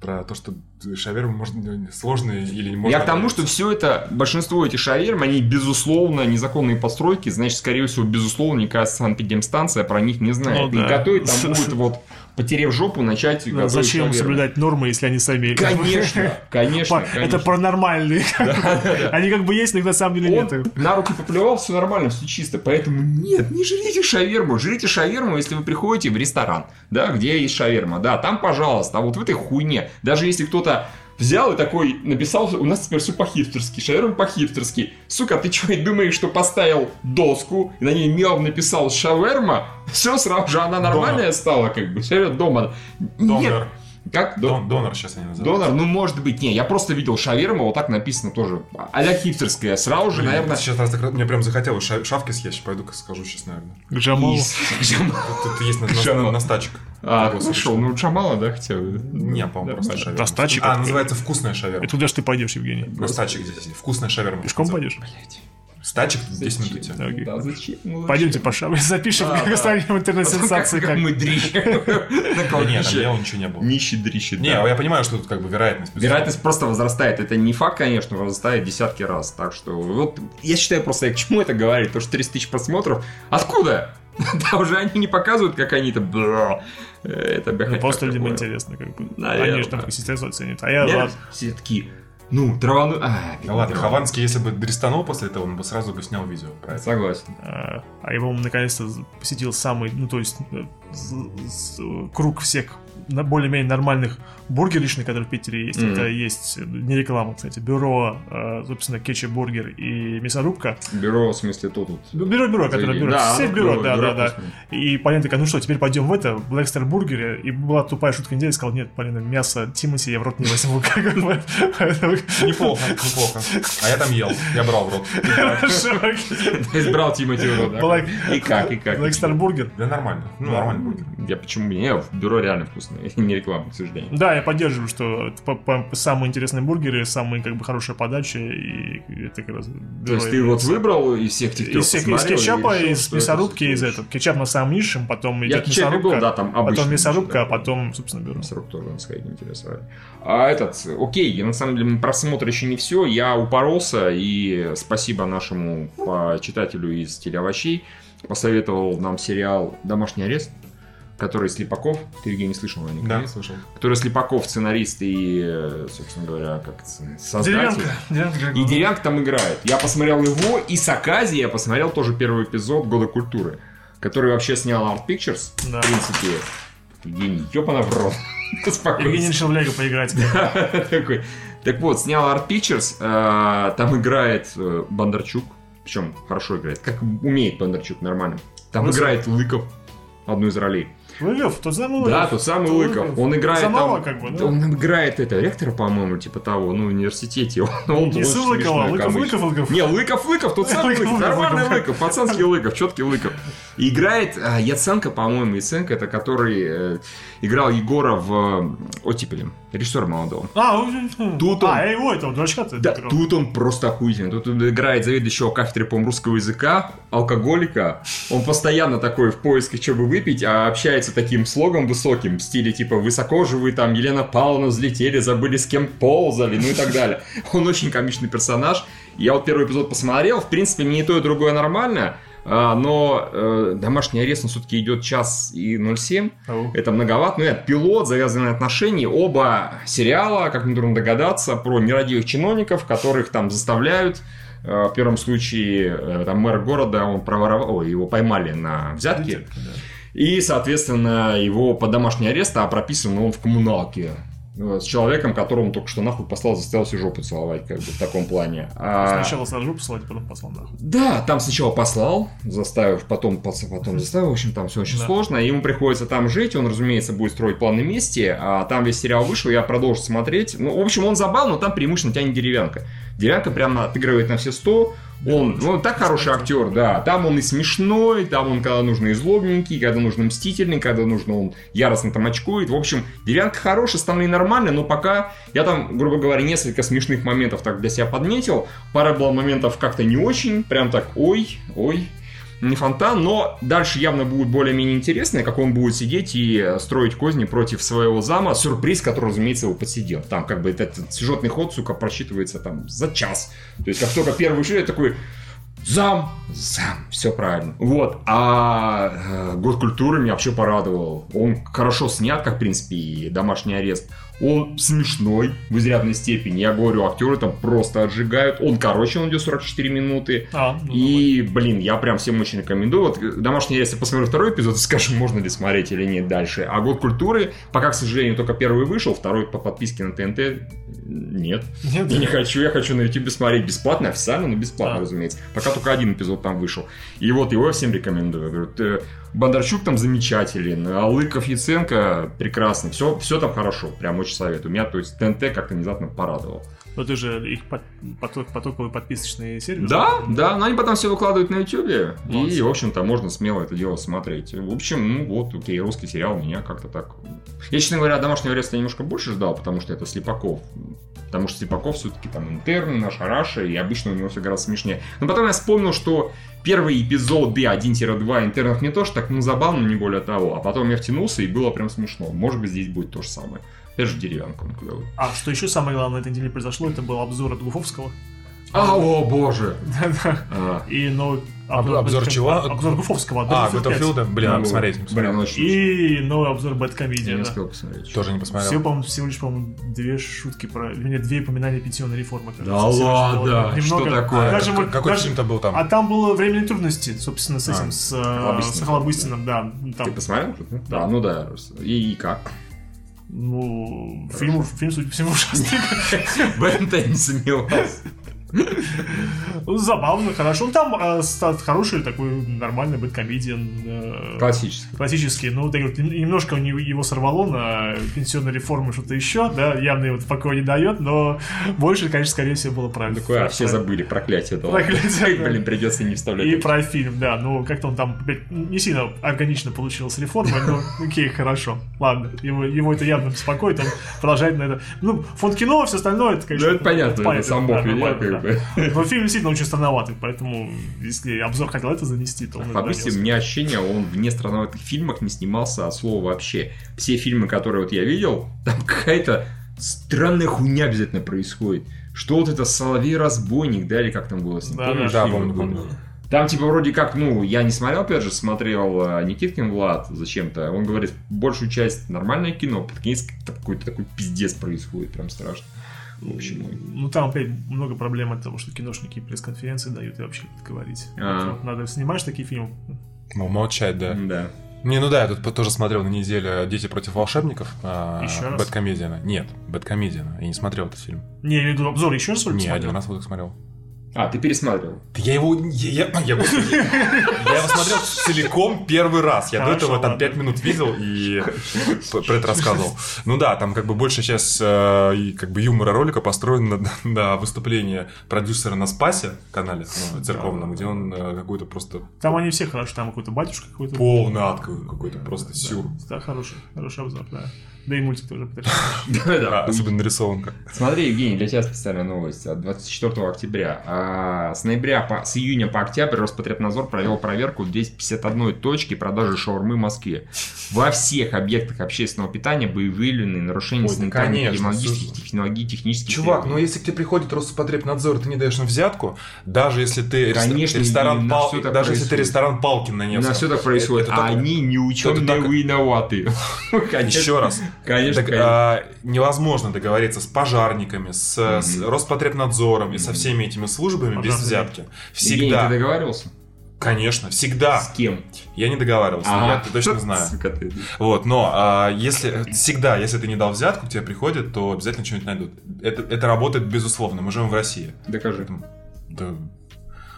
Про то, что шаверма может быть сложные или не может. Я к тому, что все это, большинство этих шаверм, они, безусловно, незаконные постройки, значит, скорее всего, безусловно, никакая санэпидемстанция про них не знает. Ну и да. готовить там будет вот, потерев жопу, начать Да, готовить зачем шаверму. соблюдать нормы, если они сами... Конечно, конечно. Это паранормальные. Они как бы есть, но их на самом деле нет. На руки поплевал, все нормально, все чисто. Поэтому нет, не жрите шаверму. Жрите шаверму, если вы приходите в ресторан, да, где есть шаверма. Да, там, пожалуйста. А вот в этой хуйне, даже если кто-то взял и такой написал, у нас теперь все по-хипстерски, шаверма по-хипстерски. Сука, ты что, думаешь, что поставил доску и на ней мелом написал шаверма? Все, сразу же она нормальная стала, как бы. Шаверма дома. Нет. Донор. Как? До- Дон- Донор сейчас они называют. Донор, ну может быть, не, я просто видел шаверма, вот так написано тоже, а-ля хипстерская, сразу же, Блин, наверное, Сейчас раз мне прям захотелось ша- шавки съесть, пойду-ка скажу сейчас, наверное. К Джамалу. Тут есть на, на. А, Такой хорошо, случай. ну Джамала, да, хотя бы? Не, по-моему, просто Нормально. шаверма. Настачек А, это- называется вкусная шаверма. И туда же ты пойдешь, Евгений. Настачек здесь есть. Вкусная шаверма. Пешком пойдешь? Блядь. Стачек 10 минут. Окей. Да, зачем? Ну, Пойдемте по. Запишем, Да, как да. станем интернет-сенсации. Как как- мы дрищем. На Да Нет, дела ничего не было. Нищий дрищит. Не, да. я понимаю, что тут как бы вероятность. Вероятность просто возрастает. Это не факт, конечно, возрастает десятки раз. Так что, вот, я считаю просто, я к чему это говорит? То, что 30 тысяч просмотров. Откуда? Да уже они не показывают, как они то бля, Это Ну, Просто людям такое. интересно, как бы. Наверное. Они же там консистенцию оценят. А я Нет. Все такие, ну, травану... А, Ну ладно. Хованский, если бы дристанул после этого, он бы сразу бы снял видео. Согласен. А а по-моему, наконец-то посетил самый, ну, то есть, э, круг всех более-менее нормальных бургеришных, которые в Питере есть. Мгм. Это есть, э, не реклама, кстати, бюро, э, собственно, кетчуп бургер и мясорубка. Бюро, в смысле, тут. тут. Бюро, бюро, которое бюро. Да, Все бюро, бюро, да, бюро да, да. И Полина такая, ну что, теперь пойдем в это, в Blackstar Бургере. И была тупая шутка недели, сказал, нет, Полина, мясо Тимати я в рот не возьму. Неплохо, неплохо. А я там ел, я брал в рот. Окей. Ты избрал Тимати да? Black- И как, и как? Black Star Burger. Да нормально, ну нормальный бургер. Я почему не? В бюро реально вкусное. Не реклама, к сожалению. Да, я поддерживаю, что самые интересные бургеры, самые как бы хорошая подача, и это как раз То есть ты вот выбрал из всех тех из, всех, из кетчапа, из мясорубки, из этого. Кетчап на самом низшем, потом идет был, мясорубка, да, там потом мясорубка, да. а потом, собственно, бюро. Мясорубка тоже надо сходить, интересно. А этот, окей, я на самом деле просмотр еще не все, я упоролся, и спасибо нашему читателю из телеовощей, посоветовал нам сериал «Домашний арест», который Слепаков, ты, Евгений, слышал о нем? Да, слышал. Который Слепаков, сценарист и, собственно говоря, как создатель. Деревянка. Деревянка. И Деревянка там играет. Я посмотрел его, и Сакази я посмотрел тоже первый эпизод «Года культуры», который вообще снял Art Pictures. Да. В принципе, Евгений, ёпана в рот. Евгений решил в Лего поиграть. Такой. Так вот, снял Art Pictures, э, там играет э, Бондарчук, причем хорошо играет, как умеет Бондарчук, нормально. Там играет Лыков, одну из ролей. Лыков, тот самый Лыков. Да, тот самый Лыков. Он играет Замало, там, как бы, да? Он играет это, ректора, по-моему, типа того, ну, в университете. Он, он Не сын Лыкова, Лыков. Лыков, Лыков. Не, Лыков, Лыков, тот самый Лыков, нормальный Лыков. Пацанский Лыков, четкий Лыков. И играет а, Яценко, по-моему, Яценко, это который э, играл Егора в э, «Оттепеле», режиссер молодого. А, Тут он- А, его этого дурачка-то. Да, тут он просто охуительный. Тут он играет заведующего кафедрой, по русского языка, алкоголика. Он постоянно такой в поиске, что бы выпить, а общается таким слогом высоким, в стиле типа «Высоко же вы там, Елена Павловна, взлетели, забыли с кем ползали», ну и так далее. Он очень комичный персонаж. Я вот первый эпизод посмотрел, в принципе, мне и то, и другое нормально, а, но э, домашний арест, он все-таки идет час и 0,7. Ау. Это многовато. Ну, это пилот, завязанные отношения. Оба сериала, как нетрудно догадаться, про нерадивых чиновников, которых там заставляют. Э, В первом случае э, там мэр города, он проворовал, ой, его поймали на взятки. Да. И, соответственно, его под домашний арест, а прописан он в коммуналке. С человеком, которому только что нахуй послал, заставил всю жопу целовать, как бы в таком плане. А- Сначала сразу послать, потом послал нахуй. да, там сначала послал, заставив, потом, потом заставил, в общем, там все очень Да. сложно. Ему приходится там жить, он, разумеется, будет строить планы мести, а там весь сериал вышел, я продолжу смотреть. Ну, в общем, он забавный, но там преимущественно тянет деревянка. Деревянка прямо отыгрывает на все сто. Он, ну, так хороший актер, да. Там он и смешной, там он, когда нужно, и злобненький, когда нужно мстительный, когда нужно, он яростно там очкует. В общем, деревянка хорошая, остальные нормальные, но пока я там, грубо говоря, несколько смешных моментов так для себя подметил. Пара было моментов как-то не очень, прям так, ой, ой, не фонтан, но дальше явно будет более-менее интересно, как он будет сидеть и э, строить козни против своего зама. Сюрприз, который, разумеется, его подсидел. Там как бы этот, этот сюжетный ход, сука, просчитывается там за час. То есть, как только первый я такой, зам, зам, все правильно. Вот, а э, год культуры меня вообще порадовал. Он хорошо снят, как, в принципе, и домашний арест. Он смешной в изрядной степени. Я говорю, актеры там просто отжигают. Он короче, он идет 44 минуты. А, ну, И, блин, я прям всем очень рекомендую. Вот э, домашний я посмотрю второй эпизод и скажем, можно ли смотреть или нет дальше. А год культуры, пока, к сожалению, только первый вышел, второй по подписке на ТНТ нет. Нет? Я не хочу, я хочу на YouTube смотреть бесплатно, официально, но бесплатно, А. разумеется. Пока только один эпизод там вышел. И вот его я всем рекомендую. Я говорю, «Ты- Бондарчук там замечателен, Алыков, Яценко прекрасный. Все, все там хорошо, прям очень советую. Меня, то есть, ТНТ как-то внезапно порадовал. Но ты же их поток, потоковый подписочный сервис. Да, да, но они потом все выкладывают на YouTube, и, Молодцы. в общем-то, можно смело это дело смотреть. В общем, ну вот, окей, русский сериал меня как-то так... Я, честно говоря, домашнего ареста немножко больше ждал, потому что это Слепаков. Потому что Слепаков все-таки там интерн, наша Раша, и обычно у него все гораздо смешнее. Но потом я вспомнил, что первые эпизоды 1-2 интернов мне тоже так, ну, забавно, не более того. А потом я втянулся, и было прям смешно. Может быть, здесь будет то же самое. Это же деревянка, он клевый. А что еще самое главное на этой неделе произошло, это был обзор от Гуфовского. А, о боже! Да-да. А, И новый... Об- обзор чего? Обзор Гуфовского. А, Battlefield 5. Battlefield, блин, надо ну, посмотреть. И новый обзор Я Бэткомедия. не успел посмотреть. Тоже не посмотрел. Всего, по-моему, всего лишь, по-моему, две шутки про... Вернее, две упоминания пенсионной реформы. кажется, Да ладно? Что такое? А, Даже как- мы- какой даже- фильм-то был там? А там было временные трудности, собственно, с этим, А, с, э, Хлобыстиным, да. Ты Там, посмотрел? Да, ну да. И, и как? ну, фильм, фильм, судя по всему, ужасный. Я не сомневался. Ну, Забавно, хорошо. Ну, там э, хороший такой нормальный бэткомедиан. э, Классический. классический. Ну, вот, немножко его сорвало на пенсионной реформе что-то еще, да, явно его покоя не дает, но больше, конечно, скорее всего, было правильно. Такое, а все забыли, проклятие дало. Проклятие, да. Блин, придется не вставлять. И про фильм, да, ну как-то он там не сильно органично получилась реформа, но окей, хорошо, ладно, его, его это явно беспокоит, он продолжает на это. Ну, фонд кино, все остальное, это, Ну, конечно... это понятно, это сам Бог да, нормально, как бы. Но фильм действительно очень странноватый, поэтому если обзор хотел это занести, то он Фабристи, у меня ощущение, он в нестранноватых фильмах не снимался от слова вообще. Все фильмы, которые вот я видел, там какая-то странная хуйня обязательно происходит. Что вот это Соловей-разбойник, да, или как там было с ним? Да, Помнишь Да, помню, помню. Там, типа, вроде как, ну, я не смотрел, опять же, смотрел э, Никиткин Влад зачем-то. Он говорит, большую часть нормальное кино, под конец какой-то такой пиздец происходит, прям страшно. В общем, Ну, там опять много проблем от того, что киношники пресс-конференции дают и вообще говорить. А. Вот, надо снимаешь такие фильмы, Ну, молчать, да. да. Не, ну да, я тут тоже смотрел на неделе «Дети против волшебников». а, Еще раз? Бэткомедиана. Нет, Бэткомедиана. Я не смотрел этот фильм. не, я имею в виду обзор еще раз, Не, посмотрел? один раз вот смотрел. А, ты пересматривал. Да я его... Я, я, я, господи, я его смотрел целиком первый раз. Я до Хорошо, этого там пять минут видел и про это рассказывал. Ну да, там как бы больше сейчас э, и как бы юмора ролика построен на, на выступлении продюсера на Спасе канале ну, церковном, где он э, какой-то просто Там они все хорошо, там какой-то батюшка какой-то. полный ад какой-то просто сюр. Да, хороший, хороший обзор, да. Да и мультик тоже потрясающий. А, особенно нарисованка. Смотри, Евгений, для тебя специальная новость от 24 октября. А, с ноября по, с июня по октябрь Роспотребнадзор провел проверку в 251 точке продажи шаурмы в Москве. во всех объектах общественного питания были выявлены нарушения Ой, да санитарных, конечно, эпидемиологических, слушай. технологий, технических Чувак, требований. ну если к тебе приходит Роспотребнадзор, ты не даешь им взятку, даже если ты Конечно, ресторан на Пал- так даже если ты происходит. ресторан Палкин на У Невском. нас все так происходит, Это а только- они не ученые это так- виноваты. Конечно. Еще раз. Конечно, Так, конечно. а, невозможно договориться с пожарниками, с, с Мгм. Роспотребнадзором и со всеми этими службами без Пожарными. взятки. Евгений, Всегда. ты договаривался? Конечно, всегда. С кем? Я не договаривался, Ага. я это точно знаю. Сука ты. Вот, но а, если всегда, если ты не дал взятку, к тебе приходят, то обязательно что-нибудь найдут. Это, это работает безусловно. Мы живем в России. Докажи. Да,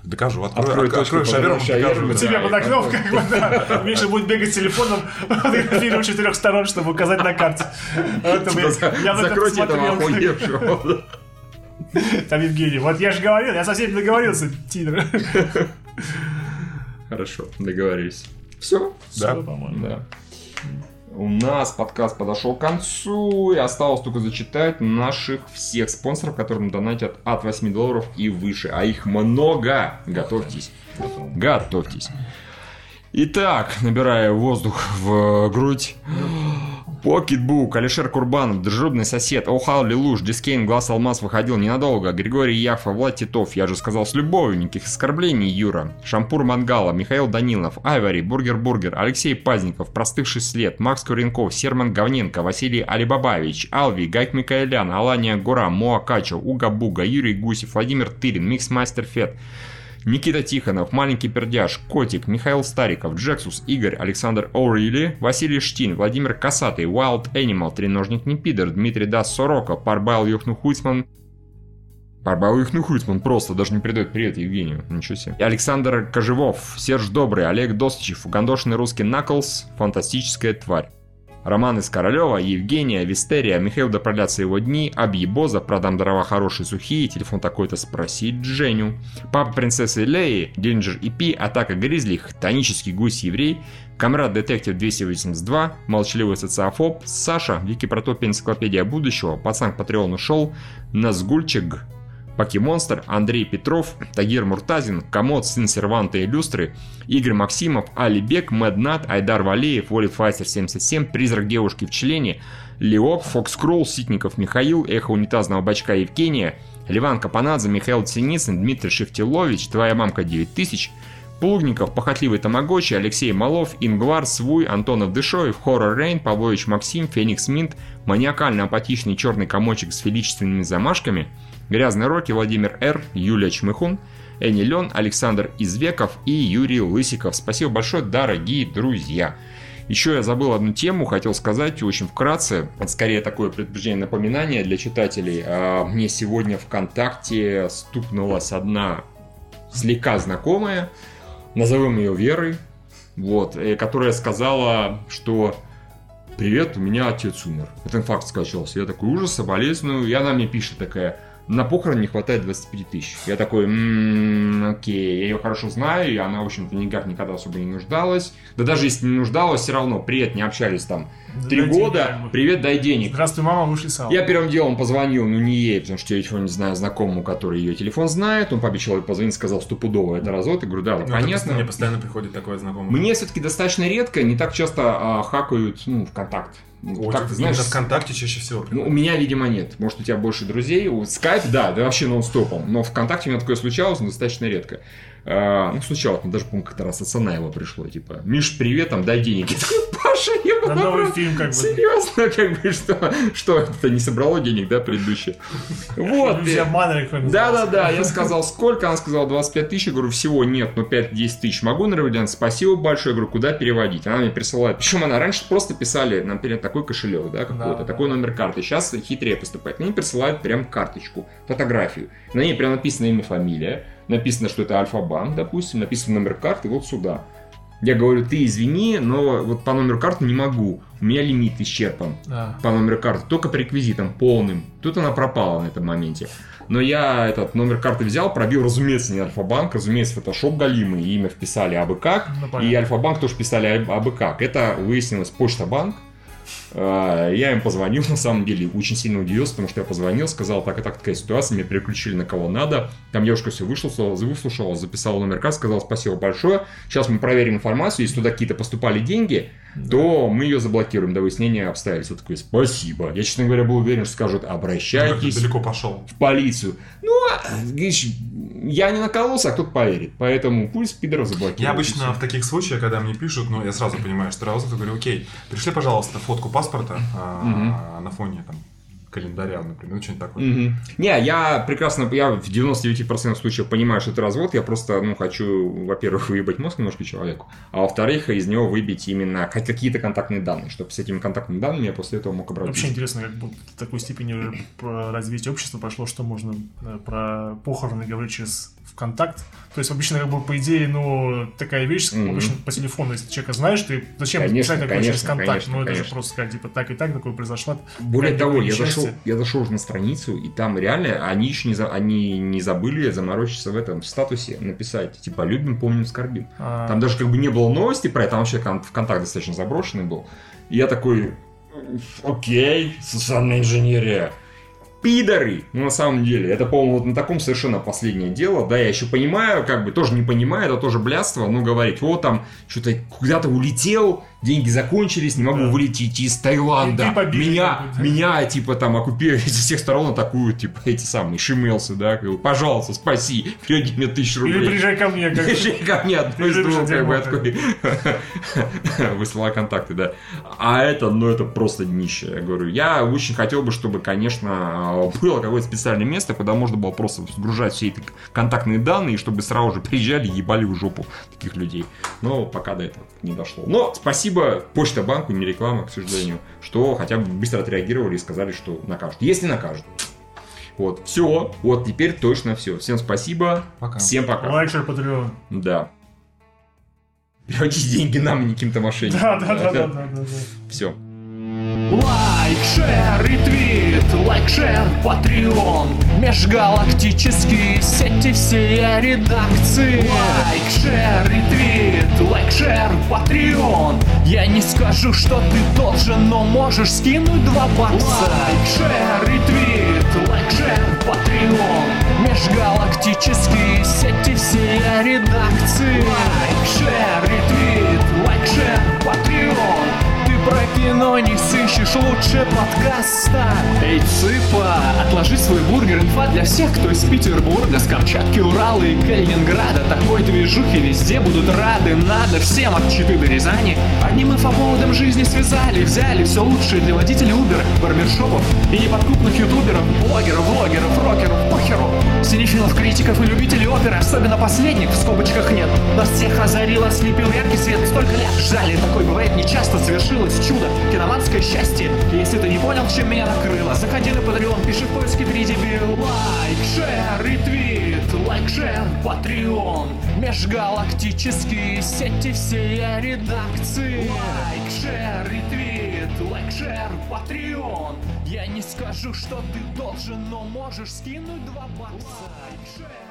докажу. Открою, открою под шаверму, шаверму, докажу. да. да. Под окном, как бы, да. Миша будет бегать с телефоном, фотографировать четырех сторон, чтобы указать на карте. Это Типа, я- это Закройте этого посмотрел. охуевшего. Там Евгений. Вот я же говорил, я со всеми договорился, Тидор. Хорошо, договорились. Все? Да. По-моему. Да. У нас подкаст подошел к концу, и осталось только зачитать наших всех спонсоров, которым донатят от 8 долларов и выше. А их много. Готовьтесь. Готовьтесь. Итак, набирая воздух в грудь. PocketBook, Алишер Курбанов, дружелюбный сосед, Охал Лилуш, Дискейн, Глаз Алмаз выходил ненадолго, Григорий Яфа, Влад Титов, я же сказал с любовью, никаких оскорблений, Юра, Шампур Мангала, Михаил Данилов, Айвари, Бургер Бургер, Алексей Пазников, Простывший след, Макс Куренков, Серман Говненко, Василий Алибабаевич, Алви, Гайк Микаэлян, Алания Гора, Моа Качо, Уга Буга, Юрий Гусев, Владимир Тырин, Миксмастер Фет, Никита Тихонов, Маленький Пердяж, Котик, Михаил Стариков, Джексус, Игорь, Александр О'Рилли, Василий Штин, Владимир Касатый, Wild Animal, Треножник Непидер, Дмитрий Дас Сорока, Парбайл Юхнухуйцман, Парбайл Юхнухуйцман просто даже не передает привет Евгению. Ничего себе. И Александр Кожевов, Серж Добрый, Олег Достичев, Угандошный русский Наклс, Фантастическая тварь. Роман из Королева, Евгения, Вистерия, Михаил да продлятся его дни, Абьебоза, продам дрова хорошие сухие, телефон такой-то спросить Женю. Папа принцессы Леи, Диллинджер EP, Атака Гризли, Хтонический гусь-еврей, Камрад Детектив 282, Молчаливый социофоб, Саша, Википротопия Энциклопедия будущего, Пацан к Патреону шел, Назгульчик, Покемонстр, Андрей Петров, Тагир Муртазин, Комод, сын серванта и люстры, Игорь Максимов, Али Бек, Мэднат, Айдар Валеев, Волит Файстер 77, Призрак девушки в члене, Леок, Фокс Кролл, Ситников Михаил, Эхо унитазного бачка Евгения, Ливан Капанадзе, Михаил Синицын, Дмитрий Шевтилович, Твоя мамка 9000, Плугников, Похотливый Тамагочи, Алексей Малов, Ингвар, Свуй, Антонов Дышоев, Хоррор Рейн, Павлович Максим, Феникс Минт, маниакально-апатичный черный комочек с величественными замашками, Грязный Роки, Владимир Р., Юлия Чмыхун, Энни Лен, Александр Извеков и Юрий Лысиков. Спасибо большое, дорогие друзья. Еще я забыл одну тему, хотел сказать очень вкратце. Скорее такое предупреждение, напоминание для читателей. А, Мне сегодня ВКонтакте стукнулась одна слегка знакомая, назовем ее Верой, вот, э, которая сказала, что «Привет, у меня отец умер». Это факт скачался. Я такой, ужас, соболезную. И она мне пишет такая, на похорон не хватает 25 тысяч. Я такой, «М, окей, я ее хорошо знаю, и она, в общем-то, никак никогда особо не нуждалась. Да даже если не нуждалась, все равно, привет, не общались там три денег, года, бы. привет, дай денег. Здравствуй, мама, вышли сало. Я первым делом позвонил, ну не ей, потому что я еще не знаю знакомому, который ее телефон знает. Он пообещал ей позвонить, сказал стопудово, это развод. Я говорю, да, Ну, понятно. Мне постоянно приходит такое знакомое. Мне все-таки достаточно редко, не так часто а, хакают, ну, ВКонтакт. Ну, Ой, как ты знаешь, именно ВКонтакте чаще всего. ну, у меня, видимо, нет. Может, у тебя больше друзей. У Скайп, да, да вообще нон-стопом. Но ВКонтакте у меня такое случалось, но достаточно редко. А, ну, случалось, даже, по-моему, как-то раз от Санаева пришло, типа, Миш, привет, там, дай денег. Я такой, Паша, я На новый фильм, как бы. Серьезно, как бы, что, что это не собрало денег, да, предыдущее? Вот. Друзья и- Маннерик, как Да, да, называется. да, я сказал, сколько? Она сказала, 25 тысяч. Я говорю, всего нет, ну 5-10 тысяч. Могу на Равилиан? Спасибо большое. Я говорю, куда переводить? Она мне присылает. Причем она раньше просто писали, например, такой кошелек, да, какой-то, такой номер карты. Сейчас хитрее поступает. Мне присылают прям карточку, фотографию. На ней прям написано имя, фамилия. Написано, что это Альфа-банк, допустим. Написано номер карты, вот сюда. Я говорю, ты извини, но вот по номеру карты не могу. У меня лимит исчерпан Да. по номеру карты, только по реквизитам полным. Тут она пропала на этом моменте. Но я этот номер карты взял, пробил, разумеется, не Альфа-банк, разумеется, фотошоп галимый, имя вписали абы как, Ну, и. Альфа-банк тоже писали абы как. Это выяснилось Почта-банк, А, Я им позвонил, на самом деле, очень сильно удивился, потому что я позвонил, сказал, так и так такая ситуация, меня переключили на кого надо. Там девушка все выслушала, выслушала, записала номер карты, сказала спасибо большое. Сейчас мы проверим информацию, если туда какие-то поступали деньги, то мы ее заблокируем до выяснения обстоятельств. Я такой, спасибо. Я, честно говоря, был уверен, что скажут, обращайтесь Далеко пошел. в полицию. Ну, а, я не накололся, а кто-то поверит. Поэтому пусть пидоров заблокируют. Я обычно в таких случаях, когда мне пишут, ну, я сразу понимаю, что раз, я говорю, окей, пришли, пожалуйста, фотку паспорта а, на фоне там календаря, например, ну, что-нибудь такое. Мгм. Не, я прекрасно, я в 99% случаев понимаю, что это развод, я просто, ну, хочу, во-первых, выебать мозг немножко человеку, а во-вторых, из него выбить именно хоть какие-то контактные данные, чтобы с этими контактными данными я после этого мог обратиться. Вообще интересно, как бы в такой степени развитие общества пошло, что можно э, про похороны говорить через ВКонтакт. То есть обычно, как бы, по идее, ну, такая вещь, Мгм. обычно по телефону, если человека знаешь, ты зачем Конечно, писать через конечно, ВКонтакт? конечно, ну, это же конечно. просто сказать, типа, так и так, такое произошло. Более Как того, я зашел, я зашел уже на страницу, и там реально они еще не, за, они не забыли заморочиться в этом в статусе, написать, типа, любим, помним, скорбим. А, Там даже как бы не было новости про это, там вообще кон- ВКонтакт достаточно заброшенный был. И я такой, окей, социальная инженерия. Пидоры! Ну, на самом деле, это, по-моему, вот на таком совершенно последнее дело. Да, я еще понимаю, как бы, тоже не понимаю, это тоже блядство, но говорить, вот там, что-то куда-то улетел, деньги закончились, не могу Да. вылететь из Таиланда. И побили, меня, меня, типа, там, оккупируют со всех сторон, атакуют, типа, эти самые шимелсы, да, пожалуйста, спаси, переведи мне тысячу рублей. Или приезжай ко мне, как Приезжай ко мне одно из двух, как бы, откуда выслала контакты, да. А это, ну, это просто днище, я говорю. Я очень хотел бы, чтобы, конечно, было какое-то специальное место, куда можно было просто сгружать все эти контактные данные, и чтобы сразу же приезжали и ебали в жопу таких людей. Но пока до этого не дошло. Но спасибо Почта банку, не реклама, к сожалению, что хотя бы быстро отреагировали и сказали, что накажут. Если накажут. Вот, все, вот теперь точно все. Всем спасибо, Пока. всем пока. Лайк, share, Patreon. Да. Переводите деньги нам, а не каким-то мошенникам. Да, да, да, да, да, да. Все. Лайк, share, ретвит, лайк, share, Patreon. Межгалактические сети всей редакции. Лайк, share, ретвит, лайк, share, Patreon. Я не скажу, что ты должен, но можешь скинуть два бакса. Лайк, share, ретвит, лайк, share, Patreon. Межгалактические сети всей редакции. Лайк, шер, ретвит, лайк, шер, патреон про кино не сыщешь лучше подкаста. Эй, цыпа, отложи свой бургер Инфа для всех, кто из Петербурга С Камчатки, Урала и Калининграда. Такой движухи везде будут рады Надо всем от Читы до Рязани. Одним инфоповодом жизни связали Взяли все лучшее для водителей Uber Барбершопов и неподкупных ютуберов Блогеров, влогеров, рокеров, похеру. Синефилов, критиков и любителей оперы Особенно последних в скобочках нет. Нас всех озарил, ослепил яркий свет Столько лет ждали, такой бывает нечасто Совершилось чудо, киноманское счастье. Если ты не понял, чем меня накрыло Заходи на Patreon, пиши в поиске 3 дебил Лайк, share, ретвит, лайк, share, Patreon Межгалактические сети всей редакции. Лайк, share, ретвит, лайк, share, Patreon Я не скажу, что ты должен, но можешь скинуть два бакса. Лайк, шер,